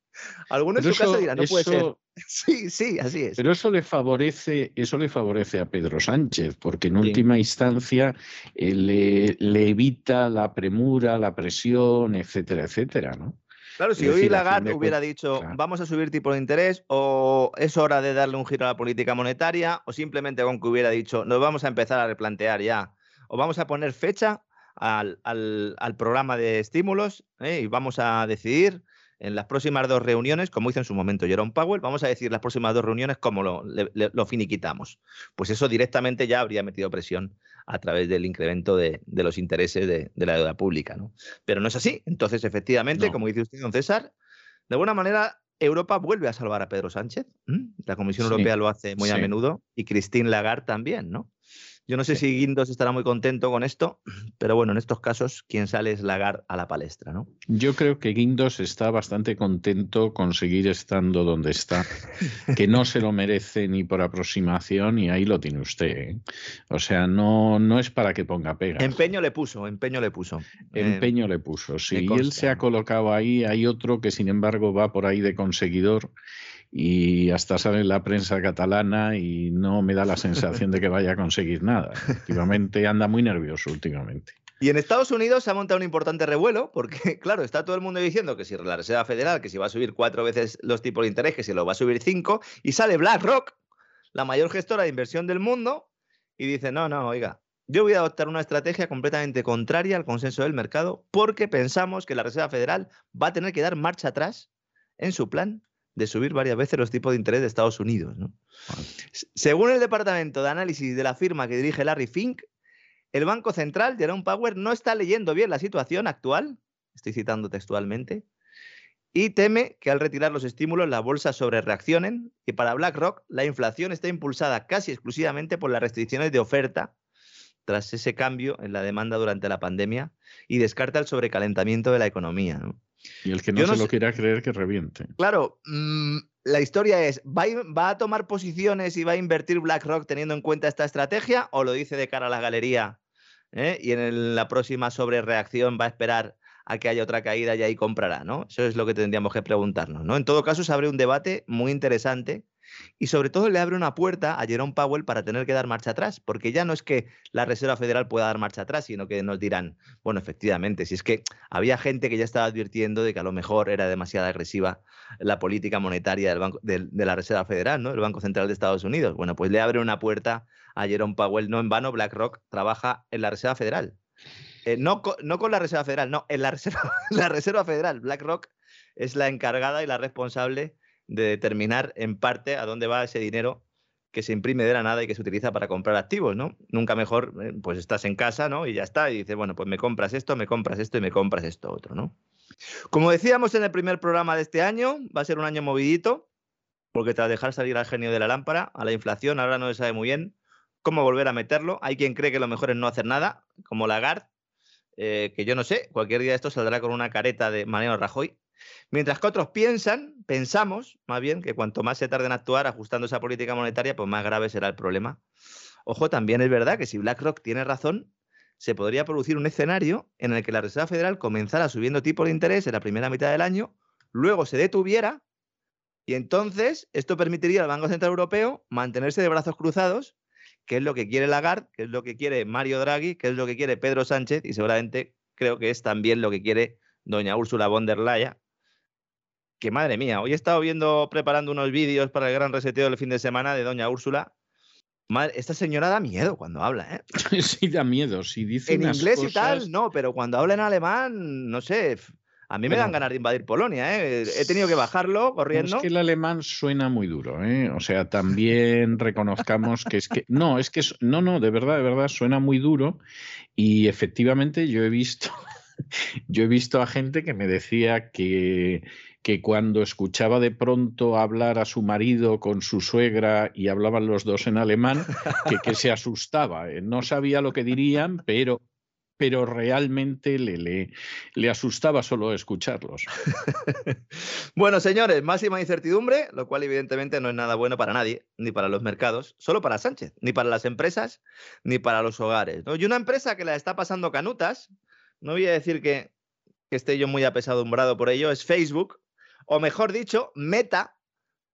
algunos en su casa dirán, no puede ser. [LAUGHS] Sí, sí, así es. Pero eso le favorece, eso le favorece a Pedro Sánchez, porque en última instancia eh, le, evita la premura, la presión, etcétera, etcétera, ¿no? Claro, si hoy Lagarde hubiera dicho vamos a subir tipo de interés o es hora de darle un giro a la política monetaria o simplemente con que hubiera dicho nos vamos a empezar a replantear ya o vamos a poner fecha al, programa de estímulos ¿eh? y vamos a decidir en las próximas dos reuniones, como hizo en su momento Jerome Powell, vamos a decir las próximas dos reuniones cómo lo, finiquitamos. Pues eso directamente ya habría metido presión a través del incremento de, los intereses de, la deuda pública. ¿no? Pero no es así. Entonces, efectivamente, como dice usted, don César, de alguna manera Europa vuelve a salvar a Pedro Sánchez. La Comisión Europea lo hace muy a menudo y Christine Lagarde también, ¿no? Yo no sé si Guindos estará muy contento con esto, [CLEARS THROAT] pero bueno, en estos casos quien sale es Lagar a la palestra, ¿no? Yo creo que Guindos está bastante contento con seguir estando donde está, [LAUGHS] que no se lo merece ni por aproximación y ahí lo tiene usted. ¿eh? O sea, no, no es para que ponga pega. Empeño le puso, empeño le puso. Empeño le puso, sí. Y él se ha colocado ahí, hay otro que sin embargo va por ahí de conseguidor y hasta sale la prensa catalana y no me da la sensación de que vaya a conseguir nada. Efectivamente, anda muy nervioso últimamente. Y en Estados Unidos se ha montado un importante revuelo, porque, [LAUGHS] claro, está todo el mundo diciendo que si la Reserva Federal, que si va a subir cuatro veces los tipos de interés, que si lo va a subir cinco, y sale BlackRock, la mayor gestora de inversión del mundo, y dice, no, no, oiga, yo voy a adoptar una estrategia completamente contraria al consenso del mercado, porque pensamos que la Reserva Federal va a tener que dar marcha atrás en su plan de subir varias veces los tipos de interés de Estados Unidos. Según el departamento de análisis de la firma que dirige Larry Fink, el Banco Central, Jerome Power, no está leyendo bien la situación actual, estoy citando textualmente, y teme que al retirar los estímulos las bolsas sobre reaccionen y para BlackRock la inflación está impulsada casi exclusivamente por las restricciones de oferta tras ese cambio en la demanda durante la pandemia y descarta el sobrecalentamiento de la economía. Y el que no se lo quiera creer que reviente. Claro, mm, la historia es, ¿va a, ¿va a, tomar posiciones y va a invertir BlackRock teniendo en cuenta esta estrategia o lo dice de cara a la galería? ¿eh? Y en la próxima sobrereacción va a esperar a que haya otra caída y ahí comprará, ¿no? Eso es lo que tendríamos que preguntarnos, ¿no? En todo caso, se abre un debate muy interesante y sobre todo le abre una puerta a Jerome Powell para tener que dar marcha atrás, porque ya no es que la Reserva Federal pueda dar marcha atrás, sino que nos dirán, bueno, efectivamente, si es que había gente que ya estaba advirtiendo de que a lo mejor era demasiado agresiva la política monetaria del banco, de, la Reserva Federal, ¿no? El Banco Central de Estados Unidos. Bueno, pues le abre una puerta a Jerome Powell, no en vano, BlackRock trabaja en la Reserva Federal. Eh, no, no, con la Reserva Federal, no, en la Reserva, [LAUGHS] la Reserva Federal. BlackRock es la encargada y la responsable de determinar en parte a dónde va ese dinero que se imprime de la nada y que se utiliza para comprar activos, ¿no? Nunca mejor, eh, pues estás en casa, ¿no? Y ya está, y dices, bueno, pues me compras esto, me compras esto y me compras esto otro, ¿no? Como decíamos en el primer programa de este año, va a ser un año movidito, porque tras dejar salir al genio de la lámpara, a la inflación, ahora no se sabe muy bien cómo volver a meterlo. Hay quien cree que lo mejor es no hacer nada, como Lagarde, eh, que yo no sé, cualquier día esto saldrá con una careta de Mariano Rajoy. Mientras que otros piensan, pensamos más bien, que cuanto más se tarde en actuar ajustando esa política monetaria, pues más grave será el problema. Ojo, también es verdad que si BlackRock tiene razón, se podría producir un escenario en el que la Reserva Federal comenzara subiendo tipos de interés en la primera mitad del año, luego se detuviera y entonces esto permitiría al Banco Central Europeo mantenerse de brazos cruzados qué es lo que quiere Lagarde, qué es lo que quiere Mario Draghi, qué es lo que quiere Pedro Sánchez y seguramente creo que es también lo que quiere doña Úrsula von der Leyen. Que madre mía, hoy he estado viendo, preparando unos vídeos para el gran reseteo del fin de semana de doña Úrsula. esta señora da miedo cuando habla, ¿eh? [LAUGHS] Sí, da miedo. Si dice en inglés y tal, no, pero cuando habla en alemán, no sé, a mí me dan ganas de invadir Polonia, ¿eh? He tenido que bajarlo corriendo. Es que el alemán suena muy duro, ¿eh? O sea, también reconozcamos que es que. No, es que. No, no, de verdad, de verdad, suena muy duro. Y efectivamente yo he visto. [LAUGHS] Yo he visto a gente que me decía que, que cuando escuchaba de pronto hablar a su marido con su suegra y hablaban los dos en alemán, que, que se asustaba. ¿eh? No sabía lo que dirían, pero pero realmente le, le, le asustaba solo escucharlos. [LAUGHS] bueno, señores, máxima incertidumbre, lo cual evidentemente no es nada bueno para nadie, ni para los mercados, solo para Sánchez, ni para las empresas, ni para los hogares. Y una empresa que la está pasando canutas, no voy a decir que, que esté yo muy apesadumbrado por ello, es Facebook, o mejor dicho, Meta,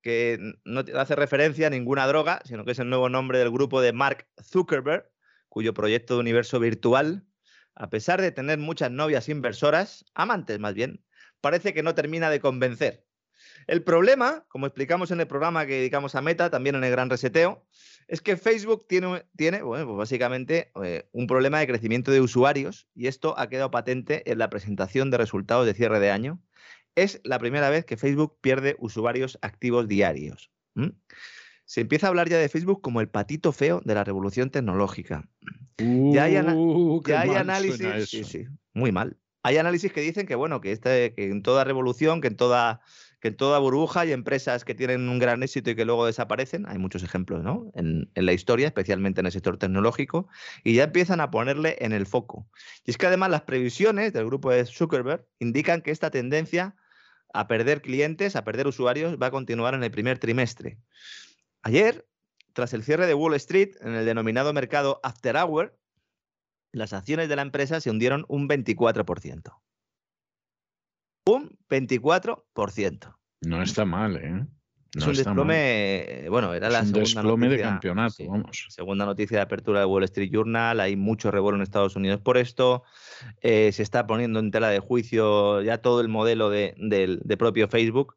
que no hace referencia a ninguna droga, sino que es el nuevo nombre del grupo de Mark Zuckerberg, cuyo proyecto de universo virtual a pesar de tener muchas novias inversoras, amantes más bien, parece que no termina de convencer. El problema, como explicamos en el programa que dedicamos a Meta, también en el Gran Reseteo, es que Facebook tiene, tiene bueno, pues básicamente eh, un problema de crecimiento de usuarios y esto ha quedado patente en la presentación de resultados de cierre de año. Es la primera vez que Facebook pierde usuarios activos diarios se empieza a hablar ya de Facebook como el patito feo de la revolución tecnológica. ya hay, uh, análisis, sí, sí, muy mal. Hay análisis que dicen que bueno, que, este, que en toda revolución, que en toda que en toda burbuja hay empresas que tienen un gran éxito y que luego desaparecen. Hay muchos ejemplos ¿no? en, en, la historia, especialmente en el sector tecnológico, y ya empiezan a ponerle en el foco. Y es que además las previsiones del grupo de Zuckerberg indican que esta tendencia a perder clientes, a perder usuarios, va a continuar en el primer trimestre. Ayer, tras el cierre de Wall Street en el denominado mercado After Hour, las acciones de la empresa se hundieron un 24%. Un 24%. No está mal, ¿eh? es un desplome, bueno, era la segunda desplome noticia, de campeonato, vamos. Segunda noticia de apertura de Wall Street Journal, hay mucho revuelo en Estados Unidos por esto, eh, se está poniendo en tela de juicio ya todo el modelo de, de propio Facebook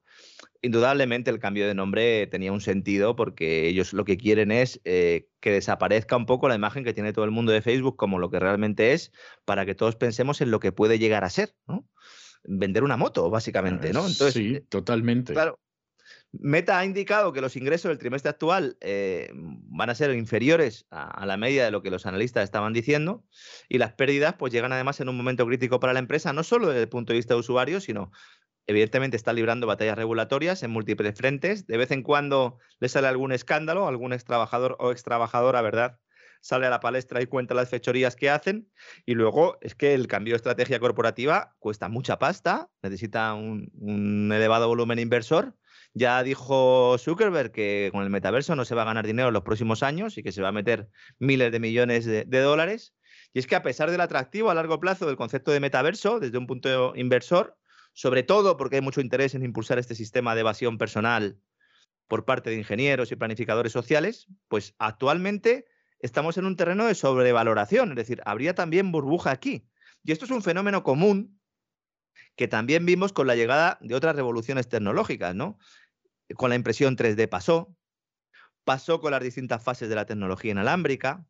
indudablemente el cambio de nombre tenía un sentido porque ellos lo que quieren es eh, que desaparezca un poco la imagen que tiene todo el mundo de Facebook como lo que realmente es, para que todos pensemos en lo que puede llegar a ser, ¿no? Vender una moto, básicamente, ¿no? Entonces, sí, eh, totalmente. Claro. Meta ha indicado que los ingresos del trimestre actual eh, van a ser inferiores a, a, la media de lo que los analistas estaban diciendo y las pérdidas pues llegan además en un momento crítico para la empresa, no solo desde el punto de vista de usuarios, sino Evidentemente está librando batallas regulatorias en múltiples frentes. De vez en cuando le sale algún escándalo, algún ex trabajador o ex trabajadora, ¿verdad? Sale a la palestra y cuenta las fechorías que hacen. Y luego es que el cambio de estrategia corporativa cuesta mucha pasta, necesita un, elevado volumen inversor. Ya dijo Zuckerberg que con el metaverso no se va a ganar dinero en los próximos años y que se va a meter miles de millones de, de dólares. Y es que a pesar del atractivo a largo plazo del concepto de metaverso, desde un punto inversor, sobre todo porque hay mucho interés en impulsar este sistema de evasión personal por parte de ingenieros y planificadores sociales, pues actualmente estamos en un terreno de sobrevaloración, es decir, habría también burbuja aquí. Y esto es un fenómeno común que también vimos con la llegada de otras revoluciones tecnológicas, ¿no? Con la impresión 3D pasó, pasó con las distintas fases de la tecnología inalámbrica,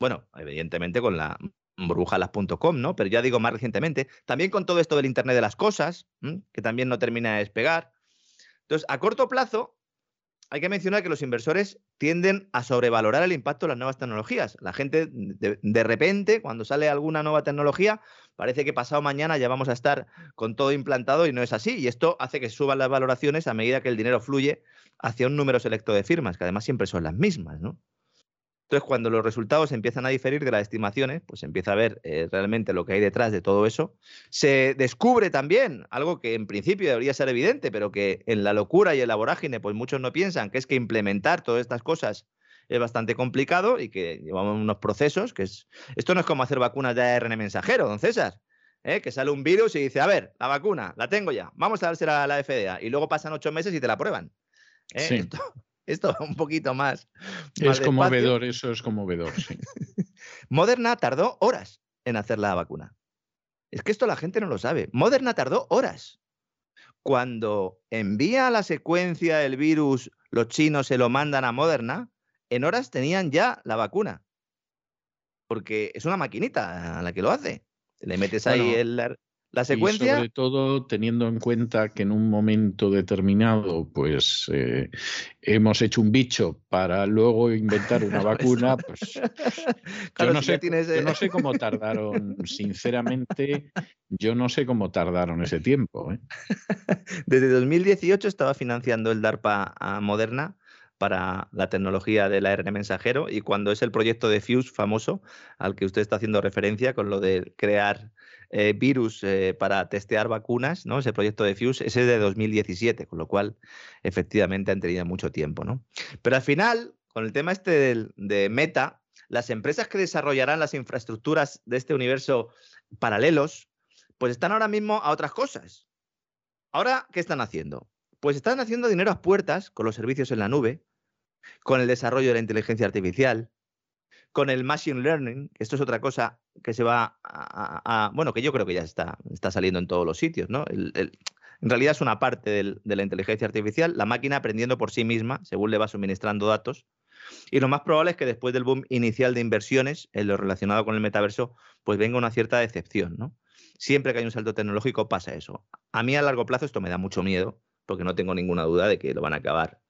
bueno, evidentemente con la burbujalas.com, ¿no? Pero ya digo más recientemente, también con todo esto del Internet de las Cosas, que también no termina de despegar. Entonces, a corto plazo, hay que mencionar que los inversores tienden a sobrevalorar el impacto de las nuevas tecnologías. La gente, de, repente, cuando sale alguna nueva tecnología, parece que pasado mañana ya vamos a estar con todo implantado y no es así. Y esto hace que suban las valoraciones a medida que el dinero fluye hacia un número selecto de firmas, que además siempre son las mismas, ¿no? Entonces, cuando los resultados empiezan a diferir de las estimaciones, pues empieza a ver eh, realmente lo que hay detrás de todo eso. Se descubre también algo que en principio debería ser evidente, pero que en la locura y en la vorágine, pues muchos no piensan, que es que implementar todas estas cosas es bastante complicado y que llevamos unos procesos que es... Esto no es como hacer vacunas de ARN mensajero, don César. ¿eh? Que sale un virus y dice, a ver, la vacuna, la tengo ya, vamos a dársela a la FDA. Y luego pasan ocho meses y te la prueban. ¿eh? Sí. Esto, esto [LAUGHS] un poquito más. Es conmovedor, eso es conmovedor, sí. [LAUGHS] Moderna tardó horas en hacer la vacuna. Es que esto la gente no lo sabe. Moderna tardó horas. Cuando envía la secuencia del virus, los chinos se lo mandan a Moderna, en horas tenían ya la vacuna. Porque es una maquinita a la que lo hace. Le metes ahí Bueno, el, la secuencia. Y sobre todo teniendo en cuenta que en un momento determinado, pues eh, hemos hecho un bicho para luego inventar una [LAUGHS] vacuna, pues [LAUGHS] Claro, yo, no si sé, tienes, yo eh, no sé cómo [LAUGHS] tardaron, sinceramente, yo no sé cómo tardaron ese tiempo. ¿eh? Desde 2018 estaba financiando el DARPA a Moderna para la tecnología del ARN mensajero y cuando es el proyecto de Fuse famoso al que usted está haciendo referencia con lo de crear eh, virus eh, para testear vacunas, ¿no? Ese proyecto de Fuse, ese es de 2017, con lo cual efectivamente han tenido mucho tiempo, ¿no? Pero al final, con el tema este del- de Meta, las empresas que desarrollarán las infraestructuras de este universo paralelos, pues están ahora mismo a otras cosas. Ahora, ¿qué están haciendo? Pues están haciendo dinero a puertas con los servicios en la nube, con el desarrollo de la inteligencia artificial, con el machine learning, esto es otra cosa que se va a, bueno, que yo creo que ya está, está saliendo en todos los sitios, ¿no? En realidad es una parte de la inteligencia artificial, la máquina aprendiendo por sí misma, según le va suministrando datos. Y lo más probable es que después del boom inicial de inversiones en lo relacionado con el metaverso, pues venga una cierta decepción, ¿no? Siempre que hay un salto tecnológico pasa eso. A mí a largo plazo esto me da mucho miedo, porque no tengo ninguna duda de que lo van a acabar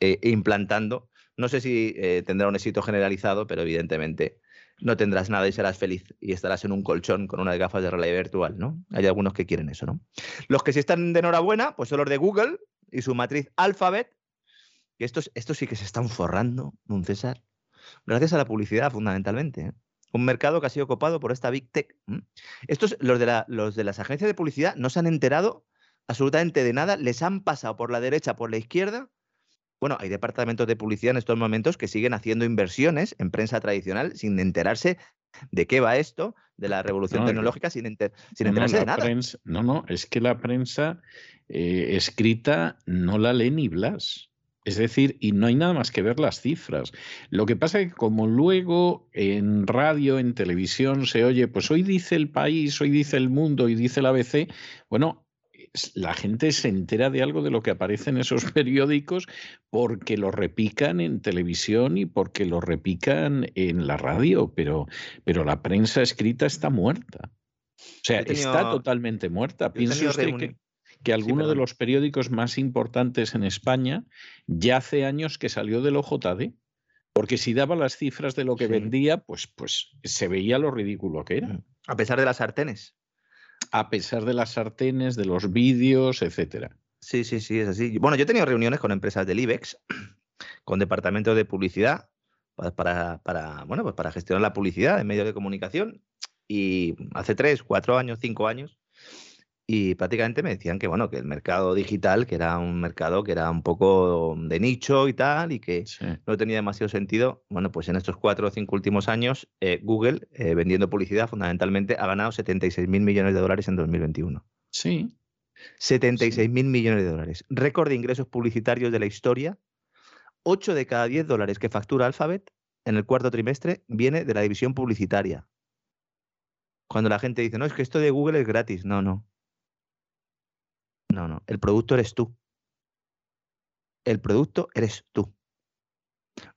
eh, implantando. No sé si eh, tendrá un éxito generalizado, pero evidentemente no tendrás nada y serás feliz y estarás en un colchón con unas gafas de realidad virtual, ¿no? Hay algunos que quieren eso, ¿no? Los que sí están de enhorabuena, pues son los de Google y su matriz Alphabet, que estos, sí que se están forrando, don César, gracias a la publicidad fundamentalmente. ¿eh? Un mercado que ha sido copado por esta Big Tech. Estos, los de las agencias de publicidad, no se han enterado absolutamente de nada, les han pasado por la derecha, por la izquierda. Bueno, hay departamentos de publicidad en estos momentos que siguen haciendo inversiones en prensa tradicional sin enterarse de qué va esto, de la revolución No, tecnológica, sin, enter- sin No, no, enterarse de nada. prensa- no, no, es que la prensa eh, escrita no la lee ni Blas. Es decir, y no hay nada más que ver las cifras. Lo que pasa es que como luego en radio, en televisión se oye, pues hoy dice el país, hoy dice el mundo y dice la ABC, bueno, la gente se entera de algo de lo que aparece en esos periódicos porque lo repican en televisión y porque lo repican en la radio, pero, pero la prensa escrita está muerta. O sea, tenido- está totalmente muerta. tenido usted que, que alguno de los periódicos más importantes en España ya hace años que salió del OJD. Porque si daba las cifras de lo que Sí. vendía, pues, pues se veía lo ridículo que era, A pesar de las sartenes. A pesar de las sartenes, de los vídeos, etcétera. Sí, sí, sí, es así. Bueno, yo he tenido reuniones con empresas del IBEX, [CLEARS THROAT] con departamentos de publicidad, para, para, bueno, pues para gestionar la publicidad en medios de comunicación. Y hace tres, cuatro años, cinco años, y prácticamente me decían que bueno que el mercado digital que era un mercado que era un poco de nicho y tal y que no tenía demasiado sentido bueno pues en estos cuatro o cinco últimos años eh, Google eh, vendiendo publicidad fundamentalmente ha ganado 76 mil millones de dólares en 2021 sí. 76 mil millones de dólares. Récord de ingresos publicitarios de la historia. 8 de cada 10 dólares que factura Alphabet en el cuarto trimestre viene de la división publicitaria. Cuando la gente dice no es que esto de Google es gratis no no no, no. El producto eres tú. El producto eres tú.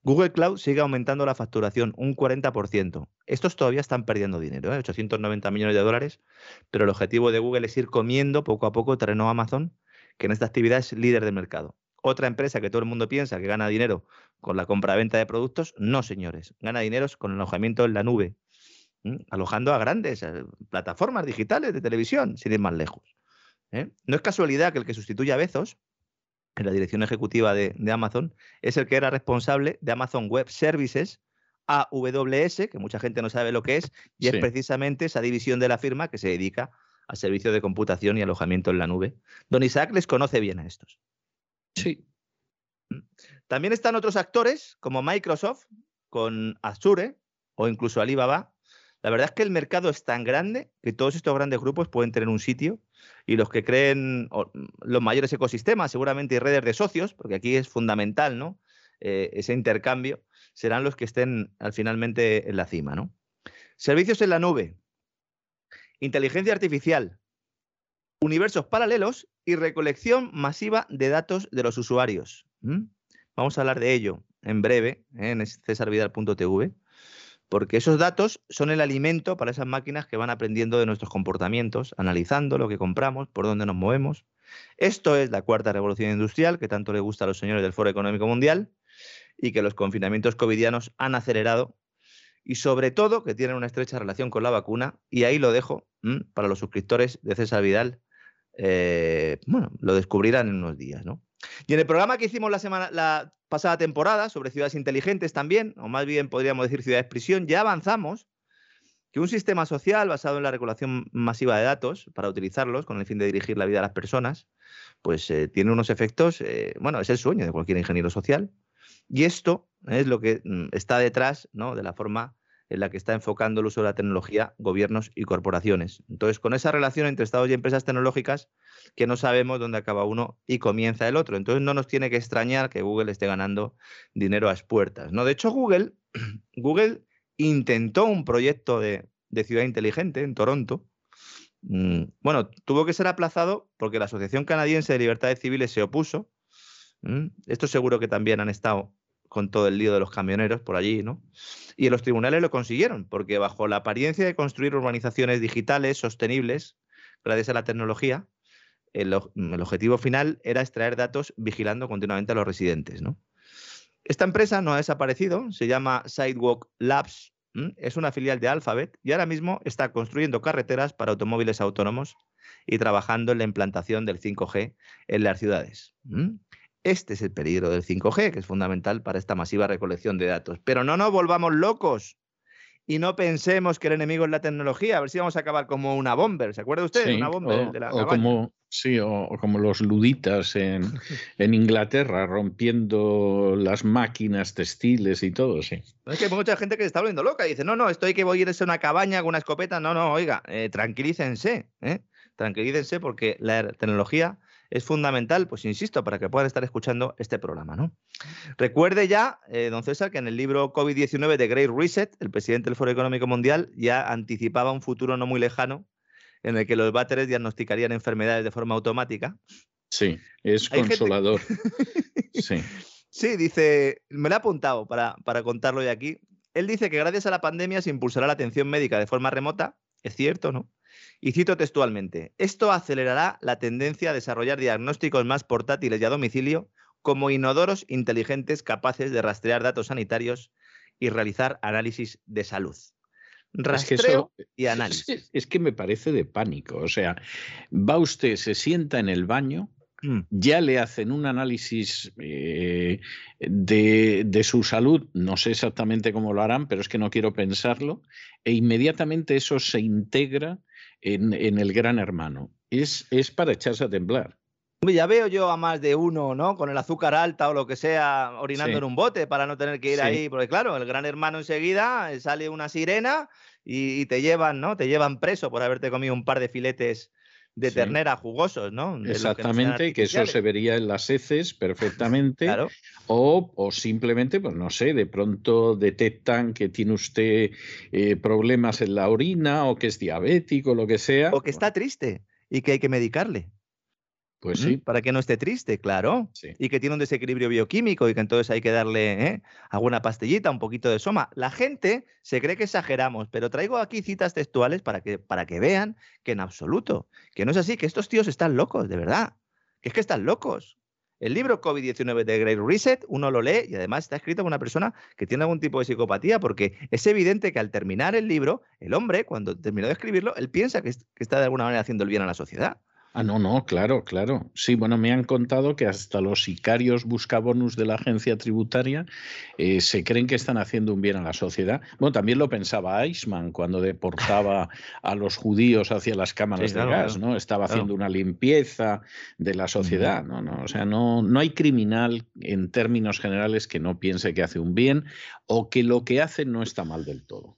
Google Cloud sigue aumentando la facturación un 40%. Estos todavía están perdiendo dinero, ¿eh? 890 millones de dólares, pero el objetivo de Google es ir comiendo poco a poco terreno a Amazon, que en esta actividad es líder de mercado. Otra empresa que todo el mundo piensa que gana dinero con la compra-venta de productos, no señores, gana dinero con el alojamiento en la nube, alojando a grandes eh, plataformas digitales de televisión, sin ir más lejos. ¿Eh? No es casualidad que el que sustituye a Bezos en la dirección ejecutiva de, Amazon es el que era responsable de Amazon Web Services, AWS, que mucha gente no sabe lo que es, y es precisamente esa división de la firma que se dedica a servicios de computación y alojamiento en la nube. Don Isaac les conoce bien a estos. Sí. También están otros actores como Microsoft con Azure o incluso Alibaba. La verdad es que el mercado es tan grande que todos estos grandes grupos pueden tener un sitio y los que creen los mayores ecosistemas, seguramente y redes de socios, porque aquí es fundamental, ¿no? Eh, ese intercambio, serán los que estén al finalmente en la cima, ¿no? Servicios en la nube, inteligencia artificial, universos paralelos y recolección masiva de datos de los usuarios. Vamos a hablar de ello en breve ¿eh? en cesarvidal.tv porque esos datos son el alimento para esas máquinas que van aprendiendo de nuestros comportamientos, analizando lo que compramos, por dónde nos movemos. Esto es la cuarta revolución industrial que tanto le gusta a los señores del Foro Económico Mundial y que los confinamientos covidianos han acelerado y sobre todo que tienen una estrecha relación con la vacuna y ahí lo dejo para los suscriptores de César Vidal. Eh, bueno, lo descubrirán en unos días, ¿no? Y en el programa que hicimos la semana, la pasada temporada sobre ciudades inteligentes también, o más bien podríamos decir ciudades prisión, ya avanzamos que un sistema social basado en la regulación masiva de datos para utilizarlos con el fin de dirigir la vida de las personas, pues eh, tiene unos efectos, eh, bueno, es el sueño de cualquier ingeniero social. Y esto es lo que mm, está detrás ¿no? de la forma en la que está enfocando el uso de la tecnología gobiernos y corporaciones. Entonces, con esa relación entre Estados y empresas tecnológicas, que no sabemos dónde acaba uno y comienza el otro. Entonces, no nos tiene que extrañar que Google esté ganando dinero a expuertas. ¿no? De hecho, Google, [CLEARS THROAT] Google intentó un proyecto de, ciudad inteligente en Toronto. Mm, bueno, tuvo que ser aplazado porque la Asociación Canadiense de Libertades Civiles se opuso. Mm, esto seguro que también han estado con todo el lío de los camioneros por allí, ¿no? Y en los tribunales lo consiguieron, porque bajo la apariencia de construir urbanizaciones digitales sostenibles, gracias a la tecnología, el, objetivo final era extraer datos vigilando continuamente a los residentes. Esta empresa no ha desaparecido, se llama Sidewalk Labs, es una filial de Alphabet y ahora mismo está construyendo carreteras para automóviles autónomos y trabajando en la implantación del 5G en las ciudades. Este es el peligro del 5G, que es fundamental para esta masiva recolección de datos. Pero no nos volvamos locos y no pensemos que el enemigo es la tecnología, a ver si vamos a acabar como una bomber. ¿Se acuerda usted? una bomber de la o como, sí, o, como los luditas en, [LAUGHS] en, Inglaterra, rompiendo las máquinas textiles y todo, sí. Es que hay mucha gente que se está volviendo loca y dice, no, no, esto hay que voy a irse a una cabaña con una escopeta. No, no, oiga, eh, tranquilícense, ¿eh? tranquilícense porque la tecnología es fundamental, pues insisto, para que puedan estar escuchando este programa. ¿no? Recuerde ya, eh, don César, que en el libro COVID-19 de Great Reset, el presidente del Foro Económico Mundial ya anticipaba un futuro no muy lejano en el que los váteres diagnosticarían enfermedades de forma automática. Sí, es consolador. [LAUGHS] sí. sí, dice, me lo he apuntado para, para contarlo hoy aquí. Él dice que gracias a la pandemia se impulsará la atención médica de forma remota. Es cierto, ¿no? Y cito textualmente, esto acelerará la tendencia a desarrollar diagnósticos más portátiles y a domicilio como inodoros inteligentes capaces de rastrear datos sanitarios y realizar análisis de salud. Rastreo y análisis. Es, que me parece de pánico. O sea, va usted, se sienta en el baño mm. ya le hacen un análisis eh, de, su salud, no sé exactamente cómo lo harán, pero es que no quiero pensarlo, e inmediatamente eso se integra en, el gran hermano. Es, es para echarse a temblar. Ya veo yo a más de uno, ¿no? Con el azúcar alta o lo que sea, orinando en un bote para no tener que ir ahí. Porque claro, el gran hermano enseguida eh, sale una sirena y, te llevan, ¿no? Te llevan preso por haberte comido un par de filetes de ternera jugosos, ¿no? Exactamente, que, eso se vería en las heces perfectamente. claro. o, o, simplemente, pues no sé, de pronto detectan que tiene usted eh, problemas en la orina o que es diabético, lo que sea. O que está triste y que hay que medicarle. Pues sí. Para que no esté triste, claro. Y que tiene un desequilibrio bioquímico y que entonces hay que darle ¿eh? alguna pastillita, un poquito de soma. La gente se cree que exageramos, pero traigo aquí citas textuales para que, para que vean que en absoluto, que no es así, que estos tíos están locos, de verdad. Que es que están locos. El libro COVID-19 de Great Reset, uno lo lee y además está escrito por una persona que tiene algún tipo de psicopatía, porque es evidente que al terminar el libro, el hombre, cuando terminó de escribirlo, él piensa que está de alguna manera haciendo el bien a la sociedad. Ah, no, no, claro, claro. Sí, bueno, me han contado que hasta los sicarios buscabonus de la agencia tributaria eh, se creen que están haciendo un bien a la sociedad. Bueno, también lo pensaba Eichmann cuando deportaba a los judíos hacia las cámaras de gas, ¿no? Estaba haciendo una limpieza de la sociedad, ¿no? no o sea, no, no hay criminal en términos generales que no piense que hace un bien o que lo que hace no está mal del todo.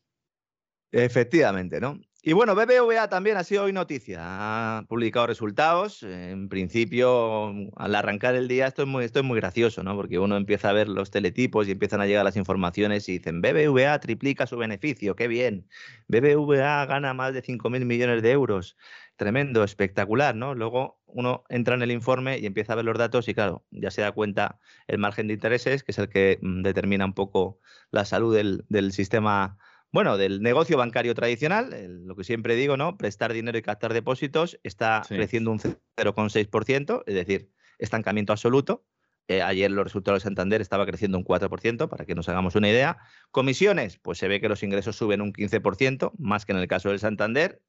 Efectivamente, ¿no? Y bueno, BBVA también ha sido hoy noticia, ha publicado resultados. En principio, al arrancar el día, esto es muy, esto es muy gracioso, ¿no? Porque uno empieza a ver los teletipos y empiezan a llegar las informaciones y dicen, BBVA triplica su beneficio, qué bien. BBVA gana más de 5.000 millones de euros. Tremendo, espectacular, ¿no? Luego uno entra en el informe y empieza a ver los datos y claro, ya se da cuenta el margen de intereses, que es el que mm, determina un poco la salud del, del sistema bueno, del negocio bancario tradicional, lo que siempre digo, ¿no? Prestar dinero y captar depósitos está creciendo un 0,6%, es decir, estancamiento absoluto. Eh, ayer los resultados de Santander estaba creciendo un 4%, para que nos hagamos una idea. Comisiones, pues se ve que los ingresos suben un 15%, más que en el caso del Santander.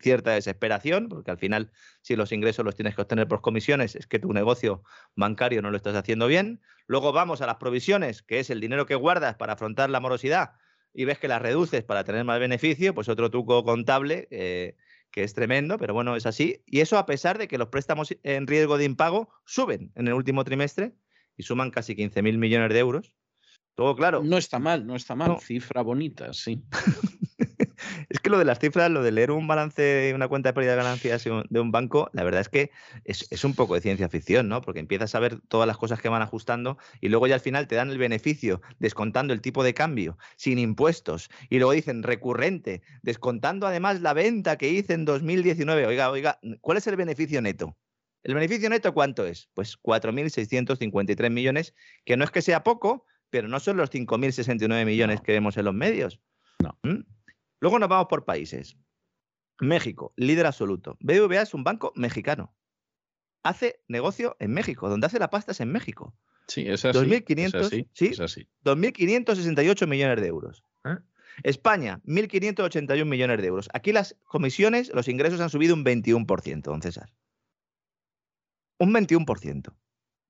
Cierta desesperación, porque al final, si los ingresos los tienes que obtener por comisiones, es que tu negocio bancario no lo estás haciendo bien. Luego vamos a las provisiones, que es el dinero que guardas para afrontar la morosidad y ves que las reduces para tener más beneficio, pues otro truco contable eh, que es tremendo, pero bueno, es así. Y eso a pesar de que los préstamos en riesgo de impago suben en el último trimestre y suman casi 15.000 millones de euros. Todo claro. No está mal, no está mal. Cifra bonita, sí. [LAUGHS] es que lo de las cifras, lo de leer un balance una cuenta de pérdida de ganancias de un banco, la verdad es que es, un poco de ciencia ficción, ¿no? Porque empiezas a ver todas las cosas que van ajustando y luego ya al final te dan el beneficio descontando el tipo de cambio sin impuestos y luego dicen recurrente, descontando además la venta que hice en 2019. Oiga, oiga, ¿cuál es el beneficio neto? ¿El beneficio neto cuánto es? Pues 4.653 millones, que no es que sea poco, pero no son los 5.069 millones que vemos en los medios. No. ¿Mm? Luego nos vamos por países. México, líder absoluto. BBVA es un banco mexicano. Hace negocio en México, donde hace la pasta es en México. Sí, es así. 2.500, ¿sí? 2.568 millones de euros. ¿eh? España, 1.581 millones de euros. Aquí las comisiones, los ingresos han subido un 21%, don César. Un 21%.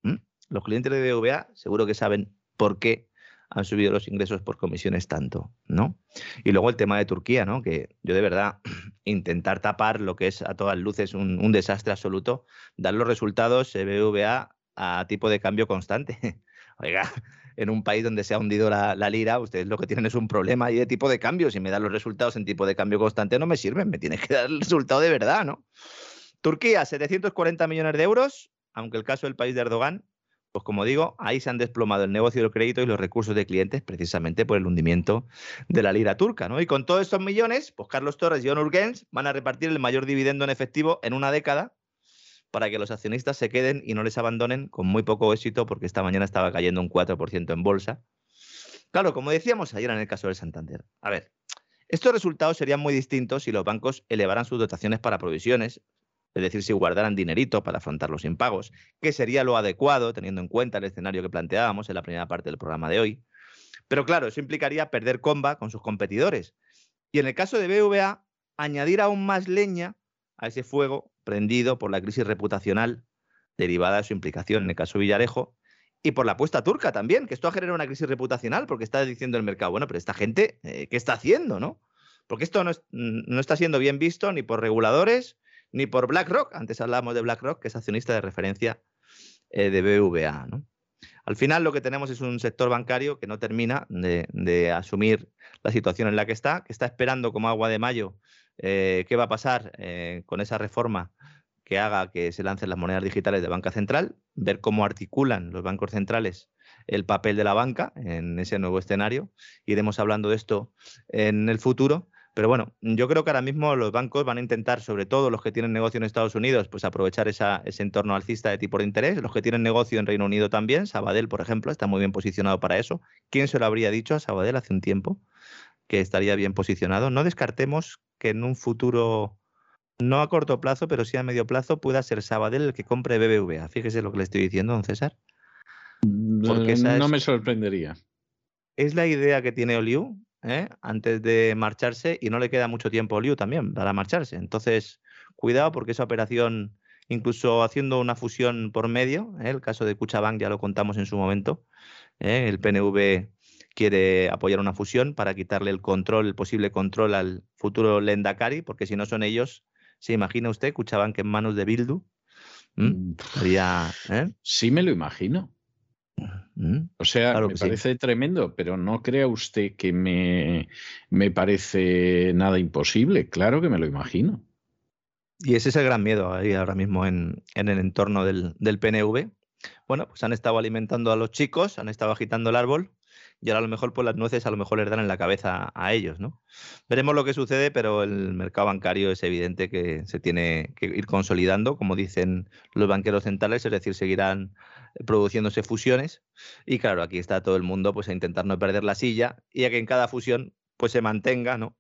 ¿Mm? Los clientes de BBVA seguro que saben por qué han subido los ingresos por comisiones tanto, ¿no? Y luego el tema de Turquía, ¿no? Que yo de verdad [CLEARS THROAT] intentar tapar lo que es a todas luces un, desastre absoluto, dar los resultados BBVA a tipo de cambio constante. [LAUGHS] Oiga, en un país donde se ha hundido la, lira, ustedes lo que tienen es un problema ahí de tipo de cambio. Si me dan los resultados en tipo de cambio constante no me sirven, me tienes que dar el resultado de verdad, ¿no? Turquía, 740 millones de euros, aunque el caso del país de Erdogan pues como digo, ahí se han desplomado el negocio del crédito y los recursos de clientes precisamente por el hundimiento de la lira turca. ¿no? Y con todos estos millones, pues Carlos Torres y John Urgens van a repartir el mayor dividendo en efectivo en una década para que los accionistas se queden y no les abandonen con muy poco éxito porque esta mañana estaba cayendo un 4% en bolsa. Claro, como decíamos ayer en el caso del Santander. A ver, estos resultados serían muy distintos si los bancos elevaran sus dotaciones para provisiones, es decir, si guardaran dinerito para afrontar los impagos, que sería lo adecuado teniendo en cuenta el escenario que planteábamos en la primera parte del programa de hoy. Pero claro, eso implicaría perder comba con sus competidores. Y en el caso de BVA, añadir aún más leña a ese fuego prendido por la crisis reputacional derivada de su implicación en el caso Villarejo, y por la apuesta turca también, que esto ha generado una crisis reputacional porque está diciendo el mercado, bueno, pero esta gente, eh, ¿qué está haciendo, no? Porque esto no, no, está siendo bien visto ni por reguladores ni por BlackRock. Antes hablábamos de BlackRock, que es accionista de referencia eh, de BVA, ¿no? Al final lo que tenemos es un sector bancario que no termina de, asumir la situación en la que está, que está esperando como agua de mayo eh, qué va a pasar con esa reforma que haga que se lancen las monedas digitales de banca central, ver cómo articulan los bancos centrales el papel de la banca en ese nuevo escenario. Iremos hablando de esto en el futuro. Pero bueno, yo creo que ahora mismo los bancos van a intentar, sobre todo los que tienen negocio en Estados Unidos, pues aprovechar ese entorno alcista de tipo de interés. Los que tienen negocio en Reino Unido también, Sabadell, por ejemplo, está muy bien posicionado para eso. ¿Quién se lo habría dicho a Sabadell hace un tiempo que estaría bien posicionado? No descartemos que en un futuro no a corto plazo, pero sí a medio plazo, pueda ser Sabadell el que compre BBVA. Fíjese lo que le estoy diciendo, don César. Porque no, me sorprendería. Es la idea que tiene Oliu ¿eh? antes de marcharse y no le queda mucho tiempo a Oliu también para marcharse. Entonces, cuidado porque esa operación, incluso haciendo una fusión por medio, ¿eh? el caso de Cuchabank ya lo contamos en su momento, ¿eh? el PNV quiere apoyar una fusión para quitarle el control, el posible control al futuro Lendakari, porque si no son ellos, ¿Se imagina usted que en manos de Bildu? ¿Mm? Mm, ¿eh? Sí, me lo imagino. Mm, o sea, me parece tremendo, pero no crea usted que me, me, parece nada imposible. Claro que me lo imagino. Y ese es el gran miedo ahí ahora mismo en, en el entorno del, del, PNV. Bueno, pues han estado alimentando a los chicos, han estado agitando el árbol y ahora a lo mejor pues las nueces a lo mejor les dan en la cabeza a ellos, ¿no? Veremos lo que sucede, pero el mercado bancario es evidente que se tiene que ir consolidando, como dicen los banqueros centrales, es decir, seguirán produciéndose fusiones y claro, aquí está todo el mundo pues a intentar no perder la silla y a que en cada fusión pues se mantenga, ¿no?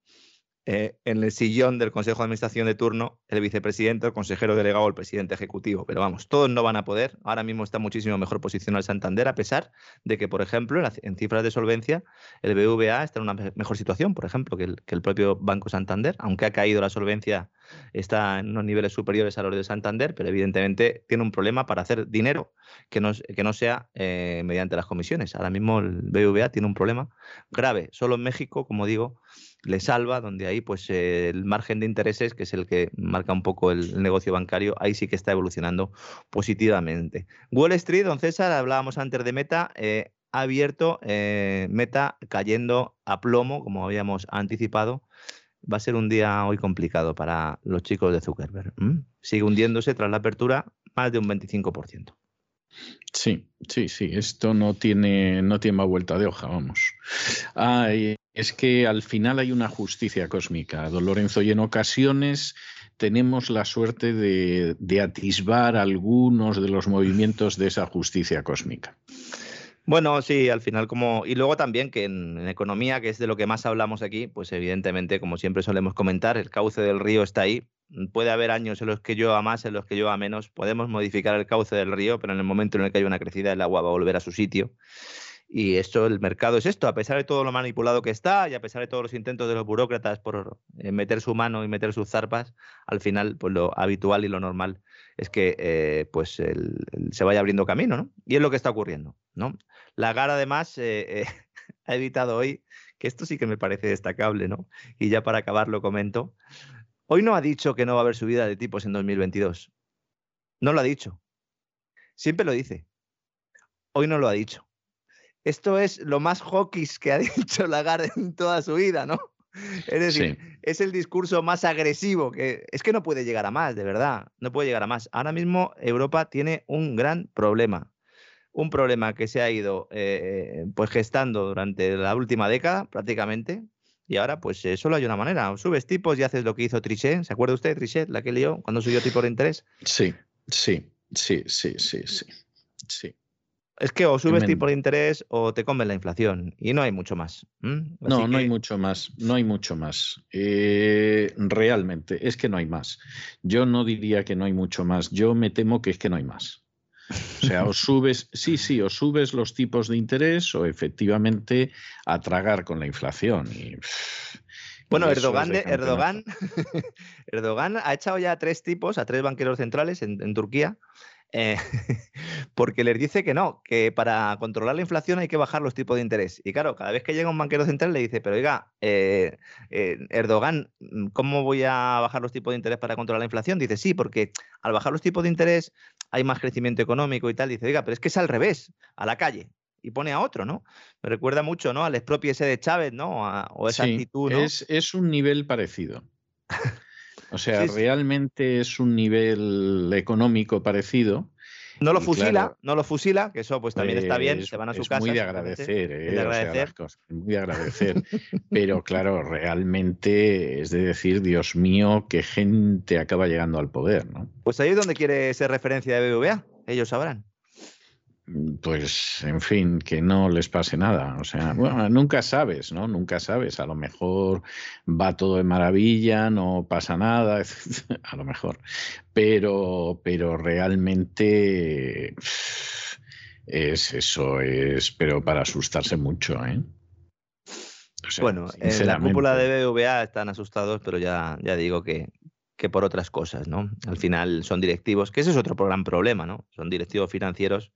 Eh, en el sillón del Consejo de Administración de turno el vicepresidente, el consejero delegado o el presidente ejecutivo. Pero vamos, todos no van a poder. Ahora mismo está muchísimo mejor posicionado el Santander, a pesar de que, por ejemplo, en, cifras de solvencia, el BVA está en una mejor situación, por ejemplo, que el, propio Banco Santander, aunque ha caído la solvencia, está en unos niveles superiores a los de Santander, pero evidentemente tiene un problema para hacer dinero que no, que no sea eh, mediante las comisiones. Ahora mismo el BVA tiene un problema grave. Solo en México, como digo, le salva, donde ahí pues el margen de intereses, que es el que marca un poco el, negocio bancario, ahí sí que está evolucionando positivamente. Wall Street, don César, hablábamos antes de Meta, eh, ha abierto eh, Meta cayendo a plomo, como habíamos anticipado. Va a ser un día hoy complicado para los chicos de Zuckerberg. Sigue hundiéndose tras la apertura más de un 25%. Sí, sí, sí, esto no tiene, no tiene más vuelta de hoja, vamos. Es que al final hay una justicia cósmica, don Lorenzo, y en ocasiones tenemos la suerte de, atisbar algunos de los movimientos de esa justicia cósmica. Bueno, sí, al final como... Y luego también que en, economía, que es de lo que más hablamos aquí, pues evidentemente, como siempre solemos comentar, el cauce del río está ahí. Puede haber años en los que llueva más, en los que llueva menos. Podemos modificar el cauce del río, pero en el momento en el que haya una crecida, el agua va a volver a su sitio. Y esto, el mercado es esto, a pesar de todo lo manipulado que está y a pesar de todos los intentos de los burócratas por meter su mano y meter sus zarpas, al final, pues lo habitual y lo normal es que eh, pues se vaya abriendo camino, ¿no? Y es lo que está ocurriendo, ¿no? Lagar, además, eh, eh, [LAUGHS] ha evitado hoy, que esto sí que me parece destacable, ¿no? Y ya para acabar lo comento. Hoy no ha dicho que no va a haber subida de tipos en 2022. No lo ha dicho. Siempre lo dice. Hoy no lo ha dicho. Esto es lo más hawkish que ha [LAUGHS] dicho Lagarde en toda su vida, ¿no? Es decir, es el discurso más agresivo que es que no puede llegar a más, de verdad, no puede llegar a más. Ahora mismo Europa tiene un gran problema un problema que se ha ido eh, pues gestando durante la última década prácticamente. Y ahora, pues eh, solo hay una manera. subes tipos y haces lo que hizo Trichet. ¿Se acuerda usted de Trichet, la que lió cuando subió tipo de interés? Sí, sí, sí, sí, sí, sí. sí. Es que o subes tipo de interés o te comes la inflación. Y no hay mucho más. No, no hay mucho más. No hay mucho más. Eh, realmente, es que no hay más. Yo no diría que no hay mucho más. Yo me temo que es que no hay más. O sea, o [LAUGHS] subes, sí, sí, o subes los tipos de interés o efectivamente a tragar con la inflación. Y, bueno, Erdogan, Erdogan, [LAUGHS] Erdogan ha echado ya a tres tipos, a tres banqueros centrales en, Turquía, eh, [LAUGHS] porque les dice que no, que para controlar la inflación hay que bajar los tipos de interés. Y claro, cada vez que llega un banquero central le dice, pero oiga, eh, eh, Erdogan, mm, ¿cómo voy a bajar los tipos de interés para controlar la inflación? Dice, sí, porque al bajar los tipos de interés hay más crecimiento económico y tal. Dice, oiga, pero es que es al revés, a la calle. Y pone a otro, ¿no? Me recuerda mucho, ¿no? Al expropio ese de Chávez, ¿no? o esa actitud, ¿no? Es, es un nivel parecido. [LAUGHS] O sea, realmente es un nivel económico parecido. No lo fusila, no lo fusila, que eso pues también está bien, se van a su es casa. Muy de agradecer, ¿eh? de agradecer. muy de agradecer. Pero claro, realmente es de decir, Dios mío, qué gente acaba llegando al poder, ¿no? Pues ahí es donde quiere ser referencia de BBVA, ellos sabrán. Pues, en fin, que no les pase nada. O sea, bueno, nunca sabes, ¿no? Nunca sabes. A lo mejor va todo de maravilla, no pasa nada, [LAUGHS] a lo mejor. Pero, pero realmente [SIGHS] es eso, es, pero para asustarse mucho, ¿eh? bueno, en la cúpula de BVA están asustados, pero ya, ya digo que, que por otras cosas, ¿no? Al final son directivos, que ese es otro gran problema, ¿no? Son directivos financieros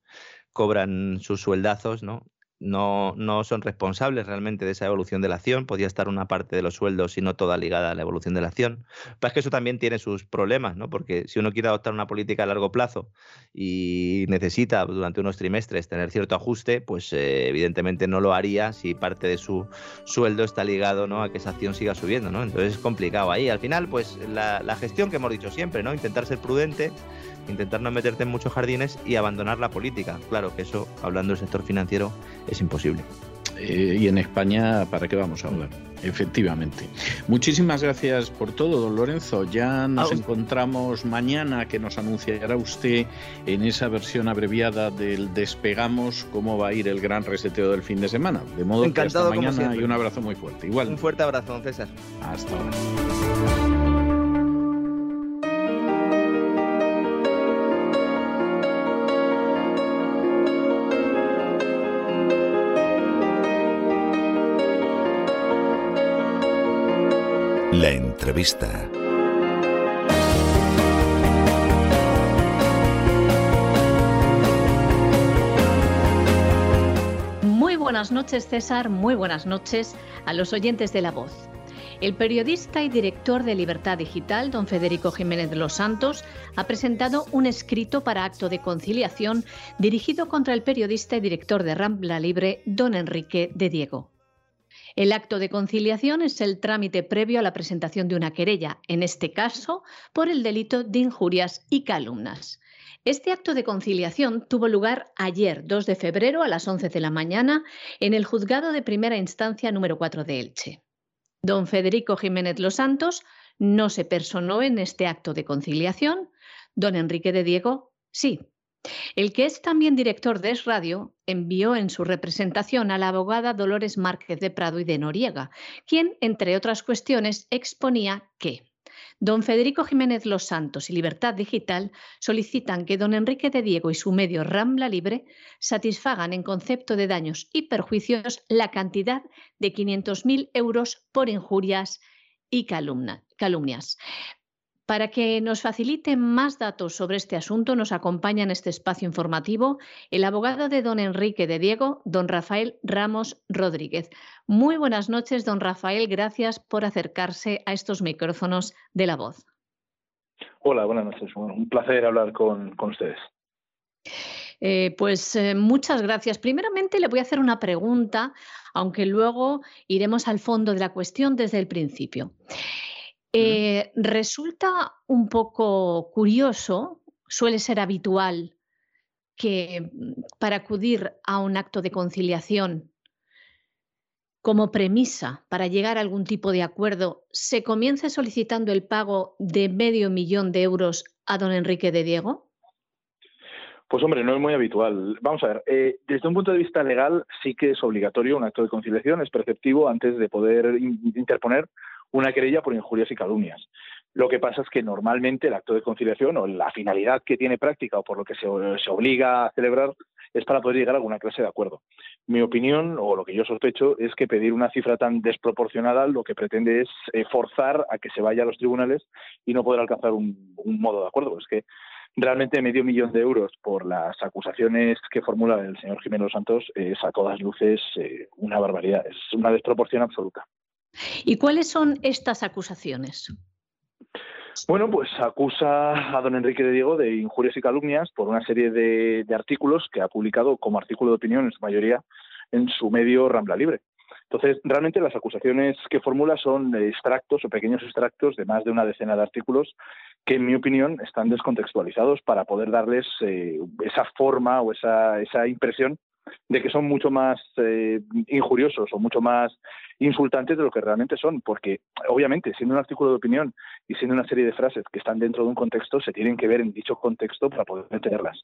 cobran sus sueldazos, ¿no? No, no son responsables realmente de esa evolución de la acción. Podría estar una parte de los sueldos y no toda ligada a la evolución de la acción. Pero es que eso también tiene sus problemas, ¿no? Porque si uno quiere adoptar una política a largo plazo y necesita durante unos trimestres tener cierto ajuste, pues eh, evidentemente no lo haría si parte de su sueldo está ligado ¿no? a que esa acción siga subiendo, ¿no? Entonces es complicado ahí. Al final, pues la, la gestión que hemos dicho siempre, ¿no? Intentar ser prudente intentar no meterte en muchos jardines y abandonar la política. Claro que eso, hablando del sector financiero, es imposible. Eh, y en España, ¿para qué vamos a hablar? Efectivamente. Muchísimas gracias por todo, don Lorenzo. Ya nos encontramos mañana, que nos anunciará usted en esa versión abreviada del Despegamos cómo va a ir el gran reseteo del fin de semana. De modo Encantado, que hasta mañana y un abrazo muy fuerte. Igual. Un fuerte abrazo, don César. Hasta ahora. Muy buenas noches César, muy buenas noches a los oyentes de La Voz. El periodista y director de Libertad Digital, don Federico Jiménez de los Santos, ha presentado un escrito para acto de conciliación dirigido contra el periodista y director de Rambla Libre, don Enrique de Diego. El acto de conciliación es el trámite previo a la presentación de una querella, en este caso por el delito de injurias y calumnas. Este acto de conciliación tuvo lugar ayer, 2 de febrero, a las 11 de la mañana, en el juzgado de primera instancia número 4 de Elche. Don Federico Jiménez Los Santos no se personó en este acto de conciliación. Don Enrique de Diego sí. El que es también director de Es Radio envió en su representación a la abogada Dolores Márquez de Prado y de Noriega, quien, entre otras cuestiones, exponía que Don Federico Jiménez Los Santos y Libertad Digital solicitan que don Enrique de Diego y su medio Rambla Libre satisfagan en concepto de daños y perjuicios la cantidad de 500.000 euros por injurias y calumnias. Para que nos facilite más datos sobre este asunto, nos acompaña en este espacio informativo el abogado de don Enrique de Diego, don Rafael Ramos Rodríguez. Muy buenas noches, don Rafael. Gracias por acercarse a estos micrófonos de la voz. Hola, buenas noches. un placer hablar con, ustedes. Eh, pues eh, muchas gracias. Primeramente le voy a hacer una pregunta, aunque luego iremos al fondo de la cuestión desde el principio. Eh, resulta un poco curioso, suele ser habitual que mm, para acudir a un acto de conciliación como premisa para llegar a algún tipo de acuerdo, se comience solicitando el pago de medio millón de euros a don Enrique de Diego? Pues hombre, no es muy habitual. Vamos a ver, eh, desde un punto de vista legal sí que es obligatorio un acto de conciliación, es perceptivo antes de poder interponer una querella por injurias y calumnias. Lo que pasa es que normalmente el acto de conciliación o la finalidad que tiene práctica o por lo que se, obliga a celebrar es para poder llegar a alguna clase de acuerdo. Mi opinión, o lo que yo sospecho, es que pedir una cifra tan desproporcionada lo que pretende es eh, forzar a que se vaya a los tribunales y no poder alcanzar un, modo de acuerdo. Es que realmente medio millón de euros por las acusaciones que formula el señor Jiménez Santos es a todas luces eh, una barbaridad, es una desproporción absoluta. ¿Y cuáles son estas acusaciones? Bueno, pues acusa a don Enrique de Diego de injurias y calumnias por una serie de, artículos que ha publicado como artículo de opinión en su mayoría en su medio Rambla Libre. Entonces, realmente las acusaciones que formula son extractos o pequeños extractos de más de una decena de artículos que, en mi opinión, están descontextualizados para poder darles eh, esa forma o esa, esa impresión de que son mucho más eh, injuriosos o mucho más insultantes de lo que realmente son, porque obviamente siendo un artículo de opinión y siendo una serie de frases que están dentro de un contexto, se tienen que ver en dicho contexto para poder entenderlas.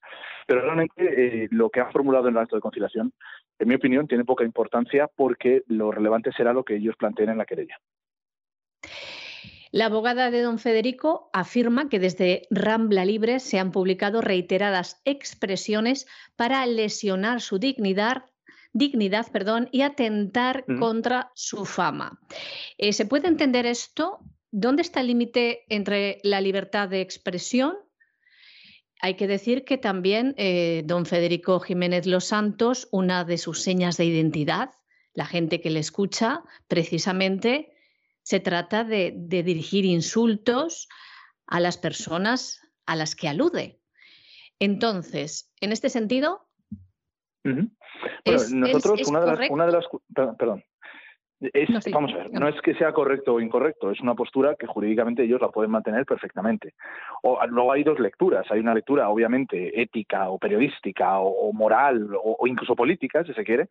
Pero realmente eh, lo que han formulado en el acto de conciliación, en mi opinión, tiene poca importancia porque lo relevante será lo que ellos planteen en la querella. La abogada de don Federico afirma que desde Rambla Libre se han publicado reiteradas expresiones para lesionar su dignidad, dignidad perdón, y atentar contra su fama. Eh, ¿Se puede entender esto? ¿Dónde está el límite entre la libertad de expresión? Hay que decir que también eh, don Federico Jiménez Los Santos, una de sus señas de identidad, la gente que le escucha, precisamente se trata de, dirigir insultos a las personas a las que alude. Entonces, en este sentido... nosotros, una, de las, una, de las, Perdón. Vamos a ver, no es que sea correcto o incorrecto, es una postura que jurídicamente ellos la pueden mantener perfectamente. O, luego hay dos lecturas, hay una lectura obviamente ética o periodística o, moral o, o, incluso política, si se quiere,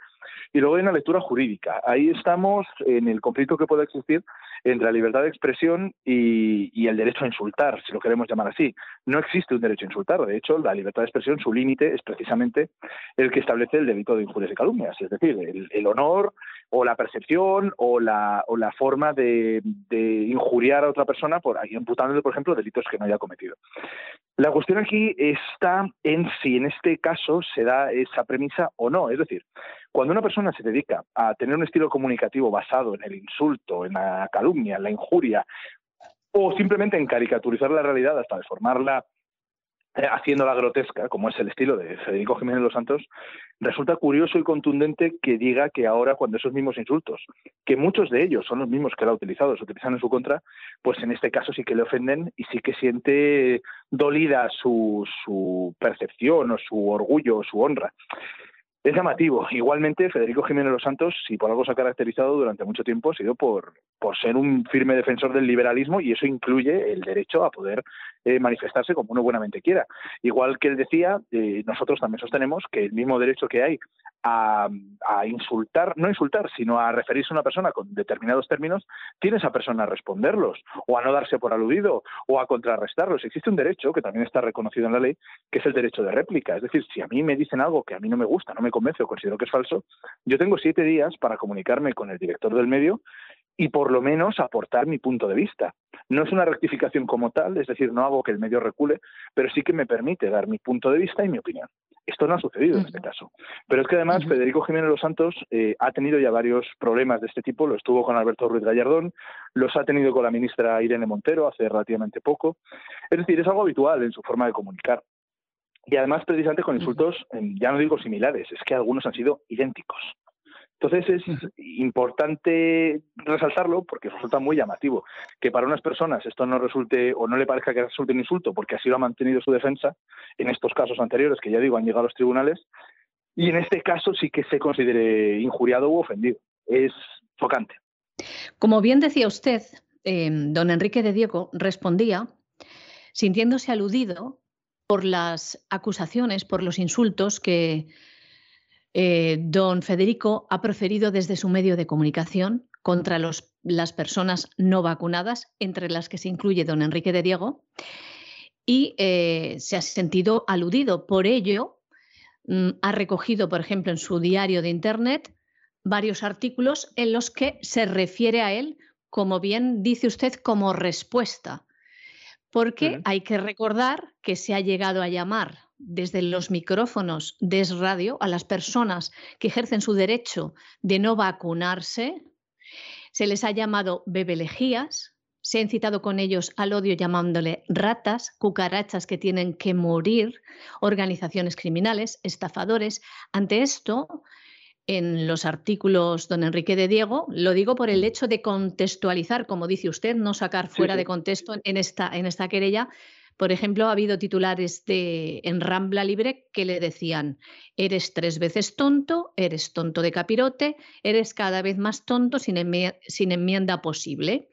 y luego hay una lectura jurídica. Ahí estamos en el conflicto que puede existir entre la libertad de expresión y, el derecho a insultar, si lo queremos llamar así. No existe un derecho a insultar. De hecho, la libertad de expresión, su límite es precisamente el que establece el delito de injurias y calumnias, es decir, el, honor o la percepción o la, o la forma de, injuriar a otra persona por imputándole, por ejemplo, delitos que no haya cometido. La cuestión aquí está en si en este caso se da esa premisa o no. Es decir, cuando una persona se dedica a tener un estilo comunicativo basado en el insulto, en la calumnia, en la injuria, o simplemente en caricaturizar la realidad hasta deformarla eh, haciéndola grotesca, como es el estilo de Federico Jiménez Los Santos, resulta curioso y contundente que diga que ahora cuando esos mismos insultos, que muchos de ellos son los mismos que él ha utilizado, se utilizan en su contra, pues en este caso sí que le ofenden y sí que siente dolida su, su percepción o su orgullo o su honra. Es llamativo. Igualmente, Federico Jiménez Los Santos, si por algo se ha caracterizado durante mucho tiempo, ha sido por, por ser un firme defensor del liberalismo y eso incluye el derecho a poder eh, manifestarse como uno buenamente quiera. Igual que él decía, eh, nosotros también sostenemos que el mismo derecho que hay a, insultar, no insultar, sino a referirse a una persona con determinados términos, tiene esa persona a responderlos o a no darse por aludido o a contrarrestarlos. Existe un derecho que también está reconocido en la ley, que es el derecho de réplica. Es decir, si a mí me dicen algo que a mí no me gusta, no me convence o considero que es falso, yo tengo siete días para comunicarme con el director del medio y por lo menos aportar mi punto de vista. No es una rectificación como tal, es decir, no hago que el medio recule, pero sí que me permite dar mi punto de vista y mi opinión. Esto no ha sucedido en este caso. Pero es que además Federico Jiménez Los Santos eh, ha tenido ya varios problemas de este tipo, lo estuvo con Alberto Ruiz Gallardón, los ha tenido con la ministra Irene Montero hace relativamente poco. Es decir, es algo habitual en su forma de comunicar. Y además precisamente con insultos, ya no digo similares, es que algunos han sido idénticos. Entonces es importante resaltarlo porque resulta muy llamativo que para unas personas esto no resulte o no le parezca que resulte un insulto porque así lo ha mantenido su defensa en estos casos anteriores que ya digo han llegado a los tribunales y en este caso sí que se considere injuriado u ofendido. Es chocante. Como bien decía usted, eh, don Enrique de Diego respondía sintiéndose aludido por las acusaciones, por los insultos que eh, don Federico ha proferido desde su medio de comunicación contra las personas no vacunadas, entre las que se incluye don Enrique de Diego, y eh, se ha sentido aludido. Por ello, mm, ha recogido, por ejemplo, en su diario de Internet varios artículos en los que se refiere a él, como bien dice usted, como respuesta. Porque hay que recordar que se ha llegado a llamar desde los micrófonos de Es Radio a las personas que ejercen su derecho de no vacunarse. Se les ha llamado bebelejías se ha incitado con ellos al odio llamándole ratas, cucarachas que tienen que morir, organizaciones criminales, estafadores. Ante esto, en los artículos don Enrique de Diego, lo digo por el hecho de contextualizar, como dice usted, no sacar fuera de contexto en esta, en esta querella. Por ejemplo, ha habido titulares de, en Rambla Libre que le decían, eres tres veces tonto, eres tonto de capirote, eres cada vez más tonto sin, sin enmienda posible.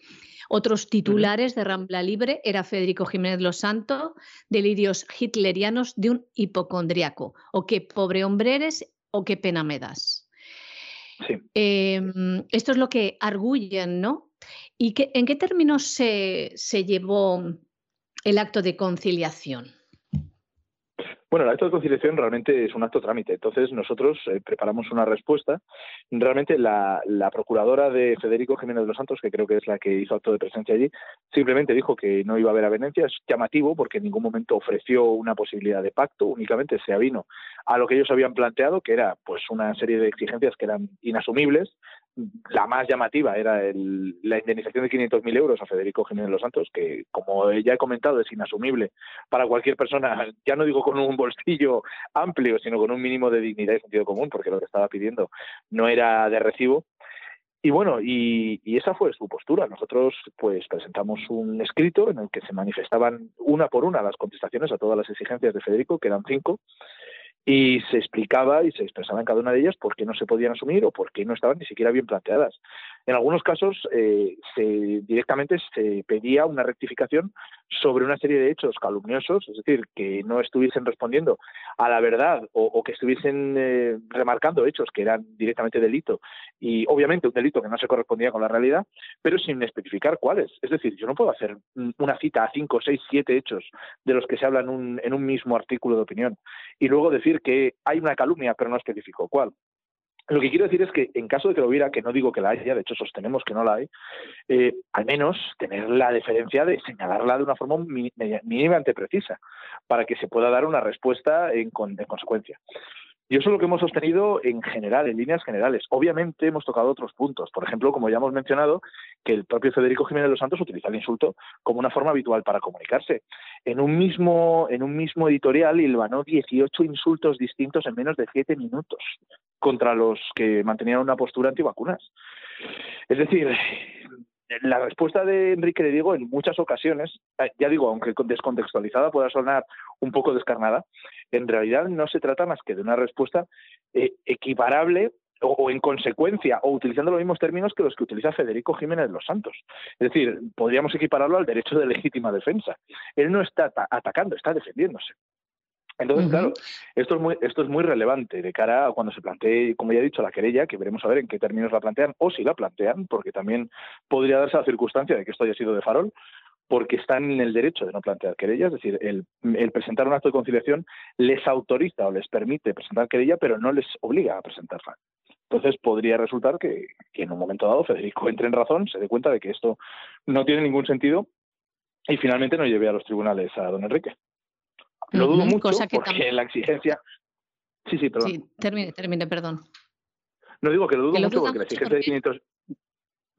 Otros titulares de Rambla Libre era Federico Jiménez Los Santos, delirios hitlerianos de un hipocondriaco, o qué pobre hombre eres, o qué pena me das. Em, esto es lo que arguyen, ¿no? ¿Y en qué términos se, se llevó el acto de conciliación? Bueno, el acto de conciliación realmente es un acto trámite. Entonces, nosotros eh, preparamos una respuesta. Realmente, la, procuradora de Federico Jiménez de los Santos, que creo que es la que hizo acto de presencia allí, simplemente dijo que no iba a haber avenencia. Es llamativo porque en ningún momento ofreció una posibilidad de pacto, únicamente se avino a lo que ellos habían planteado, que era pues una serie de exigencias que eran inasumibles, la más llamativa era la indemnización de 500.000 euros a Federico Jiménez Los Santos, que como ya he comentado es inasumible para cualquier persona, ya no digo con un bolsillo amplio, sino con un mínimo de dignidad y sentido común, porque lo que estaba pidiendo no era de recibo. Y bueno, y, y, esa fue su postura. Nosotros pues presentamos un escrito en el que se manifestaban una por una las contestaciones a todas las exigencias de Federico, que eran cinco, y se explicaba y se expresaba en cada una de ellas por qué no se podían asumir o por qué no estaban ni siquiera bien planteadas. En algunos casos eh, se, directamente se pedía una rectificación sobre una serie de hechos calumniosos, es decir, que no estuviesen respondiendo a la verdad o, que estuviesen eh, remarcando hechos que eran directamente delito y obviamente un delito que no se correspondía con la realidad, pero sin especificar cuáles. Es decir, yo no puedo hacer una cita a cinco, seis, siete hechos de los que se habla en un, en un mismo artículo de opinión y luego decir que hay una calumnia, pero no especifico cuál. Lo que quiero decir es que en caso de que lo hubiera, que no digo que la haya, de hecho sostenemos que no la hay, eh, al menos tener la deferencia de señalarla de una forma mínimamente precisa para que se pueda dar una respuesta en consecuencia. Y eso es lo que hemos sostenido en general, en líneas generales. Obviamente hemos tocado otros puntos. Por ejemplo, como ya hemos mencionado, que el propio Federico Jiménez de los Santos utiliza el insulto como una forma habitual para comunicarse. En un mismo, en un mismo editorial hilvanó 18 insultos distintos en menos de 7 minutos contra los que mantenían una postura antivacunas. Es decir, la respuesta de Enrique de Diego en muchas ocasiones, eh, ya digo, aunque descontextualizada pueda sonar un poco descarnada, en realidad no se trata más que de una respuesta eh, equiparable o, en consecuencia, o utilizando los mismos términos que los que utiliza Federico Jiménez los Santos. Es decir, podríamos equipararlo al derecho de legítima defensa. Él no está atacando, está defendiéndose. Entonces, claro, esto es, muy, esto es muy relevante de cara a cuando se plantee, como ya he dicho, la querella, que veremos a ver en qué términos la plantean o si la plantean, porque también podría darse la circunstancia de que esto haya sido de farol, porque están en el derecho de no plantear querella, es decir, el, presentar un acto de conciliación les autoriza o les permite presentar querella, pero no les obliga a presentarla. Entonces podría resultar que, que en un momento dado Federico entre en razón, se dé cuenta de que esto no tiene ningún sentido y finalmente no lleve a los tribunales a don Enrique. Lo dudo mucho porque la exigencia... Sí, sí, perdón. Sí, termine, termine, perdón. No digo que lo dudo mucho porque la exigencia de 500...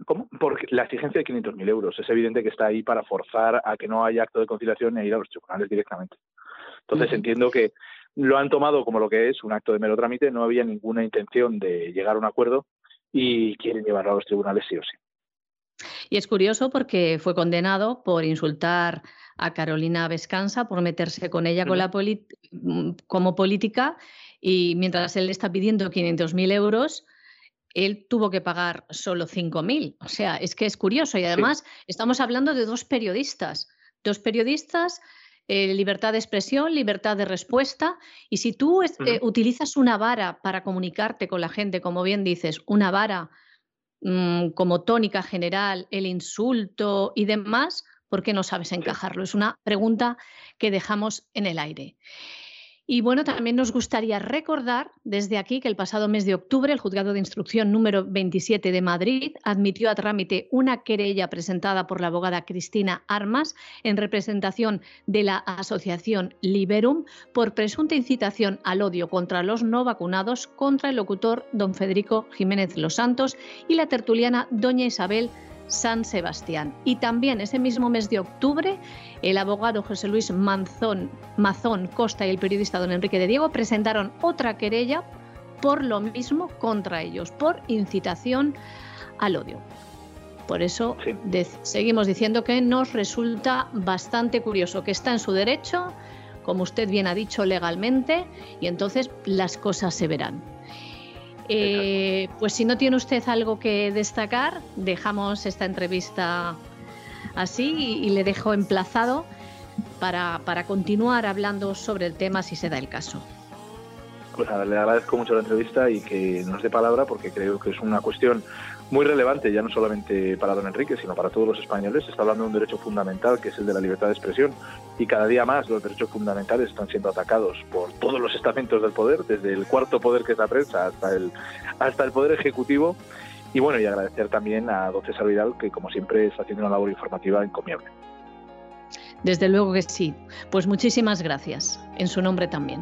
¿Cómo? Porque la exigencia de 500.000 euros es evidente que está ahí para forzar a que no haya acto de conciliación e ir a los tribunales directamente. Entonces entiendo que lo han tomado como lo que es un acto de mero trámite, no había ninguna intención de llegar a un acuerdo y quieren llevarlo a los tribunales sí o sí. Y es curioso porque fue condenado por insultar a Carolina Vescanza por meterse con ella con la mm, como política y mientras él está pidiendo 500.000 euros, él tuvo que pagar solo 5.000. O sea, es que es curioso y además estamos hablando de dos periodistas, dos periodistas, eh, libertad de expresión, libertad de respuesta y si tú eh, utilizas una vara para comunicarte con la gente, como bien dices, una vara mm, como tónica general, el insulto y demás, ¿Por qué no sabes encajarlo? Es una pregunta que dejamos en el aire. Y bueno, también nos gustaría recordar desde aquí que el pasado mes de octubre el Juzgado de Instrucción número 27 de Madrid admitió a trámite una querella presentada por la abogada Cristina Armas en representación de la Asociación Liberum por presunta incitación al odio contra los no vacunados contra el locutor don Federico Jiménez Los Santos y la tertuliana doña Isabel San Sebastián. Y también ese mismo mes de octubre, el abogado José Luis Manzón, Mazón Costa y el periodista don Enrique de Diego presentaron otra querella por lo mismo contra ellos, por incitación al odio. Por eso seguimos diciendo que nos resulta bastante curioso, que está en su derecho, como usted bien ha dicho legalmente, y entonces las cosas se verán. Eh, pues si no tiene usted algo que destacar, dejamos esta entrevista así y, le dejo emplazado para, para continuar hablando sobre el tema si se da el caso. Pues nada, le agradezco mucho la entrevista y que nos dé palabra porque creo que es una cuestión muy relevante, ya no solamente para don Enrique, sino para todos los españoles. Se está hablando de un derecho fundamental que es el de la libertad de expresión y cada día más los derechos fundamentales están siendo atacados por todos los estamentos del poder, desde el cuarto poder que es la prensa hasta el, hasta el poder ejecutivo. Y bueno, y agradecer también a don César Vidal, que como siempre está haciendo una labor informativa encomiable. Desde luego que sí. Pues muchísimas gracias. En su nombre también.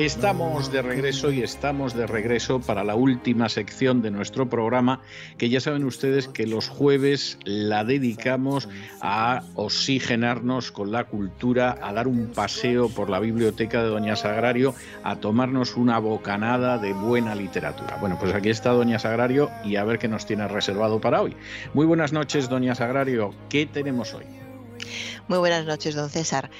Estamos de regreso y estamos de regreso para la última sección de nuestro programa, que ya saben ustedes que los jueves la dedicamos a oxigenarnos con la cultura, a dar un paseo por la biblioteca de Doña Sagrario, a tomarnos una bocanada de buena literatura. Bueno, pues aquí está Doña Sagrario y a ver qué nos tiene reservado para hoy. Muy buenas noches, Doña Sagrario. ¿Qué tenemos hoy? Muy buenas noches, don César.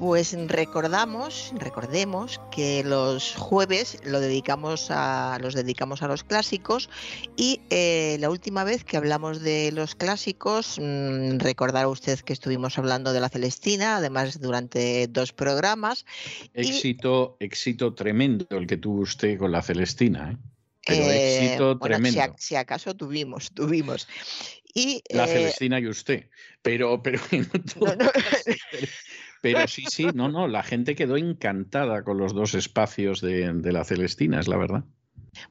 Pues recordamos, recordemos que los jueves lo dedicamos a, los dedicamos a los clásicos y eh, la última vez que hablamos de los clásicos, mmm, recordará usted que estuvimos hablando de la Celestina, además durante dos programas. Éxito, éxito tremendo el que tuvo usted con la Celestina. ¿eh? Pero eh, éxito tremendo. Si, acaso tuvimos, tuvimos. Y, la Celestina y usted, pero, pero [LAUGHS] [LAUGHS] Pero [LAUGHS] sí, sí, no, no, la gente quedó encantada con los dos espacios de, la Celestina, es la verdad.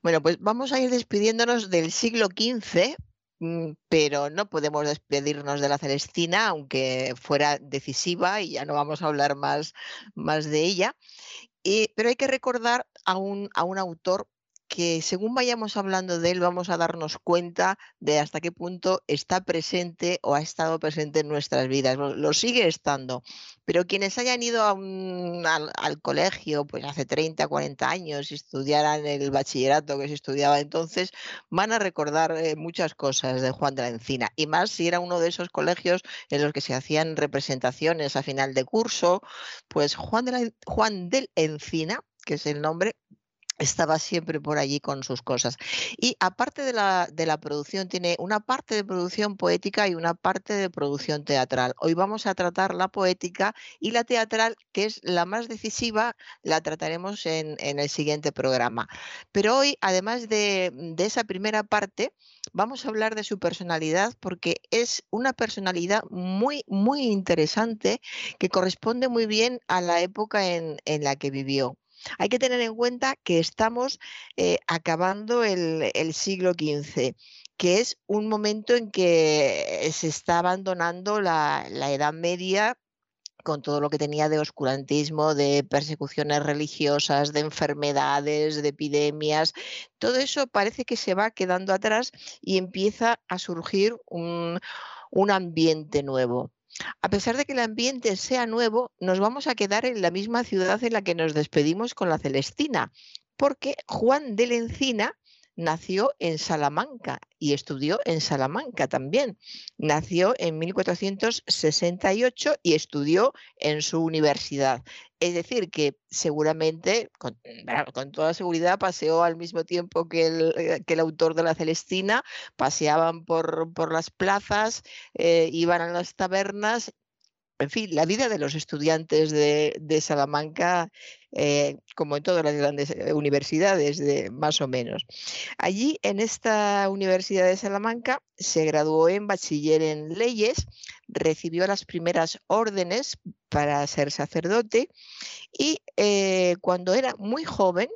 Bueno, pues vamos a ir despidiéndonos del siglo XV, mm, pero no podemos despedirnos de la Celestina, aunque fuera decisiva y ya no vamos a hablar más, más de ella. pero hay que recordar a un, a un autor que según vayamos hablando de él vamos a darnos cuenta de hasta qué punto está presente o ha estado presente en nuestras vidas. Lo, sigue estando, pero quienes hayan ido al, colegio pues hace 30, 40 años y estudiaran el bachillerato que se estudiaba entonces, van a recordar eh, muchas cosas de Juan de la Encina. Y más si era uno de esos colegios en los que se hacían representaciones a final de curso, pues Juan, de la, Juan del Encina que es el nombre, estaba siempre por allí con sus cosas. Y aparte de la, de la, producción, tiene una parte de producción poética y una parte de producción teatral. Hoy vamos a tratar la poética y la teatral, que es la más decisiva, la trataremos en, en el siguiente programa. Pero hoy, además de, de esa primera parte, vamos a hablar de su personalidad porque es una personalidad muy, muy interesante que corresponde muy bien a la época en, en la que vivió. Hay que tener en cuenta que estamos eh, acabando el, siglo XV que es un momento en que se está abandonando la, Edad Media con todo lo que tenía de oscurantismo, de persecuciones religiosas, de enfermedades, de epidemias. Todo eso parece que se va quedando atrás y empieza a surgir un ambiente nuevo. A pesar de que el ambiente sea nuevo, nos vamos a quedar en la misma ciudad en la que nos despedimos con la Celestina, porque Juan de la Encina nació en Salamanca y estudió en Salamanca también. Nació en 1468 y estudió en su universidad. Es decir, que seguramente, con, toda seguridad, paseó al mismo tiempo que el, eh, autor de la Celestina, paseaban por, por las plazas, eh, iban a las tabernas en fin, la vida de los estudiantes de, Salamanca, eh, como en todas las grandes eh, universidades, de, más o menos. Allí, en esta Universidad de Salamanca, se graduó en bachiller en leyes, recibió las primeras órdenes para ser sacerdote y eh, cuando era muy joven,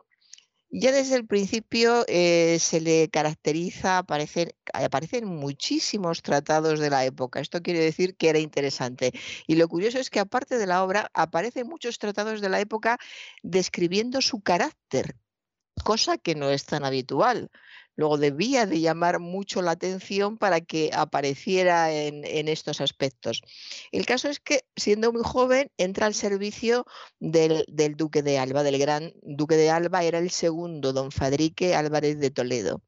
ya desde el principio eh, se le caracteriza, aparecen, aparecen muchísimos tratados de la época. Esto quiere decir que era interesante. Y lo curioso es que aparte de la obra, aparecen muchos tratados de la época describiendo su carácter, cosa que no es tan habitual. Luego debía de llamar mucho la atención para que apareciera en, estos aspectos. El caso es que, siendo muy joven, entra al servicio del, duque de Alba, del gran duque de Alba, era el segundo, don Fadrique Álvarez de Toledo.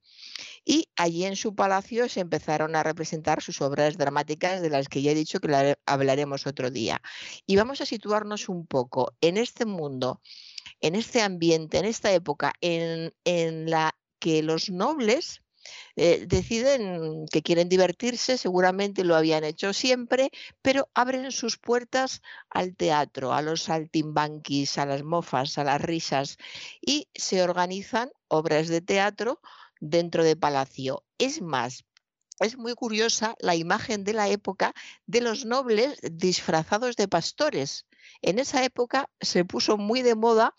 Y allí en su palacio se empezaron a representar sus obras dramáticas, de las que ya he dicho que hablaremos otro día. Y vamos a situarnos un poco en este mundo, en este ambiente, en esta época, en, en la que los nobles eh, deciden que quieren divertirse, seguramente lo habían hecho siempre, pero abren sus puertas al teatro, a los saltimbanquis, a las mofas, a las risas y se organizan obras de teatro dentro de palacio. Es más, es muy curiosa la imagen de la época de los nobles disfrazados de pastores. En esa época se puso muy de moda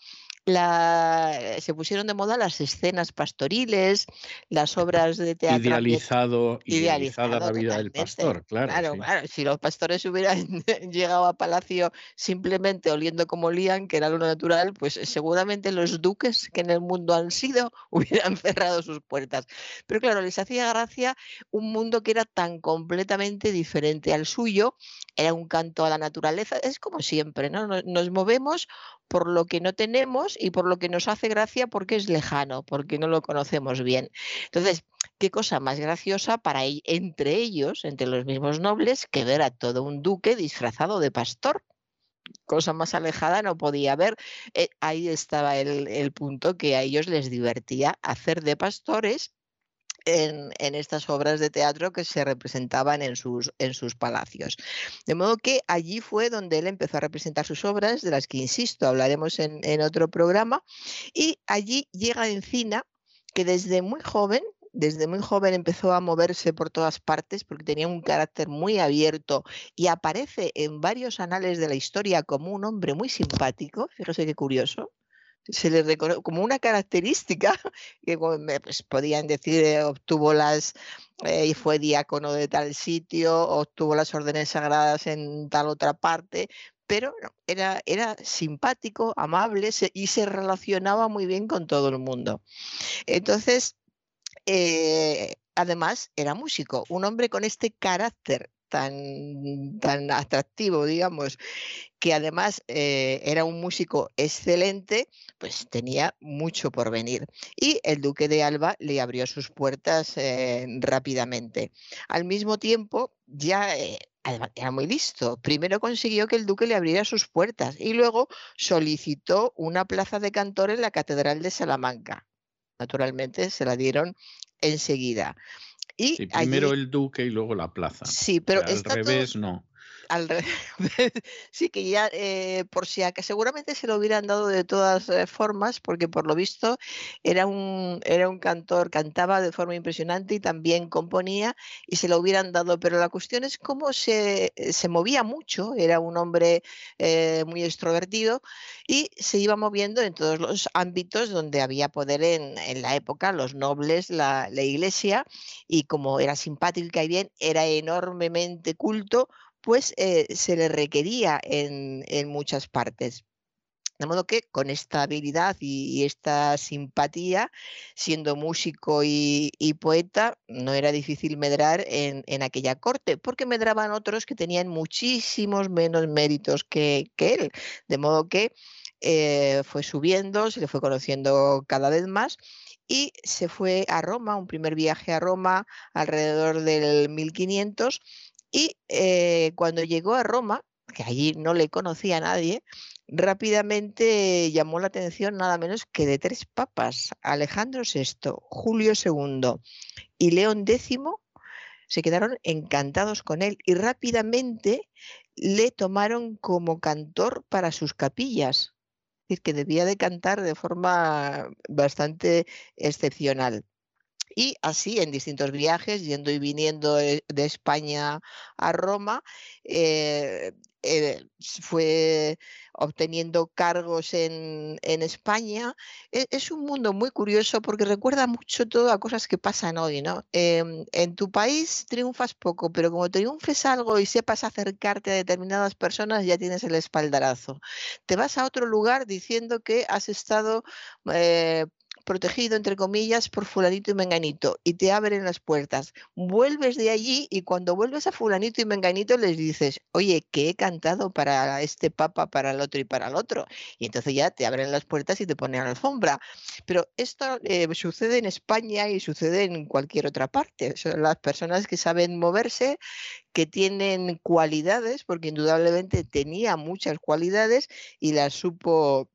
la, se pusieron de moda las escenas pastoriles, las obras de teatro. Idealizado, idealizada la vida del pastor, claro. Claro, si los pastores hubieran [LAUGHS] llegado a palacio simplemente oliendo como lían, que era lo natural, pues seguramente los duques que en el mundo han sido [LAUGHS] hubieran cerrado sus puertas. Pero claro, les hacía gracia un mundo que era tan completamente diferente al suyo, era un canto a la naturaleza, es como siempre, ¿no? nos movemos por lo que no tenemos y por lo que nos hace gracia porque es lejano, porque no lo conocemos bien. Entonces, qué cosa más graciosa para entre ellos, entre los mismos nobles, que ver a todo un duque disfrazado de pastor. Cosa más alejada no podía haber. Eh, ahí estaba el, el punto que a ellos les divertía hacer de pastores en, estas obras de teatro que se representaban en sus, en sus palacios. De modo que allí fue donde él empezó a representar sus obras, de las que, insisto, hablaremos en, en otro programa, y allí llega Encina, que desde muy joven desde muy joven empezó a moverse por todas partes porque tenía un carácter muy abierto y aparece en varios anales de la historia como un hombre muy simpático, fíjese qué curioso, se le reconoce como una característica [LAUGHS] que pues, podían decir eh, obtuvo las eh, y fue diácono de tal sitio, obtuvo las órdenes sagradas en tal otra parte, pero era, era simpático, amable y se relacionaba muy bien con todo el mundo. Entonces, eh, además, era músico, un hombre con este carácter tan, tan atractivo, digamos, que además eh, era un músico excelente, pues tenía mucho por venir. Y el duque de Alba le abrió sus puertas eh, rápidamente. Al mismo tiempo, ya... Eh, era muy listo. Primero consiguió que el duque le abriera sus puertas y luego solicitó una plaza de cantor en la Catedral de Salamanca. Naturalmente se la dieron enseguida. Y primero el duque y luego la plaza. Sí, pero al revés no al [LAUGHS] sí que ya eh, por si acaso seguramente se lo hubieran dado de todas eh, formas porque por lo visto era un era un cantor cantaba de forma impresionante y también componía y se lo hubieran dado pero la cuestión es cómo se, eh, se movía mucho era un hombre muy extrovertido y se iba moviendo en todos los ámbitos donde había poder en, en la época los nobles la, la iglesia y como era simpático y bien era enormemente culto pues se le requería en, muchas partes. De modo que con esta habilidad y, esta simpatía, siendo músico y, poeta, no era difícil medrar en, aquella corte, porque medraban otros que tenían muchísimos menos méritos que, él. De modo que eh, fue subiendo, se le fue conociendo cada vez más y se fue a Roma, un primer viaje a Roma alrededor del 1500 y eh, cuando llegó a Roma, que allí no le conocía a nadie, rápidamente llamó la atención nada menos que de tres papas, Alejandro VI, Julio II y León X, se quedaron encantados con él y rápidamente le tomaron como cantor para sus capillas, es decir, que debía de cantar de forma bastante excepcional. Y así en distintos viajes, yendo y viniendo de, España a Roma, eh, eh, fue obteniendo cargos en, en España. E- Es, un mundo muy curioso porque recuerda mucho todo a cosas que pasan hoy, ¿no? Em, en tu país triunfas poco, pero como triunfes algo y sepas acercarte a determinadas personas, ya tienes el espaldarazo. Te vas a otro lugar diciendo que has estado eh, protegido, entre comillas, por fulanito y menganito, y te abren las puertas. Vuelves de allí y cuando vuelves a fulanito y menganito les dices, oye, que he cantado para este papa, para el otro y para el otro. Y entonces ya te abren las puertas y te ponen alfombra. Pero esto eh, sucede en España y sucede en cualquier otra parte. Son las personas que saben moverse, que tienen cualidades, porque indudablemente tenía muchas cualidades y las supo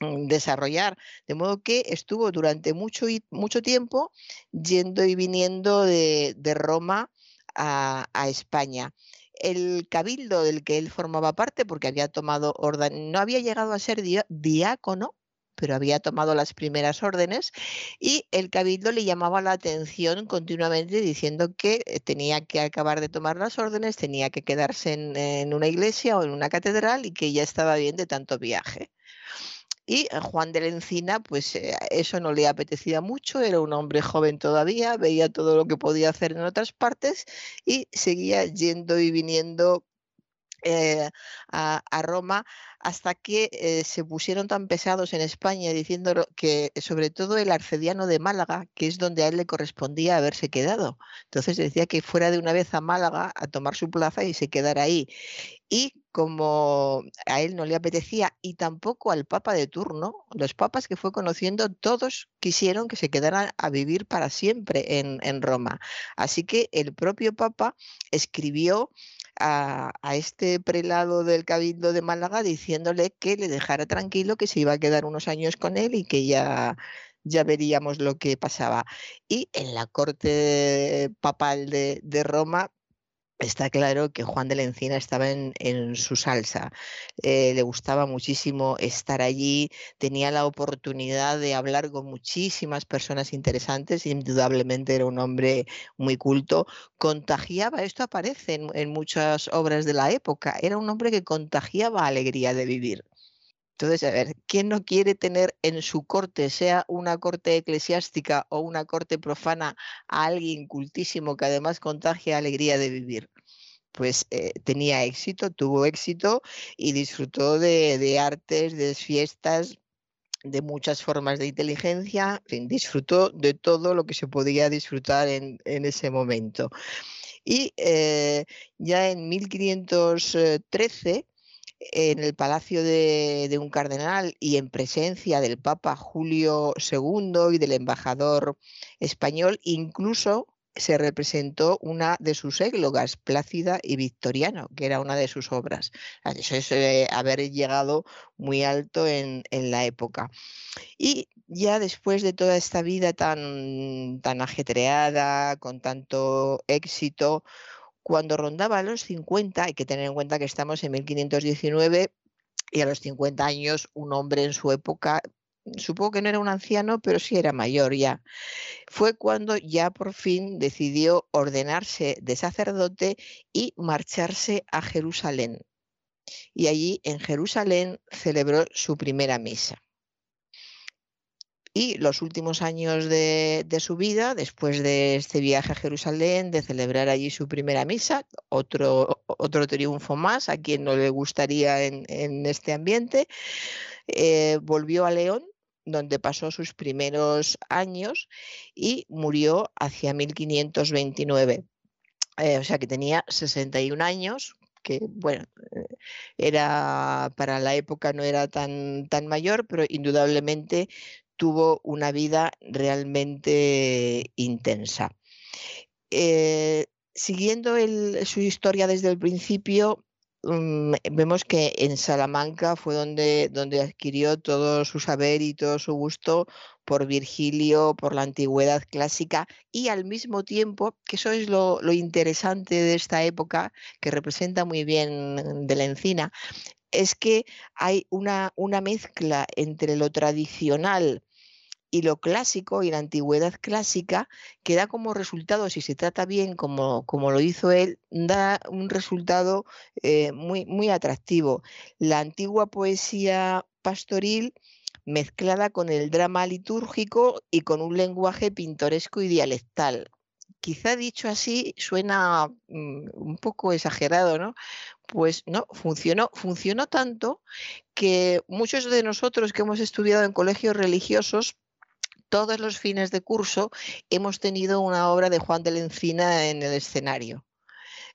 desarrollar, de modo que estuvo durante mucho, mucho tiempo yendo y viniendo de, Roma a, España. El cabildo del que él formaba parte, porque había tomado orden, no había llegado a ser diácono, pero había tomado las primeras órdenes y el cabildo le llamaba la atención continuamente diciendo que eh, tenía que acabar de tomar las órdenes, tenía que quedarse en, en una iglesia o en una catedral y que ya estaba bien de tanto viaje. Y Juan de la Encina, pues eh, eso no le apetecía mucho, era un hombre joven todavía, veía todo lo que podía hacer en otras partes y seguía yendo y viniendo eh, a, Roma hasta que eh, se pusieron tan pesados en España diciendo que sobre todo el arcediano de Málaga, que es donde a él le correspondía haberse quedado. Entonces decía que fuera de una vez a Málaga a tomar su plaza y se quedara ahí. Y como a él no le apetecía y tampoco al papa de turno, los papas que fue conociendo, todos quisieron que se quedaran a vivir para siempre en, en Roma. Así que el propio papa escribió a, a este prelado del Cabildo de Málaga diciéndole que le dejara tranquilo, que se iba a quedar unos años con él y que ya, ya veríamos lo que pasaba. Y en la corte papal de, de Roma Está claro que Juan de la Encina estaba en, en su salsa. Eh, le gustaba muchísimo estar allí, tenía la oportunidad de hablar con muchísimas personas interesantes, indudablemente era un hombre muy culto, contagiaba, esto aparece en, en muchas obras de la época, era un hombre que contagiaba alegría de vivir. Entonces, a ver, ¿quién no quiere tener en su corte, sea una corte eclesiástica o una corte profana, a alguien cultísimo que además contagia alegría de vivir? Pues eh, tenía éxito, tuvo éxito y disfrutó de, artes, de fiestas, de muchas formas de inteligencia, en fin, disfrutó de todo lo que se podía disfrutar en, en ese momento. Y eh, ya en 1513 en el palacio de, un cardenal y en presencia del Papa Julio II y del embajador español, incluso se representó una de sus églogas, Plácida y Victoriano, que era una de sus obras. Eso es eh, haber llegado muy alto en, en, la época. Y ya después de toda esta vida tan, tan ajetreada, con tanto éxito, cuando rondaba los 50, hay que tener en cuenta que estamos en 1519 y a los 50 años un hombre en su época, supongo que no era un anciano, pero sí era mayor ya, fue cuando ya por fin decidió ordenarse de sacerdote y marcharse a Jerusalén. Y allí en Jerusalén celebró su primera misa. Y los últimos años de, su vida, después de este viaje a Jerusalén, de celebrar allí su primera misa, otro, otro triunfo más a quien no le gustaría en, este ambiente, eh, volvió a León, donde pasó sus primeros años y murió hacia 1529. Eh, o sea que tenía 61 años, que bueno, era para la época no era tan, tan mayor, pero indudablemente tuvo una vida realmente intensa. Eh, siguiendo su historia desde el principio, mm, vemos que en Salamanca fue donde, donde adquirió todo su saber y todo su gusto por Virgilio, por la antigüedad clásica y al mismo tiempo, que eso es lo, interesante de esta época, que representa muy bien de la encina, es que hay una mezcla entre lo tradicional y lo clásico y la antigüedad clásica que da como resultado, si se trata bien como, como lo hizo él, da un resultado eh, muy, muy atractivo. La antigua poesía pastoril mezclada con el drama litúrgico y con un lenguaje pintoresco y dialectal. Quizá dicho así suena mm, un poco exagerado, ¿no? Pues no, funcionó, funcionó tanto que muchos de nosotros que hemos estudiado en colegios religiosos todos los fines de curso hemos tenido una obra de Juan de la Encina en el escenario.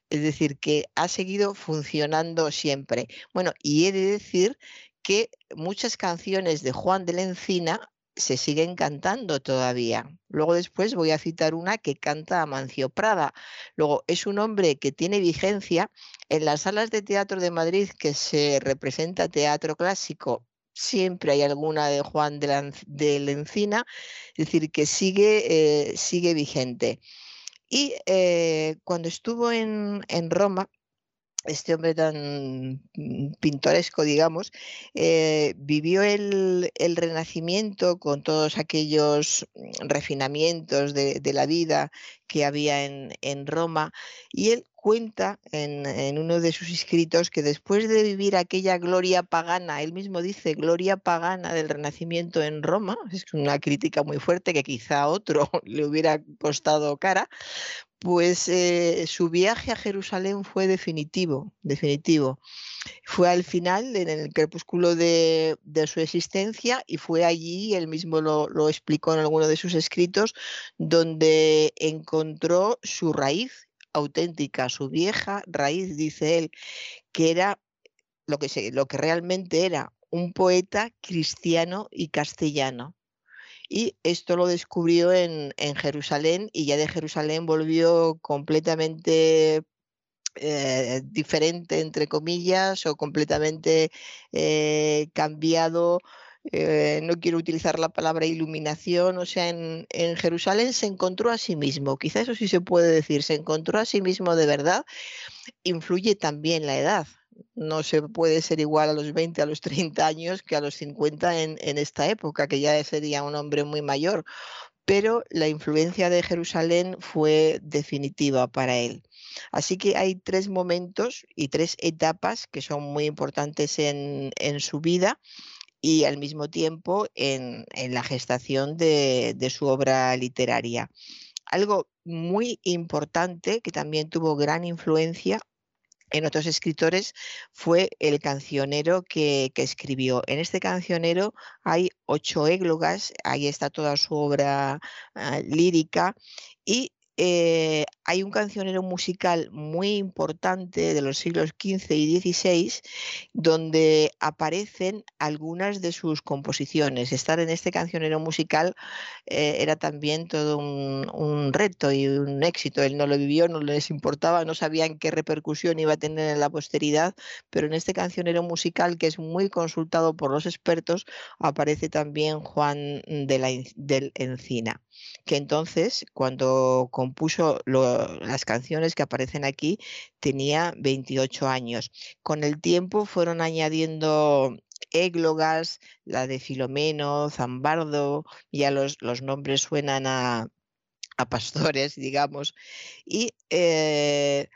Es decir, que ha seguido funcionando siempre. Bueno, y he de decir que muchas canciones de Juan de la Encina se siguen cantando todavía. Luego después voy a citar una que canta Amancio Prada. Luego es un hombre que tiene vigencia en las salas de teatro de Madrid que se representa teatro clásico siempre hay alguna de Juan de la, Encina, es decir, que sigue, eh, sigue vigente. Y eh, cuando estuvo en, Roma, este hombre tan pintoresco, digamos, eh, vivió el, Renacimiento con todos aquellos refinamientos de, de la vida que había en, en Roma y él cuenta en, uno de sus escritos que después de vivir aquella gloria pagana, él mismo dice gloria pagana del Renacimiento en Roma, es una crítica muy fuerte que quizá a otro [LAUGHS] le hubiera costado cara, pues eh, su viaje a Jerusalén fue definitivo, definitivo. Fue al final, en el crepúsculo de, su existencia, y fue allí, él mismo lo, lo, explicó en alguno de sus escritos, donde encontró su raíz auténtica, su vieja raíz, dice él, que era lo que, lo que realmente era un poeta cristiano y castellano. Y esto lo descubrió en, Jerusalén y ya de Jerusalén volvió completamente eh, diferente, entre comillas, o completamente eh, cambiado eh, no quiero utilizar la palabra iluminación, o sea, en, Jerusalén se encontró a sí mismo, quizá eso sí se puede decir, se encontró a sí mismo de verdad, influye también la edad. No se puede ser igual a los 20, a los 30 años que a los 50 en, en esta época, que ya sería un hombre muy mayor, pero la influencia de Jerusalén fue definitiva para él. Así que hay tres momentos y tres etapas que son muy importantes en, en su vida y al mismo tiempo en, la gestación de, su obra literaria. Algo muy importante que también tuvo gran influencia en otros escritores fue el cancionero que, escribió. En este cancionero hay ocho églogas, ahí está toda su obra ah, lírica y eh, hay un cancionero musical muy importante de los siglos XV y XVI donde aparecen algunas de sus composiciones. Estar en este cancionero musical eh, era también todo un, reto y un éxito. Él no lo vivió, no les importaba, no sabían qué repercusión iba a tener en la posteridad, pero en este cancionero musical que es muy consultado por los expertos aparece también Juan de la, del Encina, que entonces cuando compuso las canciones que aparecen aquí, tenía 28 años. Con el tiempo fueron añadiendo églogas, la de Filomeno, Zambardo, ya los, los nombres suenan a, pastores, [LAUGHS] digamos, y eh,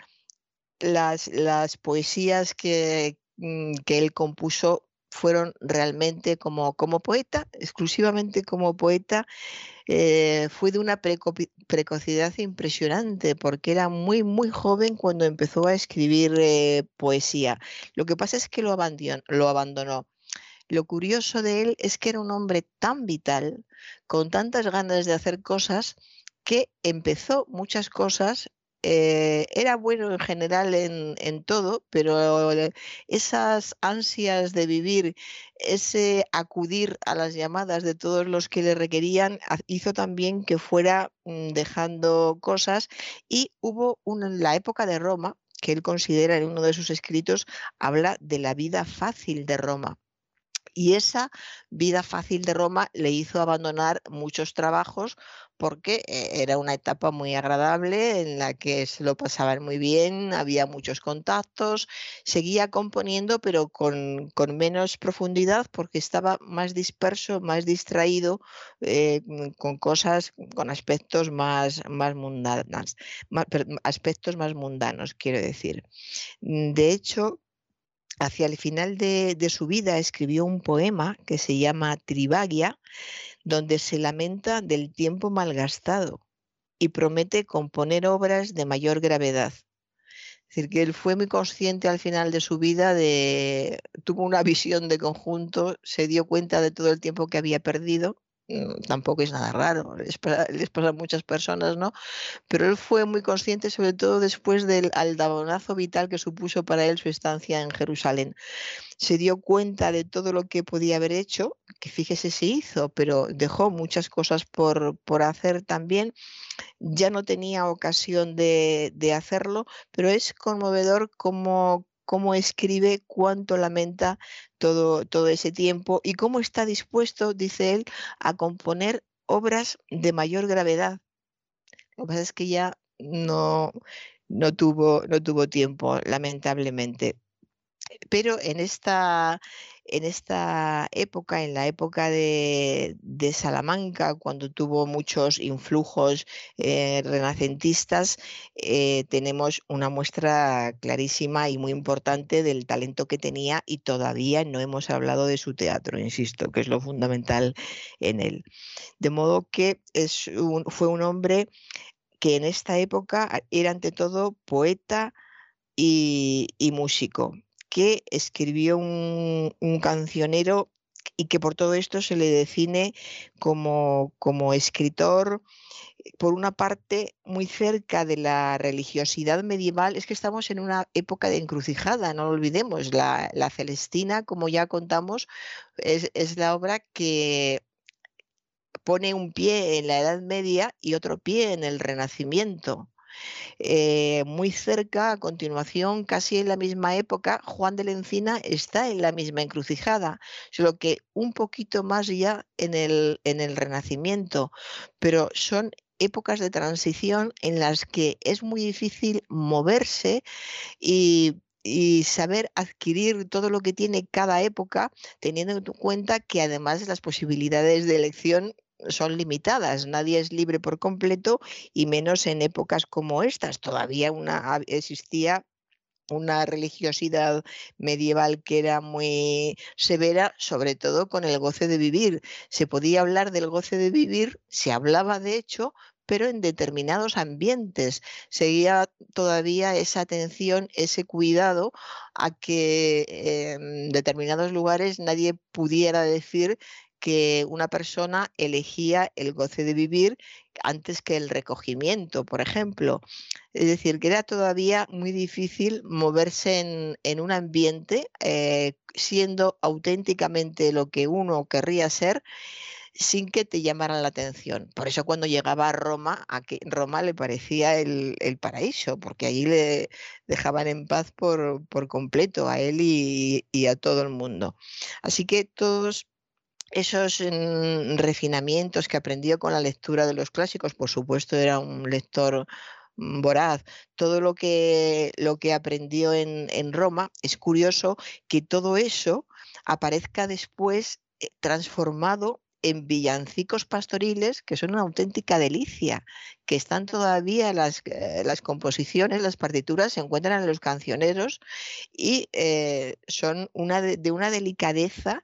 las, las, poesías que, mm, que él compuso fueron realmente como, como poeta, exclusivamente como poeta, eh, fue de una precocidad impresionante porque era muy, muy joven cuando empezó a escribir eh, poesía. Lo que pasa es que lo abandonó, lo abandonó. Lo curioso de él es que era un hombre tan vital, con tantas ganas de hacer cosas, que empezó muchas cosas eh, era bueno en general en, todo, pero esas ansias de vivir, ese acudir a las llamadas de todos los que le requerían, hizo también que fuera mm, dejando cosas y hubo en la época de Roma, que él considera en uno de sus escritos, habla de la vida fácil de Roma. Y esa vida fácil de Roma le hizo abandonar muchos trabajos porque eh, era una etapa muy agradable en la que se lo pasaban muy bien, había muchos contactos, seguía componiendo pero con, menos profundidad porque estaba más disperso, más distraído eh, con cosas, con aspectos más, más mundanos, aspectos más mundanos, quiero decir. De hecho, hacia el final de, su vida escribió un poema que se llama Trivagia, donde se lamenta del tiempo malgastado y promete componer obras de mayor gravedad. Es decir, que él fue muy consciente al final de su vida de, tuvo una [LAUGHS] visión de conjunto, se dio cuenta de todo el tiempo que había perdido tampoco es nada raro, [LAUGHS] les pasa, a muchas personas, ¿no? Pero él fue muy consciente, sobre todo después del aldabonazo vital que supuso para él su estancia en Jerusalén. Se dio cuenta de todo lo que podía haber hecho, que fíjese se hizo, pero dejó muchas cosas por, por hacer también. Ya no tenía ocasión de, de hacerlo, pero es conmovedor como cómo escribe, cuánto lamenta todo, todo ese tiempo y cómo está dispuesto, dice él, a componer obras de mayor gravedad. Lo que pasa es que ya no, no, tuvo, no tuvo tiempo, lamentablemente. Pero en esta, en esta época, en la época de, Salamanca, cuando tuvo muchos influjos eh, renacentistas, eh, tenemos una muestra clarísima y muy importante del talento que tenía y todavía no hemos hablado de su teatro, insisto, que es lo fundamental en él. De modo que fue un hombre que en esta época era ante todo poeta y músico que escribió un, cancionero y que por todo esto se le define como, como escritor, por una parte, muy cerca de la religiosidad medieval, es que estamos en una época de encrucijada, no lo olvidemos. La, Celestina, como ya contamos, es, es, la obra que pone un pie en la Edad Media y otro pie en el Renacimiento. Eh, muy cerca, a continuación, casi en la misma época, Juan de la Encina está en la misma encrucijada, solo que un poquito más ya en el, en el Renacimiento, pero son épocas de transición en las que es muy difícil moverse y y saber adquirir todo lo que tiene cada época, teniendo en cuenta que además las posibilidades de elección son limitadas, nadie es libre por completo y menos en épocas como estas. Todavía una, existía una religiosidad medieval que era muy severa, sobre todo con el goce de vivir. Se podía hablar del goce de vivir, se hablaba de hecho, pero en determinados ambientes. Seguía todavía esa atención, ese cuidado a que en determinados lugares nadie pudiera decir que una persona elegía el goce de vivir antes que el recogimiento, por ejemplo. Es decir, que era todavía muy difícil moverse en, un ambiente eh, siendo auténticamente lo que uno querría ser sin que te llamaran la atención. Por eso cuando llegaba a Roma, a Roma le parecía el, paraíso, porque allí le dejaban en paz por, completo a él y, a todo el mundo. Así que todos esos mm, refinamientos que aprendió con la lectura de los clásicos, por supuesto era un lector mm, voraz, todo lo que, lo que aprendió en, Roma, es curioso que todo eso aparezca después eh, transformado en villancicos pastoriles que son una auténtica delicia, que están todavía las, eh, las composiciones, las partituras se encuentran en los cancioneros y eh, son una de, una delicadeza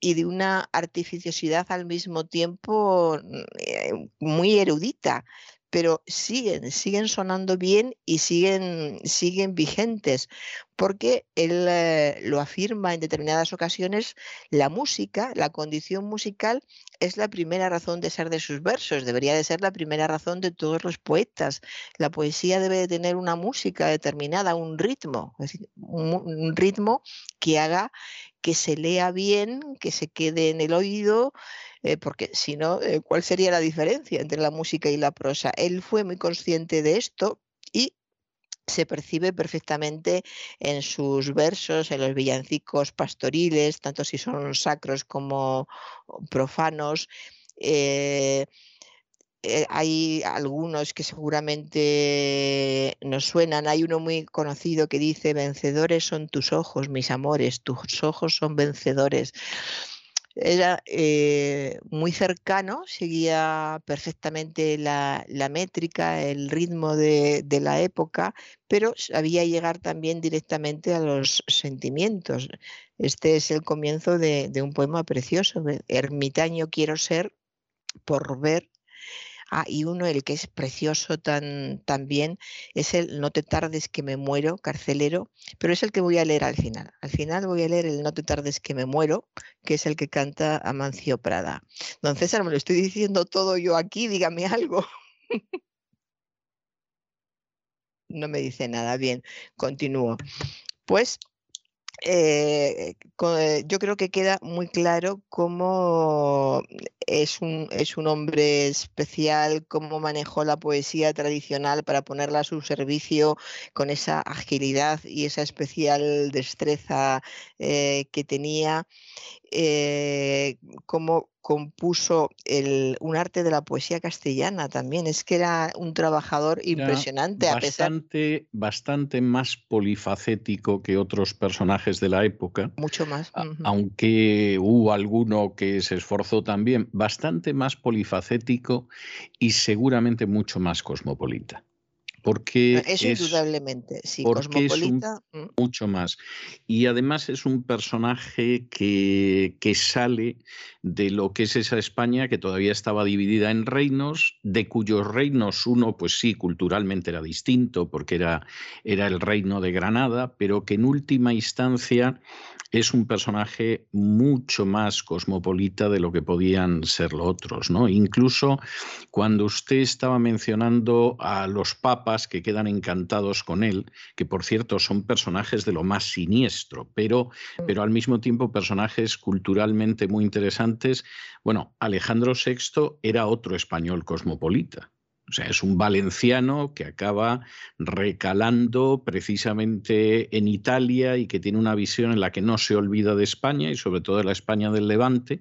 y de una artificiosidad al mismo tiempo mm, eh, muy erudita, pero siguen, siguen sonando bien y siguen, siguen vigentes, porque él eh, lo afirma en determinadas ocasiones, la música, la condición musical es la primera razón de ser de sus versos, debería de ser la primera razón de todos los poetas. La poesía debe de tener una música determinada, un ritmo, un ritmo que haga que se lea bien, que se quede en el oído, eh, porque si no, eh, ¿cuál sería la diferencia entre la música y la prosa? Él fue muy consciente de esto se percibe perfectamente en sus versos, en los villancicos pastoriles, tanto si son sacros como profanos. Eh, eh, hay algunos que seguramente nos suenan. Hay uno muy conocido que dice, vencedores son tus ojos, mis amores, tus ojos son vencedores. Era eh, muy cercano, seguía perfectamente la, métrica, el ritmo de, la época, pero sabía llegar también directamente a los sentimientos. Este es el comienzo de, de un poema precioso. Ermitaño quiero ser por ver Ah, y uno, el que es precioso tan, también, es el No te tardes que me muero, carcelero, pero es el que voy a leer al final. Al final voy a leer el No te tardes que me muero, que es el que canta Amancio Prada. Don César, me lo estoy diciendo todo yo aquí, dígame algo. [LAUGHS] no me dice nada. Bien, continúo. Pues eh, eh, yo creo que queda muy claro cómo es un, es un hombre especial, cómo manejó la poesía tradicional para ponerla a su servicio con esa agilidad y esa especial destreza eh, que tenía, cómo compuso el, un arte de la poesía castellana también. Es que era un trabajador impresionante. Bastante, a pesar... bastante más polifacético que otros personajes de la época. Mucho más. Aunque hubo alguno que se esforzó también, bastante más polifacético y seguramente mucho más cosmopolita porque es, indudablemente, sí, cosmopolita. Mucho más. Y además es un personaje que, que, sale de lo que es esa España que todavía estaba dividida en reinos, de cuyos reinos uno, pues sí, culturalmente era distinto, porque era, era el reino de Granada, pero que en última instancia es un personaje mucho más cosmopolita de lo que podían ser los otros. ¿no? Incluso cuando usted estaba mencionando a los papas que quedan encantados con él, que por cierto son personajes de lo más siniestro, pero, pero al mismo tiempo personajes culturalmente muy interesantes, bueno, Alejandro VI era otro español cosmopolita. O sea, es un valenciano que acaba recalando precisamente en Italia y que tiene una visión en la que no se olvida de España y sobre todo de la España del Levante,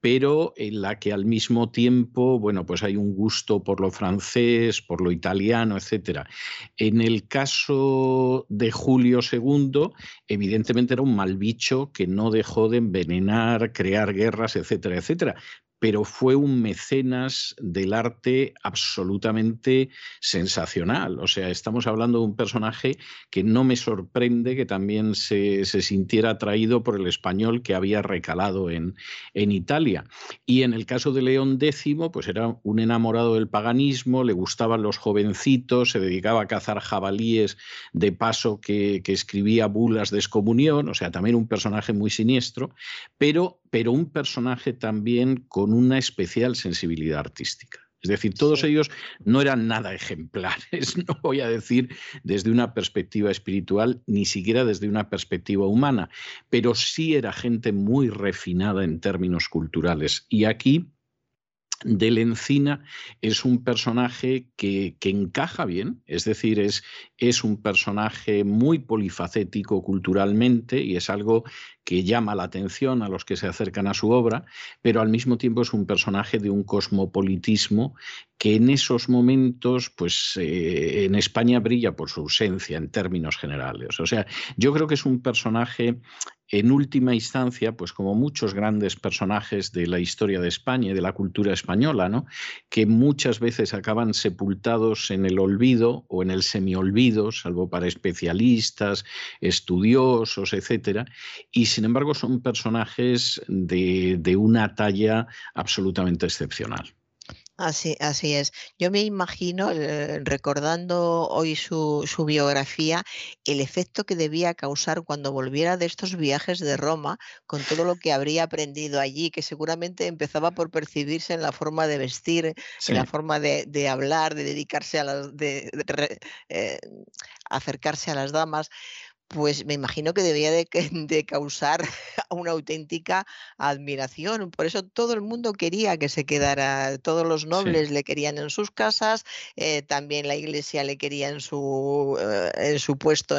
pero en la que al mismo tiempo, bueno, pues hay un gusto por lo francés, por lo italiano, etcétera. En el caso de Julio II, evidentemente era un mal bicho que no dejó de envenenar, crear guerras, etcétera, etcétera pero fue un mecenas del arte absolutamente sensacional. O sea, estamos hablando de un personaje que no me sorprende que también se, sintiera atraído por el español que había recalado en, en, Italia. Y en el caso de León X, pues era un enamorado del paganismo, le gustaban los jovencitos, se dedicaba a cazar jabalíes de paso que, que escribía bulas de excomunión, o sea, también un personaje muy siniestro, pero pero un personaje también con una especial sensibilidad artística. Es decir, todos ellos no eran nada ejemplares, [LAUGHS] no voy a decir desde una perspectiva espiritual, ni siquiera desde una perspectiva humana, pero sí era gente muy refinada en términos culturales. Y aquí del Encina es un personaje que, encaja bien, es decir, es, es, un personaje muy polifacético culturalmente y es algo que llama la atención a los que se acercan a su obra, pero al mismo tiempo es un personaje de un cosmopolitismo que en esos momentos, pues eh, en España brilla por su ausencia en términos generales. O sea, yo creo que es un personaje en última instancia, pues como muchos grandes personajes de la historia de España y de la cultura española, ¿no? que muchas veces acaban sepultados en el olvido o en el semiolvido, salvo para especialistas, estudiosos, etcétera, y sin embargo son personajes de, de una talla absolutamente excepcional. Así, así es. Yo me imagino, eh, recordando hoy su, su, biografía, el efecto que debía causar cuando volviera de estos viajes de Roma, con todo lo que habría aprendido allí, que seguramente empezaba por percibirse en la forma de vestir, en la forma de, de, hablar, de dedicarse a las, de, eh, acercarse a las damas pues me imagino que debía de, de, causar [LAUGHS] una auténtica admiración. Por eso todo el mundo quería que se quedara, todos los nobles le querían en sus casas, eh, también la iglesia le quería en su, eh, en su puesto,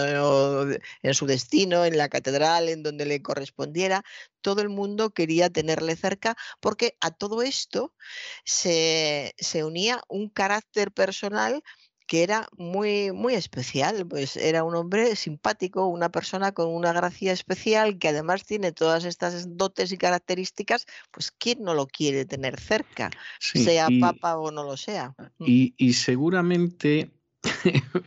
en su destino, en la catedral, en donde le correspondiera. Todo el mundo quería tenerle cerca porque a todo esto se, se unía un carácter personal que era muy, muy especial, pues era un hombre simpático, una persona con una gracia especial que además tiene todas estas dotes y características, pues ¿quién no lo quiere tener cerca? sea papa o no lo sea. Mm. Y, y seguramente [LAUGHS]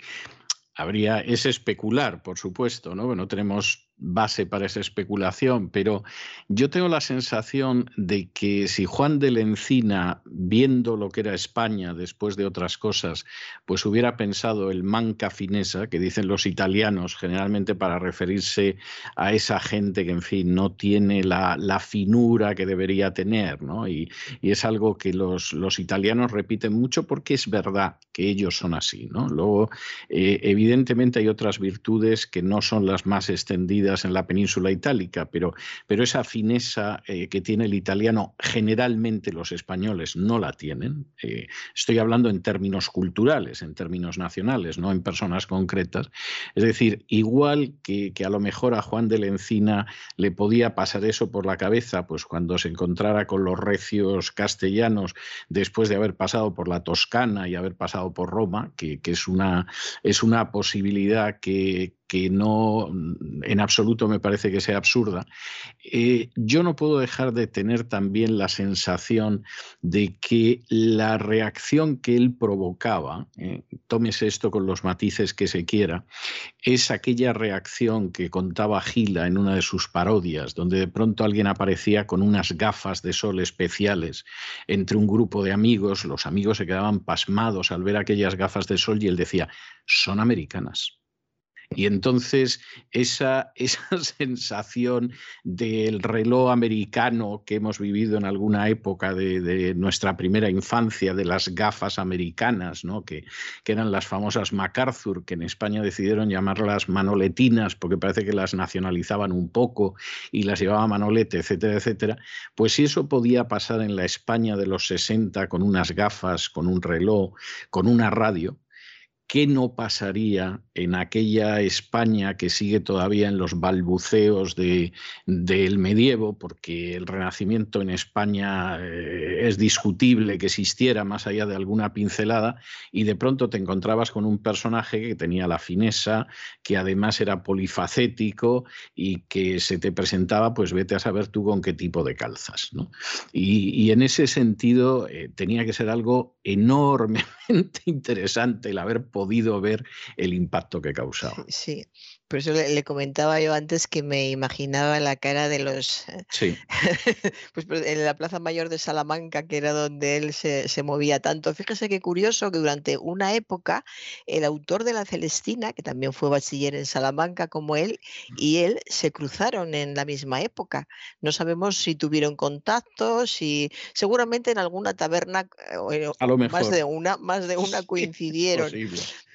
habría, es especular, por supuesto, ¿no? No tenemos base para esa especulación, pero yo tengo la sensación de que si Juan de la Encina, viendo lo que era España después de otras cosas, pues hubiera pensado el manca finesa, que dicen los italianos generalmente para referirse a esa gente que, en fin, no tiene la, finura que debería tener, ¿no? Y, es algo que los, los, italianos repiten mucho porque es verdad que ellos son así, ¿no? Luego, eh, evidentemente hay otras virtudes que no son las más extendidas en la península itálica, pero, pero esa fineza eh, que tiene el italiano generalmente los españoles no la tienen. Eh, estoy hablando en términos culturales, en términos nacionales, no en personas concretas. Es decir, igual que, que a lo mejor a Juan de la Encina le podía pasar eso por la cabeza, pues cuando se encontrara con los recios castellanos después de haber pasado por la Toscana y haber pasado por Roma, que, que es, una, es una posibilidad que, que no en absoluto me parece que sea absurda, eh, yo no puedo dejar de tener también la sensación de que la reacción que él provocaba, eh, tómese esto con los matices que se quiera, es aquella reacción que contaba Gila en una de sus parodias, donde de pronto alguien aparecía con unas gafas de sol especiales entre un grupo de amigos, los amigos se quedaban pasmados al ver aquellas gafas de sol y él decía, son americanas. Y entonces esa, esa [LAUGHS] sensación del reloj americano que hemos vivido en alguna época de, nuestra primera infancia, de las gafas americanas, ¿no? que, que, eran las famosas MacArthur, que en España decidieron llamarlas manoletinas porque parece que las nacionalizaban un poco y las llevaba Manolete, etcétera, etcétera, pues si eso podía pasar en la España de los 60 con unas gafas, con un reloj, con una radio, ¿Qué no pasaría en aquella España que sigue todavía en los balbuceos de, del medievo? Porque el Renacimiento en España eh, es discutible que existiera más allá de alguna pincelada y de pronto te encontrabas con un personaje que tenía la fineza, que además era polifacético y que se te presentaba, pues vete a saber tú con qué tipo de calzas. Y, en ese sentido eh, tenía que ser algo enormemente [LAUGHS] interesante el haber podido ver el impacto que causaba. Por eso le, comentaba yo antes que me imaginaba la cara de los... Eh, sí. [LAUGHS] pues, pues en la Plaza Mayor de Salamanca, que era donde él se, movía tanto. Fíjese qué curioso que durante una época el autor de la Celestina, que también fue bachiller en Salamanca como él, y él se cruzaron en la misma época. No sabemos si tuvieron contacto, si seguramente en alguna taberna, eh, A lo mejor. más de una, más de una [LAUGHS] coincidieron.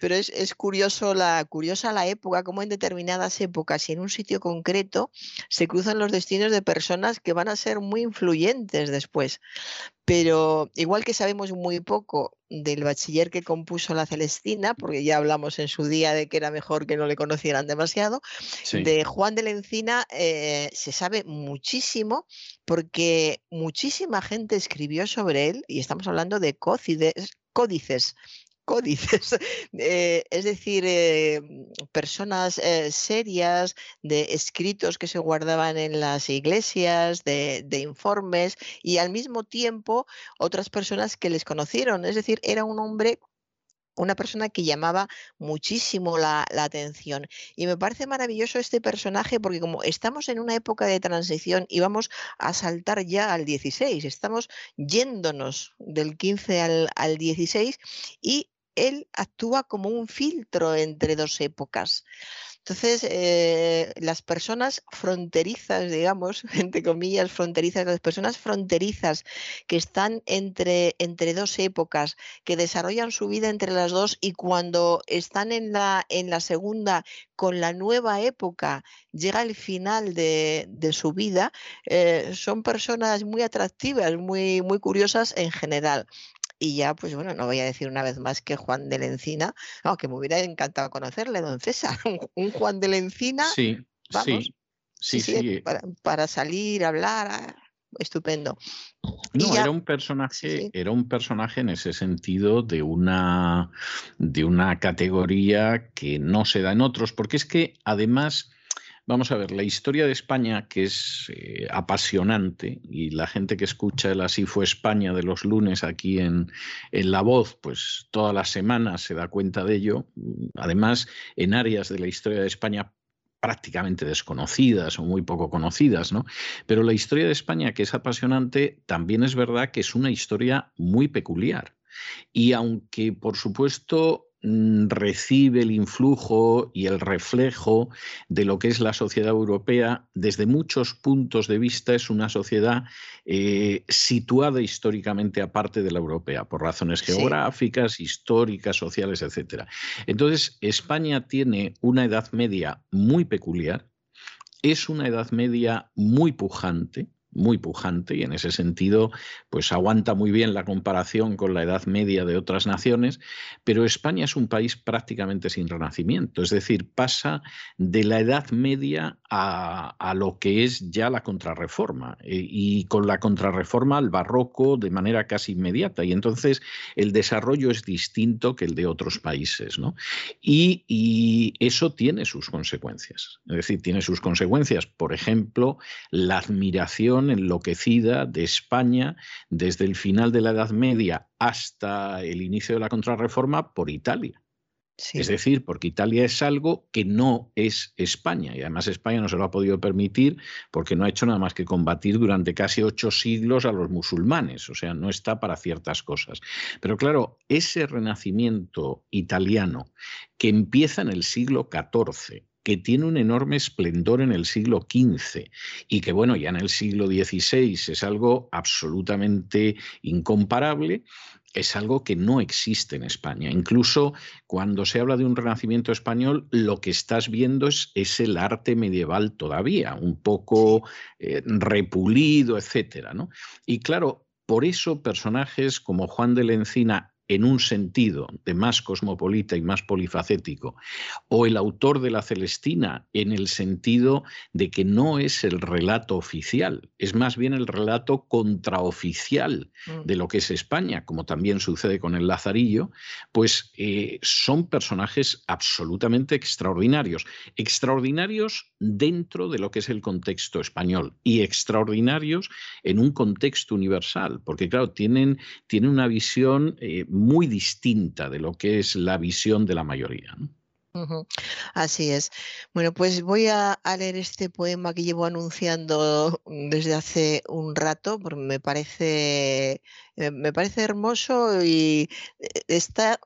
Pero es, es, curioso la, curiosa la época, como en determinadas épocas y en un sitio concreto se cruzan los destinos de personas que van a ser muy influyentes después. Pero igual que sabemos muy poco del bachiller que compuso la Celestina, porque ya hablamos en su día de que era mejor que no le conocieran demasiado, de Juan de la Encina eh, se sabe muchísimo porque muchísima gente escribió sobre él y estamos hablando de códices códices, [LAUGHS] eh, es decir, eh, personas eh, serias, de escritos que se guardaban en las iglesias, de, informes y al mismo tiempo otras personas que les conocieron. Es decir, era un hombre una persona que llamaba muchísimo la, atención. Y me parece maravilloso este personaje porque como estamos en una época de transición y vamos a saltar ya al 16, estamos yéndonos del 15 al, al 16 y él actúa como un filtro entre dos épocas. Entonces, eh, las personas fronterizas, digamos, [LAUGHS] entre comillas, fronterizas, las personas fronterizas que están entre, entre dos épocas, que desarrollan su vida entre las dos y cuando están en la, en la segunda, con la nueva época, llega el final de, su vida, eh, son personas muy atractivas, muy, muy curiosas en general. Y ya, pues bueno, no voy a decir una vez más que Juan de la Encina, que me hubiera encantado conocerle, don César. [LAUGHS] Un Juan de la Encina. Sí, sí, sí, sí, eh. Para, salir, hablar, ah, estupendo. No, era un personaje, era un personaje en ese sentido de una, de una categoría que no se da en otros, porque es que además Vamos a ver, la historia de España, que es eh, apasionante, y la gente que escucha el Así fue España de los lunes aquí en, en La Voz, pues todas las semanas se da cuenta de ello. Además, en áreas de la historia de España prácticamente desconocidas o muy poco conocidas, ¿no? Pero la historia de España, que es apasionante, también es verdad que es una historia muy peculiar. Y aunque, por supuesto, recibe el influjo y el reflejo de lo que es la sociedad europea, desde muchos puntos de vista es una sociedad eh, situada históricamente aparte de la europea, por razones geográficas, históricas, sociales, etc. Entonces, España tiene una edad media muy peculiar, es una edad media muy pujante, muy pujante y en ese sentido pues aguanta muy bien la comparación con la edad media de otras naciones, pero España es un país prácticamente sin renacimiento, es decir, pasa de la edad media a, lo que es ya la contrarreforma eh, y con la contrarreforma al barroco de manera casi inmediata y entonces el desarrollo es distinto que el de otros países ¿no? y, y eso tiene sus consecuencias, es decir, tiene sus consecuencias, por ejemplo, la admiración enloquecida de España desde el final de la Edad Media hasta el inicio de la contrarreforma por Italia. Es decir, porque Italia es algo que no es España y además España no se lo ha podido permitir porque no ha hecho nada más que combatir durante casi ocho siglos a los musulmanes, o sea, no está para ciertas cosas. Pero claro, ese renacimiento italiano que empieza en el siglo XIV, que tiene un enorme esplendor en el siglo XV y que, bueno, ya en el siglo XVI es algo absolutamente incomparable, es algo que no existe en España. Incluso cuando se habla de un renacimiento español, lo que estás viendo es, el arte medieval todavía, un poco eh, repulido, etc. Y claro, por eso personajes como Juan de la Encina en un sentido de más cosmopolita y más polifacético, o el autor de la Celestina en el sentido de que no es el relato oficial, es más bien el relato contraoficial mm. de lo que es España, como también sucede con el Lazarillo, pues eh, son personajes absolutamente extraordinarios, extraordinarios dentro de lo que es el contexto español y extraordinarios en un contexto universal, porque claro, tienen, tienen una visión eh, muy distinta de lo que es la visión de la mayoría. Así es. Bueno, pues voy a, leer este poema que llevo anunciando desde hace un rato, porque me parece, eh, me parece hermoso y eh, está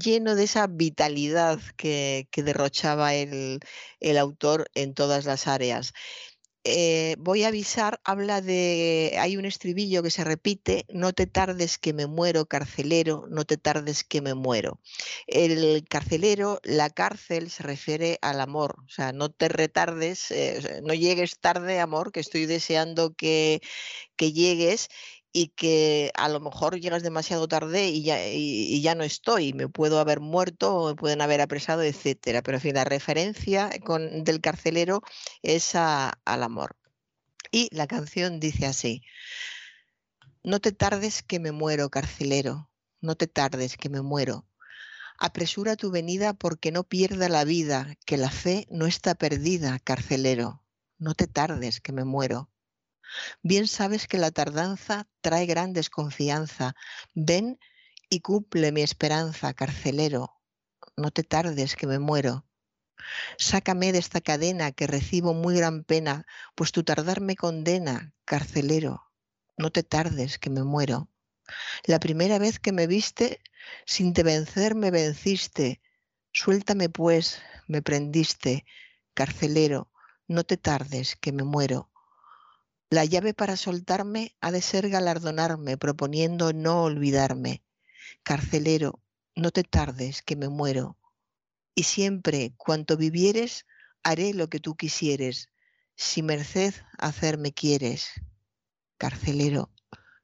lleno de esa vitalidad que, derrochaba el, el autor en todas las áreas. Eh, voy a avisar, habla de, hay un estribillo que se repite, no te tardes que me muero, carcelero, no te tardes que me muero. El carcelero, la cárcel se refiere al amor, o sea, no te retardes, eh, no llegues tarde, amor, que estoy deseando que, que llegues y que a lo mejor llegas demasiado tarde y ya, no estoy, me puedo haber muerto me pueden haber apresado, etcétera. Pero en fin, la referencia del carcelero es al amor. Y la canción dice así, no te tardes que me muero, carcelero, no te tardes que me muero. Apresura tu venida porque no pierda la vida, que la fe no está perdida, carcelero. No te tardes que me muero. Bien sabes que la tardanza trae gran desconfianza. Ven y cumple mi esperanza, carcelero. No te tardes, que me muero. Sácame de esta cadena que recibo muy gran pena, pues tu tardar me condena, carcelero. No te tardes, que me muero. La primera vez que me viste, sin te vencer me venciste. Suéltame pues, me prendiste, carcelero, no te tardes, que me muero. La llave para soltarme ha de ser galardonarme, proponiendo no olvidarme. Carcelero, no te tardes, que me muero. Y siempre, cuanto vivieres, haré lo que tú quisieres, si merced hacerme quieres. Carcelero,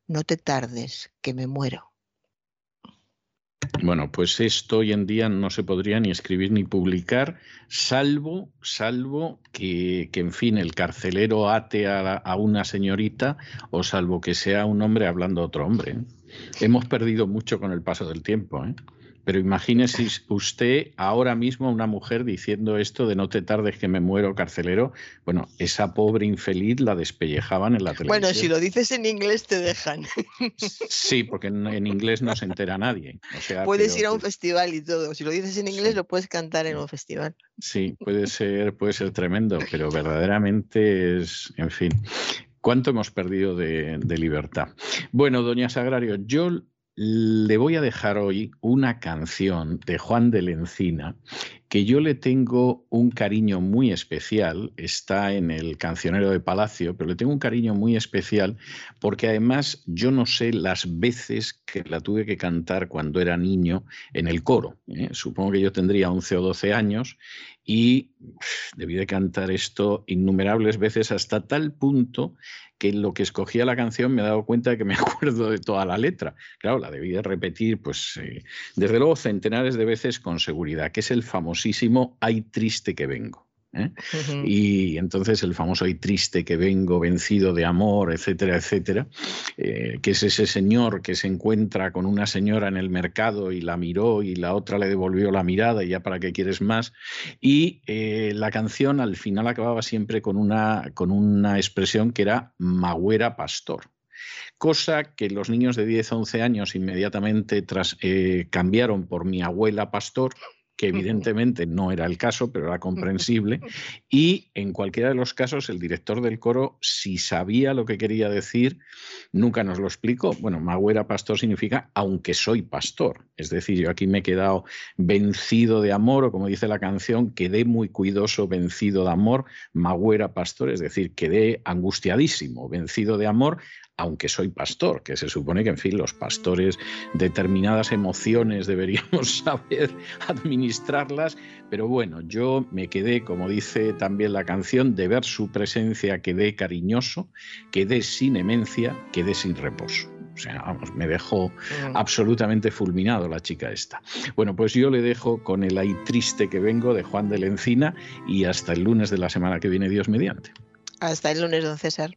no te tardes, que me muero. Bueno, pues esto hoy en día no se podría ni escribir ni publicar, salvo, salvo que, que en fin, el carcelero ate a, a, una señorita o salvo que sea un hombre hablando a otro hombre. ¿eh? Hemos perdido mucho con el paso del tiempo. ¿eh? Pero imagínese usted ahora mismo una mujer diciendo esto de no te tardes que me muero carcelero. Bueno, esa pobre infeliz la despellejaban en la televisión. Bueno, si lo dices en inglés te dejan. Sí, porque en, en inglés no se entera nadie. O sea, puedes ir a un festival y todo. Si lo dices en inglés sí. lo puedes cantar en un festival. Sí, puede ser, puede ser tremendo, pero verdaderamente es, en fin. ¿Cuánto hemos perdido de, de libertad? Bueno, doña Sagrario, yo le voy a dejar hoy una canción de Juan de la Encina que yo le tengo un cariño muy especial, está en el cancionero de Palacio, pero le tengo un cariño muy especial porque además yo no sé las veces que la tuve que cantar cuando era niño en el coro. ¿eh? Supongo que yo tendría 11 o 12 años y debí de cantar esto innumerables veces hasta tal punto que en lo que escogía la canción me he dado cuenta de que me [LAUGHS] acuerdo de toda la letra. Claro, la debí de repetir, pues, eh, desde luego, centenares de veces con seguridad, que es el famosísimo Ay triste que vengo. ¿Eh? Uh -huh. Y entonces el famoso Ay triste que vengo, vencido de amor, etcétera, etcétera, eh, que es ese señor que se encuentra con una señora en el mercado y la miró y la otra le devolvió la mirada y ya para qué quieres más. Y eh, la canción al final acababa siempre con una, con una expresión que era Magüera Pastor cosa que los niños de 10 11 años inmediatamente tras, eh, cambiaron por mi abuela pastor, que evidentemente no era el caso, pero era comprensible. [LAUGHS] Y en cualquiera de los casos, el director del coro, si sabía lo que quería decir, nunca nos lo explicó. Bueno, Magüera pastor significa aunque soy pastor. Es decir, yo aquí me he quedado vencido de amor, o como dice la canción, quedé muy cuidoso, vencido de amor, Magüera pastor, es decir, quedé angustiadísimo, vencido de amor, aunque soy pastor, que se supone que, en fin, los pastores determinadas emociones [LAUGHS] deberíamos saber administrarlas, pero bueno, yo me quedé, como dice también la canción, de ver su presencia, quedé cariñoso, quedé sin emencia, quedé sin reposo. O sea, vamos, me dejó mm. absolutamente fulminado la chica esta. Bueno, pues yo le dejo con el ahí triste que vengo de Juan de la Encina y hasta el lunes de la semana que viene, Dios mediante. Hasta el lunes, don César.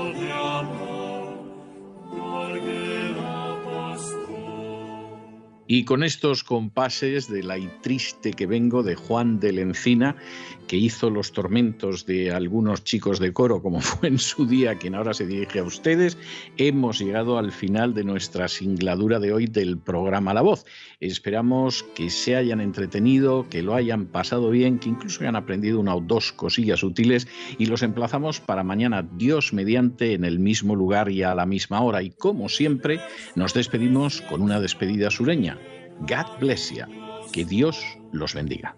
Y con estos compases de la y triste que vengo de Juan de la Encina, que hizo los tormentos de algunos chicos de coro, como [LAUGHS] fue en su día quien ahora se dirige a ustedes, hemos llegado al final de nuestra singladura de hoy del programa La Voz. Esperamos que se hayan entretenido, que lo hayan pasado bien, que incluso hayan aprendido una o dos cosillas útiles y los emplazamos para mañana, Dios mediante, en el mismo lugar y a la misma hora. Y como siempre, nos despedimos con una despedida sureña. God bless you. Que Dios los bendiga.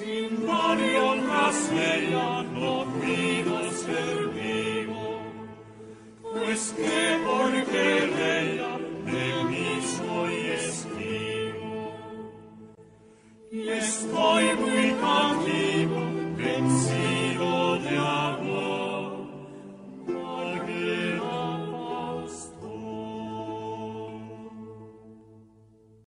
Sin Marian Rasmeian dormido servivo, pues que porque ella del mismo estimo. Y estoy muy cautivo, vencido.